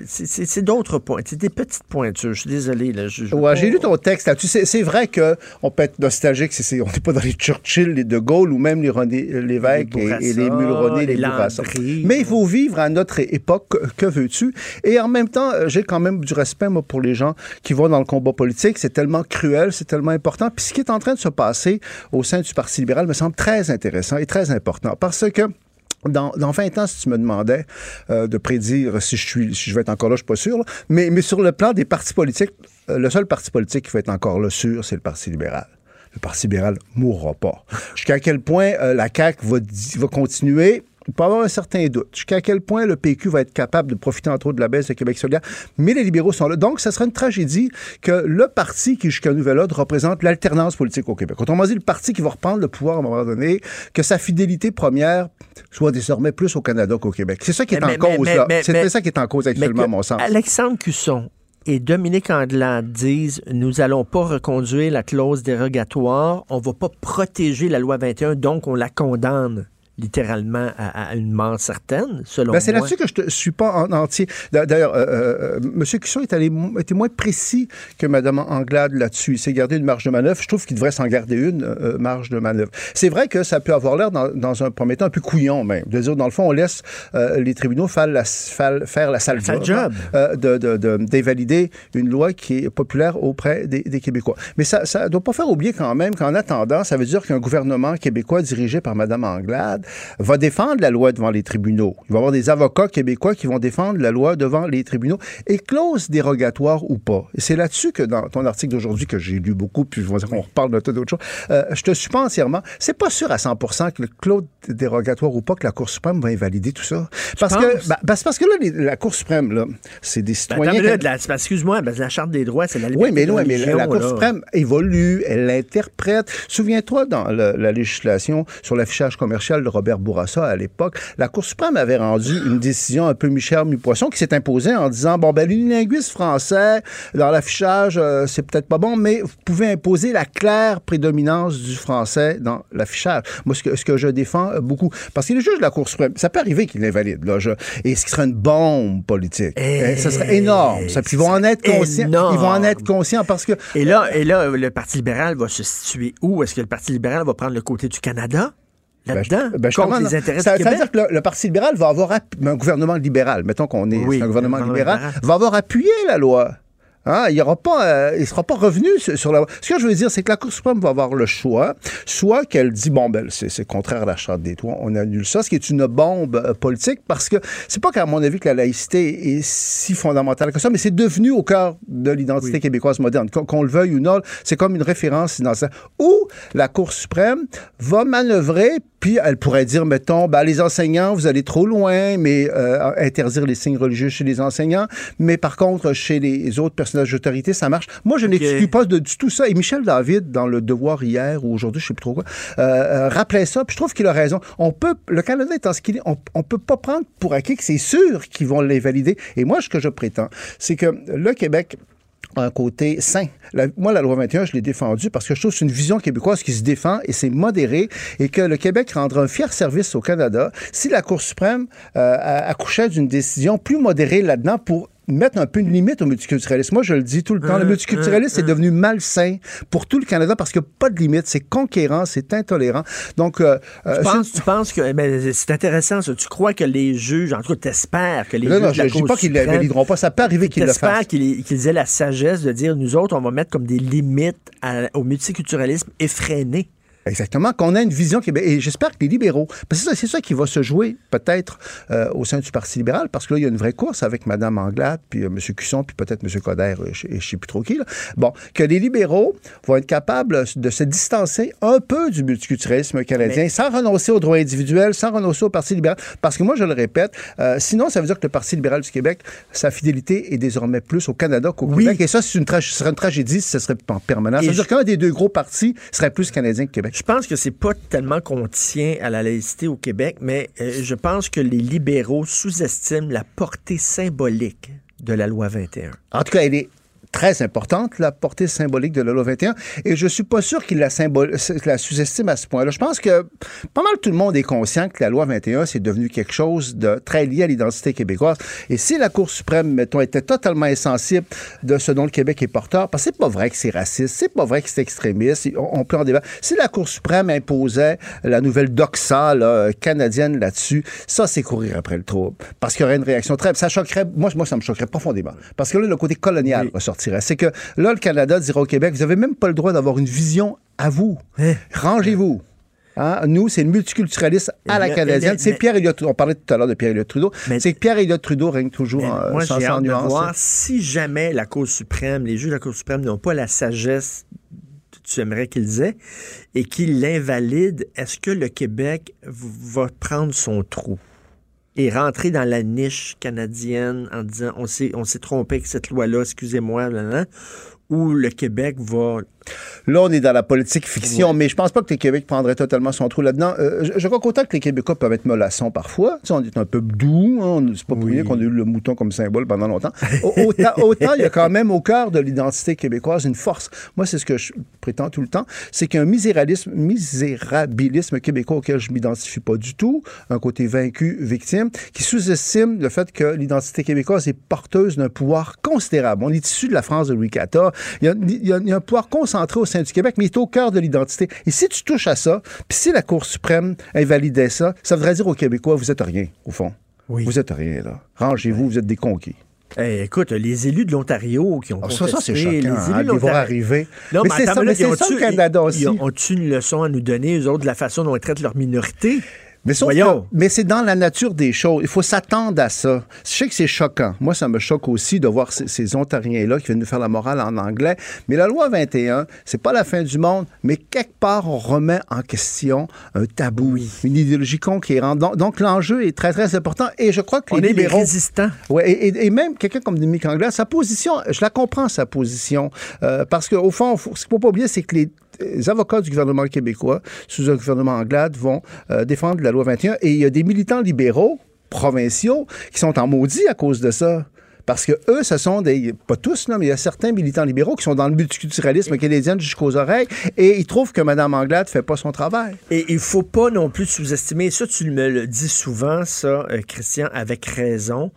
c'est- d'autres points. C'est des petites pointures. Je suis désolé. Là, je, je veux Ouais, j'ai lu ton texte là-dessus. C'est, c'est vrai qu'on peut être nostalgique. C'est, on n'est pas dans les Churchill, les De Gaulle ou même les René Lévesque et, et les Mulroney, les, les Bourassa. Mais il faut vivre à notre époque. Que, veux-tu? Et en même temps, euh, j'ai quand même du respect moi, pour les gens qui vont dans le combat politique. C'est tellement cruel, c'est tellement important. Puis ce qui est en train de se passer au sein du Parti libéral me semble très intéressant et très important. Parce que dans, dans 20 ans, si tu me demandais euh, de prédire si je, suis, si je vais être encore là, je suis pas sûr. Mais, sur le plan des partis politiques, euh, le seul parti politique qui va être encore là sûr, c'est le Parti libéral. Le Parti libéral mourra pas. Jusqu'à quel point euh, la CAQ va, va continuer, il peut y avoir un certain doute. Jusqu'à quel point le PQ va être capable de profiter entre autres de la baisse de Québec solidaire. Mais les libéraux sont là. Donc, ça sera une tragédie que le parti qui, jusqu'à nouvel ordre, représente l'alternance politique au Québec. Autrement dit, le parti qui va reprendre le pouvoir à un moment donné, que sa fidélité première soit désormais plus au Canada qu'au Québec. C'est ça qui est Mais- en mais- cause, mais- là. C'est ça qui est en cause actuellement, à mon sens. Alexandre Cusson et Dominique Andelade disent nous allons pas reconduire la clause dérogatoire, on va pas protéger la loi 21, donc on la condamne littéralement à, à une mort certaine, selon Ben, c'est là-dessus que je ne suis pas en entier. D'a- D'ailleurs, euh, euh, M. Cusson est allé, était moins précis que Mme Anglade là-dessus. Il s'est gardé une marge de manœuvre. Je trouve qu'il devrait s'en garder une euh, marge de manœuvre. C'est vrai que ça peut avoir l'air, dans, dans un premier temps, un peu couillon même. De dire, dans le fond, on laisse euh, les tribunaux faire la, faire, faire la sale job, job. euh, de, de, de- d'invalider une loi qui est populaire auprès des, des Québécois. Mais ça ne doit pas faire oublier quand même qu'en attendant, ça veut dire qu'un gouvernement québécois dirigé par Mme Anglade va défendre la loi devant les tribunaux. Il va y avoir des avocats québécois qui vont défendre la loi devant les tribunaux. Et clause dérogatoire ou pas. C'est là-dessus que dans ton article d'aujourd'hui, que j'ai lu beaucoup, puis qu'on reparle de tout d'autres choses, euh, je te suis pas entièrement. C'est pas sûr à 100 que le clause dérogatoire ou pas que la Cour suprême va invalider tout ça. Parce que, c'est parce que là, les- la Cour suprême, là, c'est des citoyens. excuse-moi, la Charte des droits, c'est la liberté oui, mais, de non, mais la, Cour là. suprême évolue, elle l'interprète. Souviens-toi, dans le- la législation sur l'affichage commercial Robert Bourassa à l'époque, la Cour suprême avait rendu une décision un peu mi-chair, mi-poisson qui s'est imposée en disant, bon, ben, l'unilinguisme français, dans l'affichage, euh, c'est peut-être pas bon, mais vous pouvez imposer la claire prédominance du français dans l'affichage. Moi, ce que, ce que je défends euh, beaucoup, parce que les juges de la Cour suprême, ça peut arriver là, je- et ce qui serait une bombe politique. Eh, ça serait énorme. Ça, puis ils vont en être conscients. Ils vont en être conscients parce que Et là, et là, le Parti libéral va se situer où? Est-ce que le Parti libéral va prendre le côté du Canada? Là-dedans? Ben, contre les intérêts ça, du ça veut Québec? dire que le, le Parti libéral va avoir un gouvernement libéral, mettons qu'on est Oui, un gouvernement un gouvernement libéral, libéral. va avoir appuyé la loi. Hein, il ne pas, euh, il sera pas revenu sur, la. Ce que je veux dire, c'est que la Cour suprême va avoir le choix, soit qu'elle dit bon ben c'est contraire à la charte des toits, on annule ça, ce qui est une bombe euh, politique, parce que c'est pas qu'à mon avis que la laïcité est si fondamentale que ça, mais c'est devenu au cœur de l'identité québécoise moderne, qu'on le veuille ou non, c'est comme une référence identitaire. Où la Cour suprême va manœuvrer puis elle pourrait dire, mettons, ben, les enseignants, vous allez trop loin, mais euh, interdire les signes religieux chez les enseignants. Mais par contre, chez les autres personnages d'autorité, ça marche. Moi, je n'exclus pas de, du tout ça. Et Michel David, dans Le Devoir hier ou aujourd'hui, je sais plus trop quoi, euh, euh, rappelait ça. Puis je trouve qu'il a raison. On peut, le Canada étant ce qu'il est, on, on peut pas prendre pour acquis que c'est sûr qu'ils vont les valider. Et moi, ce que je prétends, c'est que le Québec un côté sain. La- moi, la loi 21, je l'ai défendue parce que je trouve que c'est une vision québécoise qui se défend et c'est modéré et que le Québec rendra un fier service au Canada si la Cour suprême euh, a- accouchait d'une décision plus modérée là-dedans pour mettre un peu une limite au multiculturalisme. Moi, je le dis tout le temps, le Hum, multiculturalisme est devenu malsain pour tout le Canada parce qu'il n'y a pas de limite. C'est conquérant, c'est intolérant. Donc, euh, euh, Tu penses, tu penses que ben, c'est intéressant ça. Tu crois que les juges, en tout cas, t'espères que les Non, juges non, je- je dis pas qu'ils ne valideront pas. Ça peut arriver qu'ils le fassent. qu'ils qu'ils aient la sagesse de dire nous autres, on va mettre comme des limites à- au multiculturalisme effréné. Exactement, qu'on a une vision québécoise. Et j'espère que les libéraux, parce que c'est ça, qui va se jouer peut-être euh, au sein du Parti libéral, parce que là, il y a une vraie course avec Mme Anglade, puis euh, M. Cusson, puis peut-être M. Coder, euh, je ne sais plus trop qui. là. Bon, que les libéraux vont être capables de se distancer un peu du multiculturalisme canadien, Mais- sans renoncer aux droits individuels, sans renoncer au Parti libéral. Parce que moi, je le répète, euh, sinon, ça veut dire que le Parti libéral du Québec, sa fidélité est désormais plus au Canada qu'au Oui. Québec. Et ça, une, ce serait une tragédie si ce serait en permanence. Et Ça veut je- dire qu'un des deux gros partis serait plus canadien que Québec. Je pense que c'est pas tellement qu'on tient à la laïcité au Québec, mais euh, je pense que les libéraux sous-estiment la portée symbolique de la loi 21. En tout cas, elle est très importante, la portée symbolique de la loi 21, et je suis pas sûr qu'il la, la sous-estime à ce point-là. Je pense que pas mal tout le monde est conscient que la loi 21, c'est devenu quelque chose de très lié à l'identité québécoise. Et si la Cour suprême, mettons, était totalement insensible de ce dont le Québec est porteur, parce que c'est pas vrai que c'est raciste, c'est pas vrai que c'est extrémiste, on, on peut en débattre. Si la Cour suprême imposait la nouvelle doxa là, canadienne là-dessus, ça, c'est courir après le trouble. Parce qu'il y aurait une réaction très... Ça choquerait... Moi, moi ça me choquerait profondément. Parce que là, le côté colonial ressortirait. C'est que là, le Canada dira au Québec, vous avez même pas le droit d'avoir une vision à vous. Rangez-vous. Hein? Nous, c'est le multiculturalisme à la canadienne. C'est Pierre Elliott Trudeau. On parlait tout à l'heure de Pierre Elliott Trudeau. C'est que Pierre Elliott Trudeau règne toujours en, Moi, sans, nuance. voir si jamais la Cour suprême, les juges de la Cour suprême n'ont pas la sagesse que tu aimerais qu'ils aient et qu'ils l'invalident, est-ce que le Québec va prendre son trou? Et rentrer dans la niche canadienne en disant on s'est, trompé avec cette loi-là, excusez-moi, là, ou le Québec va Là, on est dans la politique fiction, mais je pense pas que le Québec prendrait totalement son trou là-dedans. Euh, je, je crois qu'autant que les Québécois peuvent être mollassons parfois, tu sais, on est un peu doux, hein, c'est pas pour rien qu'on a eu le mouton comme symbole pendant longtemps. Au- Autant, <laughs> autant il y a quand même au cœur de l'identité québécoise une force. Moi, c'est ce que je prétends tout le temps, c'est qu'il y a un miséralisme, misérabilisme québécois auquel je m'identifie pas du tout, un côté vaincu, victime, qui sous-estime le fait que l'identité québécoise est porteuse d'un pouvoir considérable. On est issu de la France de Louis XIV. Il y a, il y a- il y a un pouvoir concentré au sein du Québec, mais il est au cœur de l'identité. Et si tu touches à ça, puis si la Cour suprême invalidait ça, ça voudrait dire aux Québécois, vous êtes rien, au fond. Vous êtes rien, là. Rangez-vous, vous êtes des conquis. Eh, écoute, les élus de l'Ontario qui ont Ah, ça, ça, c'est contesté, choquant, les hein, élus de les voir arriver. Non, Mais mais, c'est ça, mais ils ça, le Canada ils- aussi. Ils ont-tu une leçon à nous donner, eux autres, de la façon dont ils traitent leur minorité? Mais, sauf que- mais c'est dans la nature des choses. Il faut s'attendre à ça. Je sais que c'est choquant. Moi, ça me choque aussi de voir ces, ces Ontariens-là qui viennent nous faire la morale en anglais. Mais la loi 21, c'est pas la fin du monde, mais quelque part, on remet en question un tabou, une idéologie conquérante. Donc, donc, l'enjeu est très, très important. Et je crois que On les est les libéraux... résistants. Ouais, et, et- et même quelqu'un comme Dominique Anglade, sa position, je la comprends, sa position. Euh, parce qu'au fond, faut- ce qu'il ne faut pas oublier, c'est que les, les avocats du gouvernement québécois, sous un gouvernement Anglade, vont euh, défendre la loi 21. Et il y a des militants libéraux, provinciaux, qui sont en maudit à cause de ça. Parce que eux, ce sont des. Pas tous, là, mais il y a certains militants libéraux qui sont dans le multiculturalisme canadien jusqu'aux oreilles et ils trouvent que Mme Anglade ne fait pas son travail. Et il faut pas non plus sous-estimer, ça tu me le dis souvent, ça, euh, Christian, avec raison.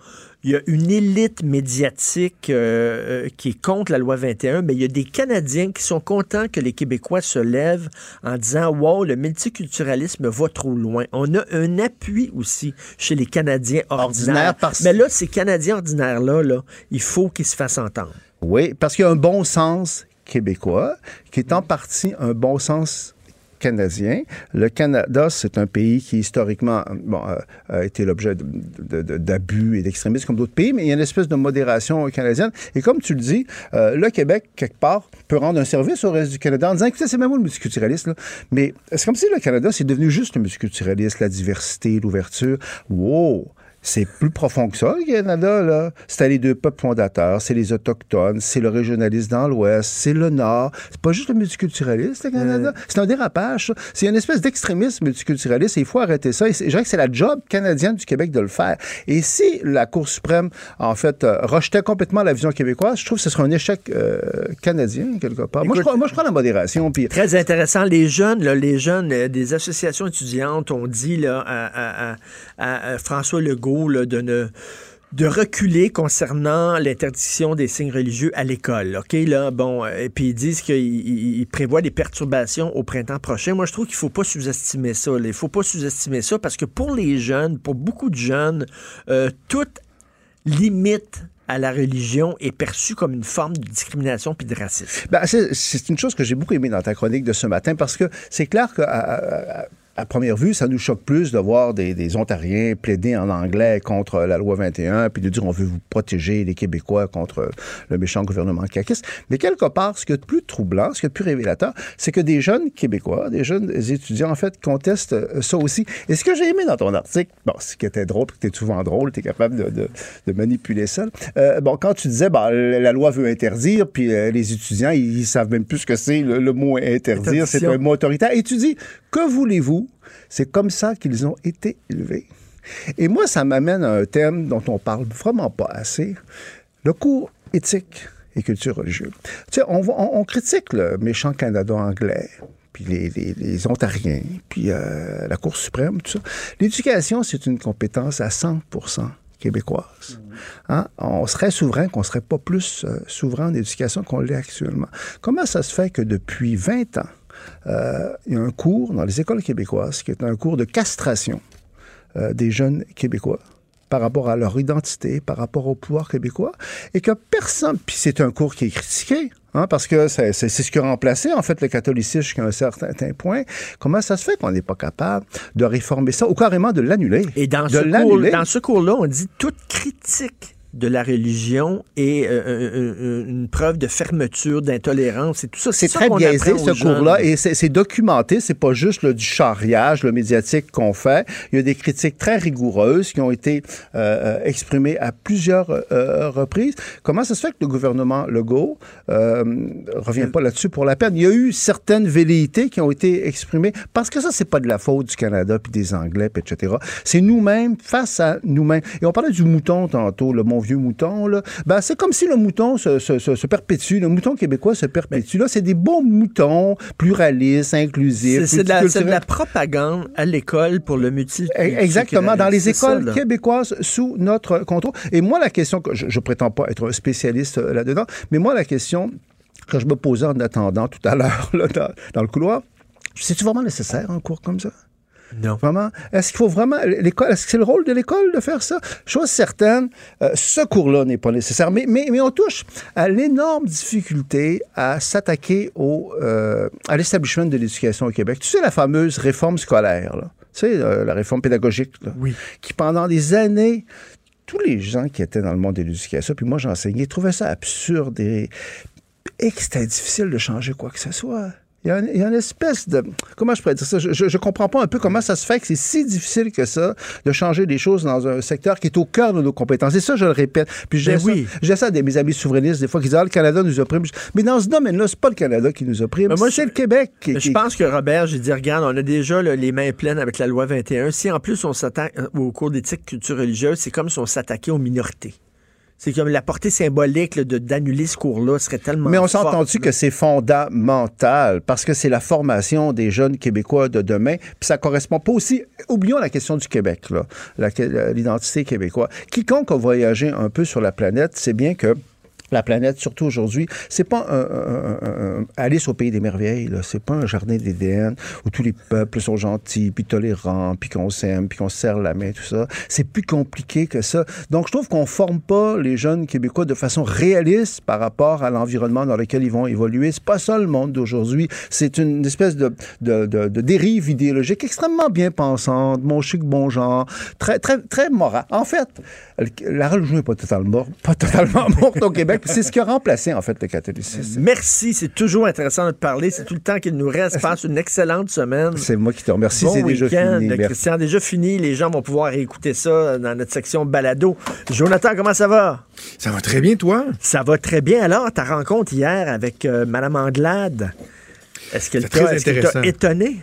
Il y a une élite médiatique euh, euh, qui est contre la loi 21, mais il y a des Canadiens qui sont contents que les Québécois se lèvent en disant Wow, le multiculturalisme va trop loin. On a un appui aussi chez les Canadiens ordinaires. Ordinaire parce- Mais là, ces Canadiens ordinaires-là, là, il faut qu'ils se fassent entendre. Oui, parce qu'il y a un bon sens québécois qui est en partie un bon sens canadien. Le Canada, c'est un pays qui historiquement euh, a été l'objet d'abus et d'extrémisme comme d'autres pays, mais il y a une espèce de modération canadienne. Et comme tu le dis, euh, le Québec, quelque part, peut rendre un service au reste du Canada en disant, écoutez, c'est même moi le multiculturaliste, là. mais c'est comme si le Canada, c'est devenu juste le multiculturalisme, la diversité, l'ouverture. Wow! C'est plus profond que ça, le Canada, là. C'était les deux peuples fondateurs, c'est les Autochtones, c'est le régionalisme dans l'Ouest, c'est le Nord. C'est pas juste le multiculturalisme, le Canada. C'est un dérapage. C'est une espèce d'extrémisme multiculturaliste et il faut arrêter ça. Et c'est- je dirais que c'est la job canadienne du Québec de le faire. Et si la Cour suprême, en fait, euh, rejetait complètement la vision québécoise, je trouve que ce serait un échec euh, canadien, quelque part. moi, je crois, moi, je crois à la modération. Très intéressant. Les jeunes, là, les jeunes euh, des associations étudiantes ont dit là, à, à- à- à- à François Legault de ne reculer concernant l'interdiction des signes religieux à l'école. OK, là, bon, euh, et puis ils disent qu'ils ils- ils prévoient des perturbations au printemps prochain. Moi, je trouve qu'il faut pas sous-estimer ça. Il faut pas sous-estimer ça parce que pour les jeunes, pour beaucoup de jeunes, euh, toute limite à la religion est perçue comme une forme de discrimination puis de racisme. Ben, c'est une chose que j'ai beaucoup aimé dans ta chronique de ce matin parce que c'est clair à- à première vue, ça nous choque plus de voir des, des Ontariens plaider en anglais contre la loi 21 puis de dire on veut vous protéger les Québécois contre le méchant gouvernement caquiste. Mais quelque part, ce qui est de plus troublant, ce qui est de plus révélateur, c'est que des jeunes Québécois, des jeunes étudiants, en fait, contestent euh, ça aussi. Et ce que j'ai aimé dans ton article, bon, ce qui était drôle, tu es souvent drôle, tu es capable de, de- de manipuler ça. Euh, bon, quand tu disais, bon, la loi veut interdire, puis euh, les étudiants, ils, ils savent même plus ce que c'est le, le mot interdire, c'est un mot autoritaire. Et tu dis, que voulez-vous? C'est comme ça qu'ils ont été élevés. Et moi, ça m'amène à un thème dont on parle vraiment pas assez, le cours éthique et culture religieuse. Tu sais, on, critique le méchant Canada anglais, puis les, Ontariens, puis euh, la Cour suprême, tout ça. L'éducation, c'est une compétence à 100% québécoise. Hein? On serait souverain qu'on serait pas plus euh, souverain en éducation qu'on l'est actuellement. Comment ça se fait que depuis 20 ans, euh, il y a un cours dans les écoles québécoises qui est un cours de castration euh, des jeunes Québécois par rapport à leur identité, par rapport au pouvoir québécois, et que personne, puis c'est un cours qui est critiqué, hein, parce que c'est ce qui a remplacé, en fait, le catholicisme jusqu'à un certain point. Comment ça se fait qu'on n'est pas capable de réformer ça, ou carrément de l'annuler? Et dans de ce, cours, l'annuler? dans ce cours-là, on dit toute critique de la religion est euh, une preuve de fermeture, d'intolérance et tout ça. C'est très biaisé, ce cours-là, et c'est documenté. C'est pas juste là, du charriage, le médiatique qu'on fait. Il y a des critiques très rigoureuses qui ont été euh, euh, exprimées à plusieurs euh, reprises. Comment ça se fait que le gouvernement Legault revient pas là-dessus pour la peine? Il y a eu certaines velléités qui ont été exprimées, parce que ça, c'est pas de la faute du Canada, puis des Anglais, puis etc. C'est nous-mêmes, face à nous-mêmes. Et on parlait du mouton tantôt, le mon vieux mouton, là. Ben, c'est comme si le mouton se, se- se- se perpétue, le mouton québécois se perpétue. Là, c'est des beaux moutons, pluralistes, inclusifs. C'est de, la- de propagande à l'école pour le multi. Exactement, dans les ça, écoles québécoises sous notre contrôle. Et moi, la question, que je, je prétends pas être un spécialiste euh, là-dedans, mais moi, la question que je me posais en attendant tout à l'heure, dans, dans le couloir, c'est-tu vraiment nécessaire un cours comme ça? Non. Vraiment? Est-ce qu'il faut vraiment. L'école, est-ce que c'est le rôle de l'école de faire ça? Chose certaine, euh, ce cours-là n'est pas nécessaire. Mais, mais, mais on touche à l'énorme difficulté à s'attaquer au, euh, à l'établissement de l'éducation au Québec. Tu sais, la fameuse réforme scolaire, là. Tu sais, euh, la réforme pédagogique, là, qui pendant des années, tous les gens qui étaient dans le monde de l'éducation, puis moi j'enseignais, trouvaient ça absurde et, et que c'était difficile de changer quoi que ce soit. Il y, a une, il y a une espèce de... Comment je pourrais dire ça? Je, je, je comprends pas un peu comment ça se fait que c'est si difficile que ça de changer des choses dans un secteur qui est au cœur de nos compétences. Et ça, je le répète. Puis j'ai Ben ça, oui. ça à des, mes amis souverainistes, des fois, qui disent, ah, le Canada nous opprime. Mais dans ce domaine-là, c'est pas le Canada qui nous opprime, Mais moi, c'est le Québec. qui- Je qui- pense que Robert, j'ai dit, regarde, on a déjà là, les mains pleines avec la loi 21. Si en plus on s'attaque euh, au cours d'éthique culture religieuse, c'est comme si on s'attaquait aux minorités. C'est comme la portée symbolique là, de d'annuler ce cours-là serait tellement. Mais on s'est entendu que c'est fondamental parce que c'est la formation des jeunes Québécois de demain. Puis ça correspond pas aussi. Oublions la question du Québec, l'identité québécoise. Quiconque a voyagé un peu sur la planète sait bien que la planète, surtout aujourd'hui, c'est pas un, Alice au pays des merveilles. C'est pas un jardin d'Éden où tous les peuples sont gentils, puis tolérants, puis qu'on s'aime, puis qu'on se serre la main, tout ça. C'est plus compliqué que ça. Donc, je trouve qu'on forme pas les jeunes Québécois de façon réaliste par rapport à l'environnement dans lequel ils vont évoluer. C'est pas ça le monde d'aujourd'hui. C'est une espèce de, dérive idéologique extrêmement bien pensante, bon chic, bon genre, très, très, très moral. En fait, la religion n'est pas totalement, pas totalement morte au Québec. C'est ce qui a remplacé, en fait, le catholicisme. Merci, c'est toujours intéressant de te parler. C'est tout le temps qu'il nous reste. Passe une excellente semaine. C'est moi qui te remercie. Bon c'est déjà week-end, fini. Merci. Christian. Déjà fini. Les gens vont pouvoir écouter ça dans notre section balado. Jonathan, comment ça va? Ça va très bien, toi? Ça va très bien. Alors, ta rencontre hier avec euh, Mme Anglade, est-ce qu'elle t'a étonné?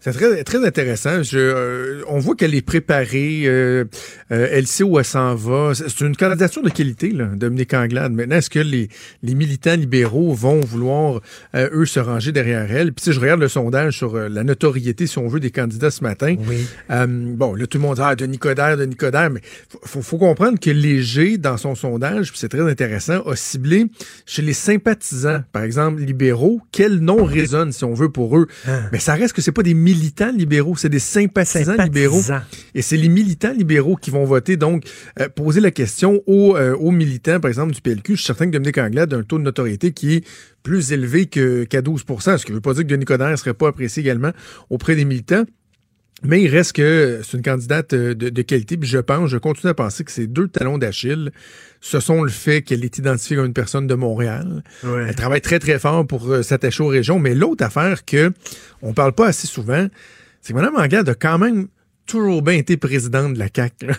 C'est très, très intéressant. Je, euh, on voit qu'elle est préparée. euh, euh, elle sait où elle s'en va. C'est une candidature de qualité, là, Dominique Anglade. Maintenant, est-ce que les, les militants libéraux vont vouloir, eux, se ranger derrière elle? Puis, si je regarde le sondage sur la notoriété, si on veut, des candidats ce matin. Euh, bon, là, tout le monde dit, ah, Denis Coderre, Denis Coderre. Mais faut, faut, comprendre que Léger, dans son sondage, puis c'est très intéressant, a ciblé chez les sympathisants, par exemple, libéraux, quel nom résonne, si on veut, pour eux? Mais ça reste que c'est pas des militants libéraux, c'est des sympathisants, Sympathisants. libéraux. Et c'est les militants libéraux qui vont voter. Donc, euh, poser la question aux, euh, aux militants, par exemple, du PLQ. Je suis certain que Dominique Anglade a un taux de notoriété qui est plus élevé que- qu'à 12% ce qui ne veut pas dire que Denis Coderre ne serait pas apprécié également auprès des militants. Mais il reste que c'est une candidate euh, de, de qualité. Puis je pense, je continue à penser que ces deux talons d'Achille, ce sont le fait qu'elle est identifiée comme une personne de Montréal. Ouais. Elle travaille très, très fort pour euh, s'attacher aux régions. Mais l'autre affaire que on parle pas assez souvent, c'est que Mme Anglade a quand même toujours bien été présidente de la CAQ. là.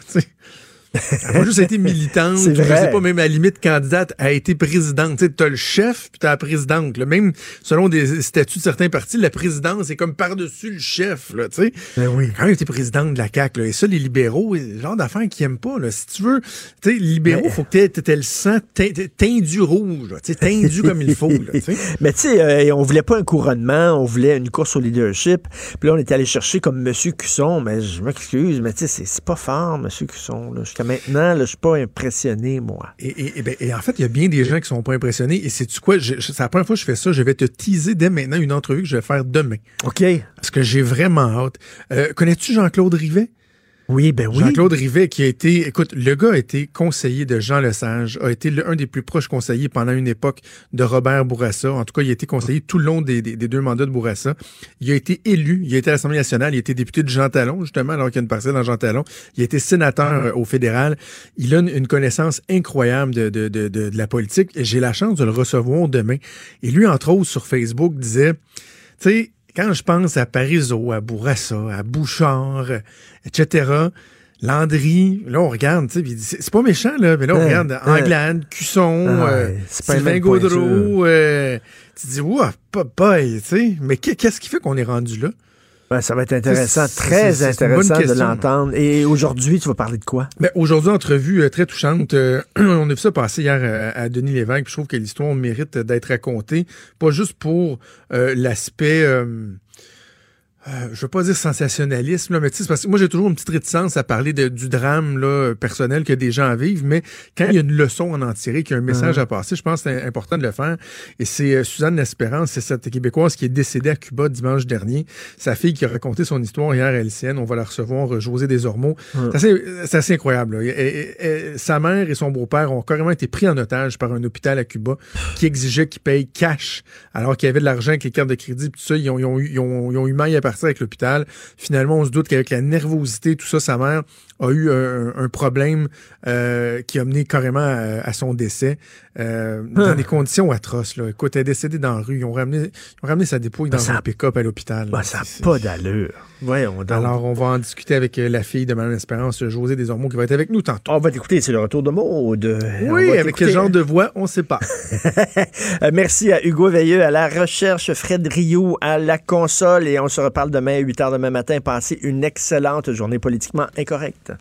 Elle n'a pas juste été militante, je sais pas, même à la limite candidate, elle a été présidente. Tu sais, t'as le chef, puis t'as la présidente. là. Même selon des statuts de certains partis, la présidence est comme par-dessus le chef. Là, tu sais. Ben oui. Quand même été présidente de la CAQ. Là. Et ça, les libéraux, c'est le genre d'affaires qu'ils aiment pas. Là. Si tu veux, tu sais, les libéraux, faut que t'aies- t'aies le sang teint- teindu rouge. Tu teindu comme il faut. Là, tu sais. <laughs> Mais tu sais, euh, on voulait pas un couronnement, on voulait une course au leadership. Puis là, on est allé chercher comme M. Cusson. Mais je m'excuse, mais tu sais, c'est- pas fort, M. Cusson. là. Maintenant, là, je suis pas impressionné, moi. Et, et- et ben, et en fait, il y a bien des gens qui sont pas impressionnés. Et c'est tu quoi? C'est la première fois que je fais ça. Je vais te teaser dès maintenant une entrevue que je vais faire demain. OK. Parce que j'ai vraiment hâte. Euh, Connais-tu Jean-Claude Rivet? Oui, ben oui. Jean-Claude Rivet, qui a été, écoute, le gars a été conseiller de Jean Lesage, a été le- un des plus proches conseillers pendant une époque de Robert Bourassa. En tout cas, il a été conseiller tout le long des, des- des deux mandats de Bourassa. Il a été élu, il a été à l'Assemblée nationale, il a été député de Jean Talon, justement, alors qu'il y a une parcelle dans Jean Talon. Il a été sénateur euh, au fédéral. Il a une, une connaissance incroyable de, de, de, de- de la politique. J'ai la chance de le recevoir demain. Et lui, entre autres, sur Facebook, disait, tu sais, quand je pense à Parizeau, à Bourassa, à Bouchard, etc., Landry, là, on regarde, c'est pas méchant, là, mais là, on Ouais, regarde ouais. Anglade, Cusson, Ah, euh, Sylvain. Gaudreau, euh, tu dis, ouah, pas boy, tu sais, mais qu'est- qu'est-ce qui fait qu'on est rendu là? Ça va être intéressant, très intéressant de l'entendre. Et aujourd'hui, tu vas parler de quoi? Ben, aujourd'hui, entrevue euh, très touchante. Euh, <clears throat> on a vu ça passer hier euh, à, à Denis Lévesque. puis Je trouve que l'histoire mérite d'être racontée, pas juste pour euh, l'aspect, euh, euh, je veux pas dire sensationnalisme, là, mais tu sais, c'est parce que moi j'ai toujours une petite réticence à parler de- du drame là, personnel que des gens vivent, mais quand il y a une leçon à en tirer, qu'il y a un message à passer, je pense que c'est important de le faire. Et c'est euh, Suzanne L'Espérance, c'est cette Québécoise qui est décédée à Cuba dimanche dernier. Sa fille qui a raconté son histoire hier à LCN. On va la recevoir, euh, José Desormeaux. C'est assez, assez incroyable. là. Et- et- et- sa mère et son beau-père ont carrément été pris en otage par un hôpital à Cuba qui exigeait qu'ils payent cash alors qu'il y avait de l'argent avec les cartes de crédit. Tout ça, ils ont, ils ont ils ont- ils ont eu maille à partir. Avec l'hôpital. Finalement, on se doute qu'avec la nervosité, tout ça, sa mère a eu un, problème euh, qui a mené carrément à son décès euh, dans des conditions atroces. Là. Écoute, elle est décédée dans la rue. Ils ont ramené, ils ont ramené sa dépouille dans Ben, ça- un pick-up à l'hôpital. Ben, ça n'a pas d'allure. Voyons donc. Alors, on va en discuter avec euh, la fille de Mme Espérance, José Desormeaux, qui va être avec nous tantôt. On va t'écouter, c'est le retour de. On Oui, avec quel genre de voix, on ne sait pas. <laughs> Euh, Merci à Hugo Veilleux, à la recherche, Fred Rio, à la console. Et on se reparle demain à 8 h demain matin. Passez une excellente journée politiquement incorrecte.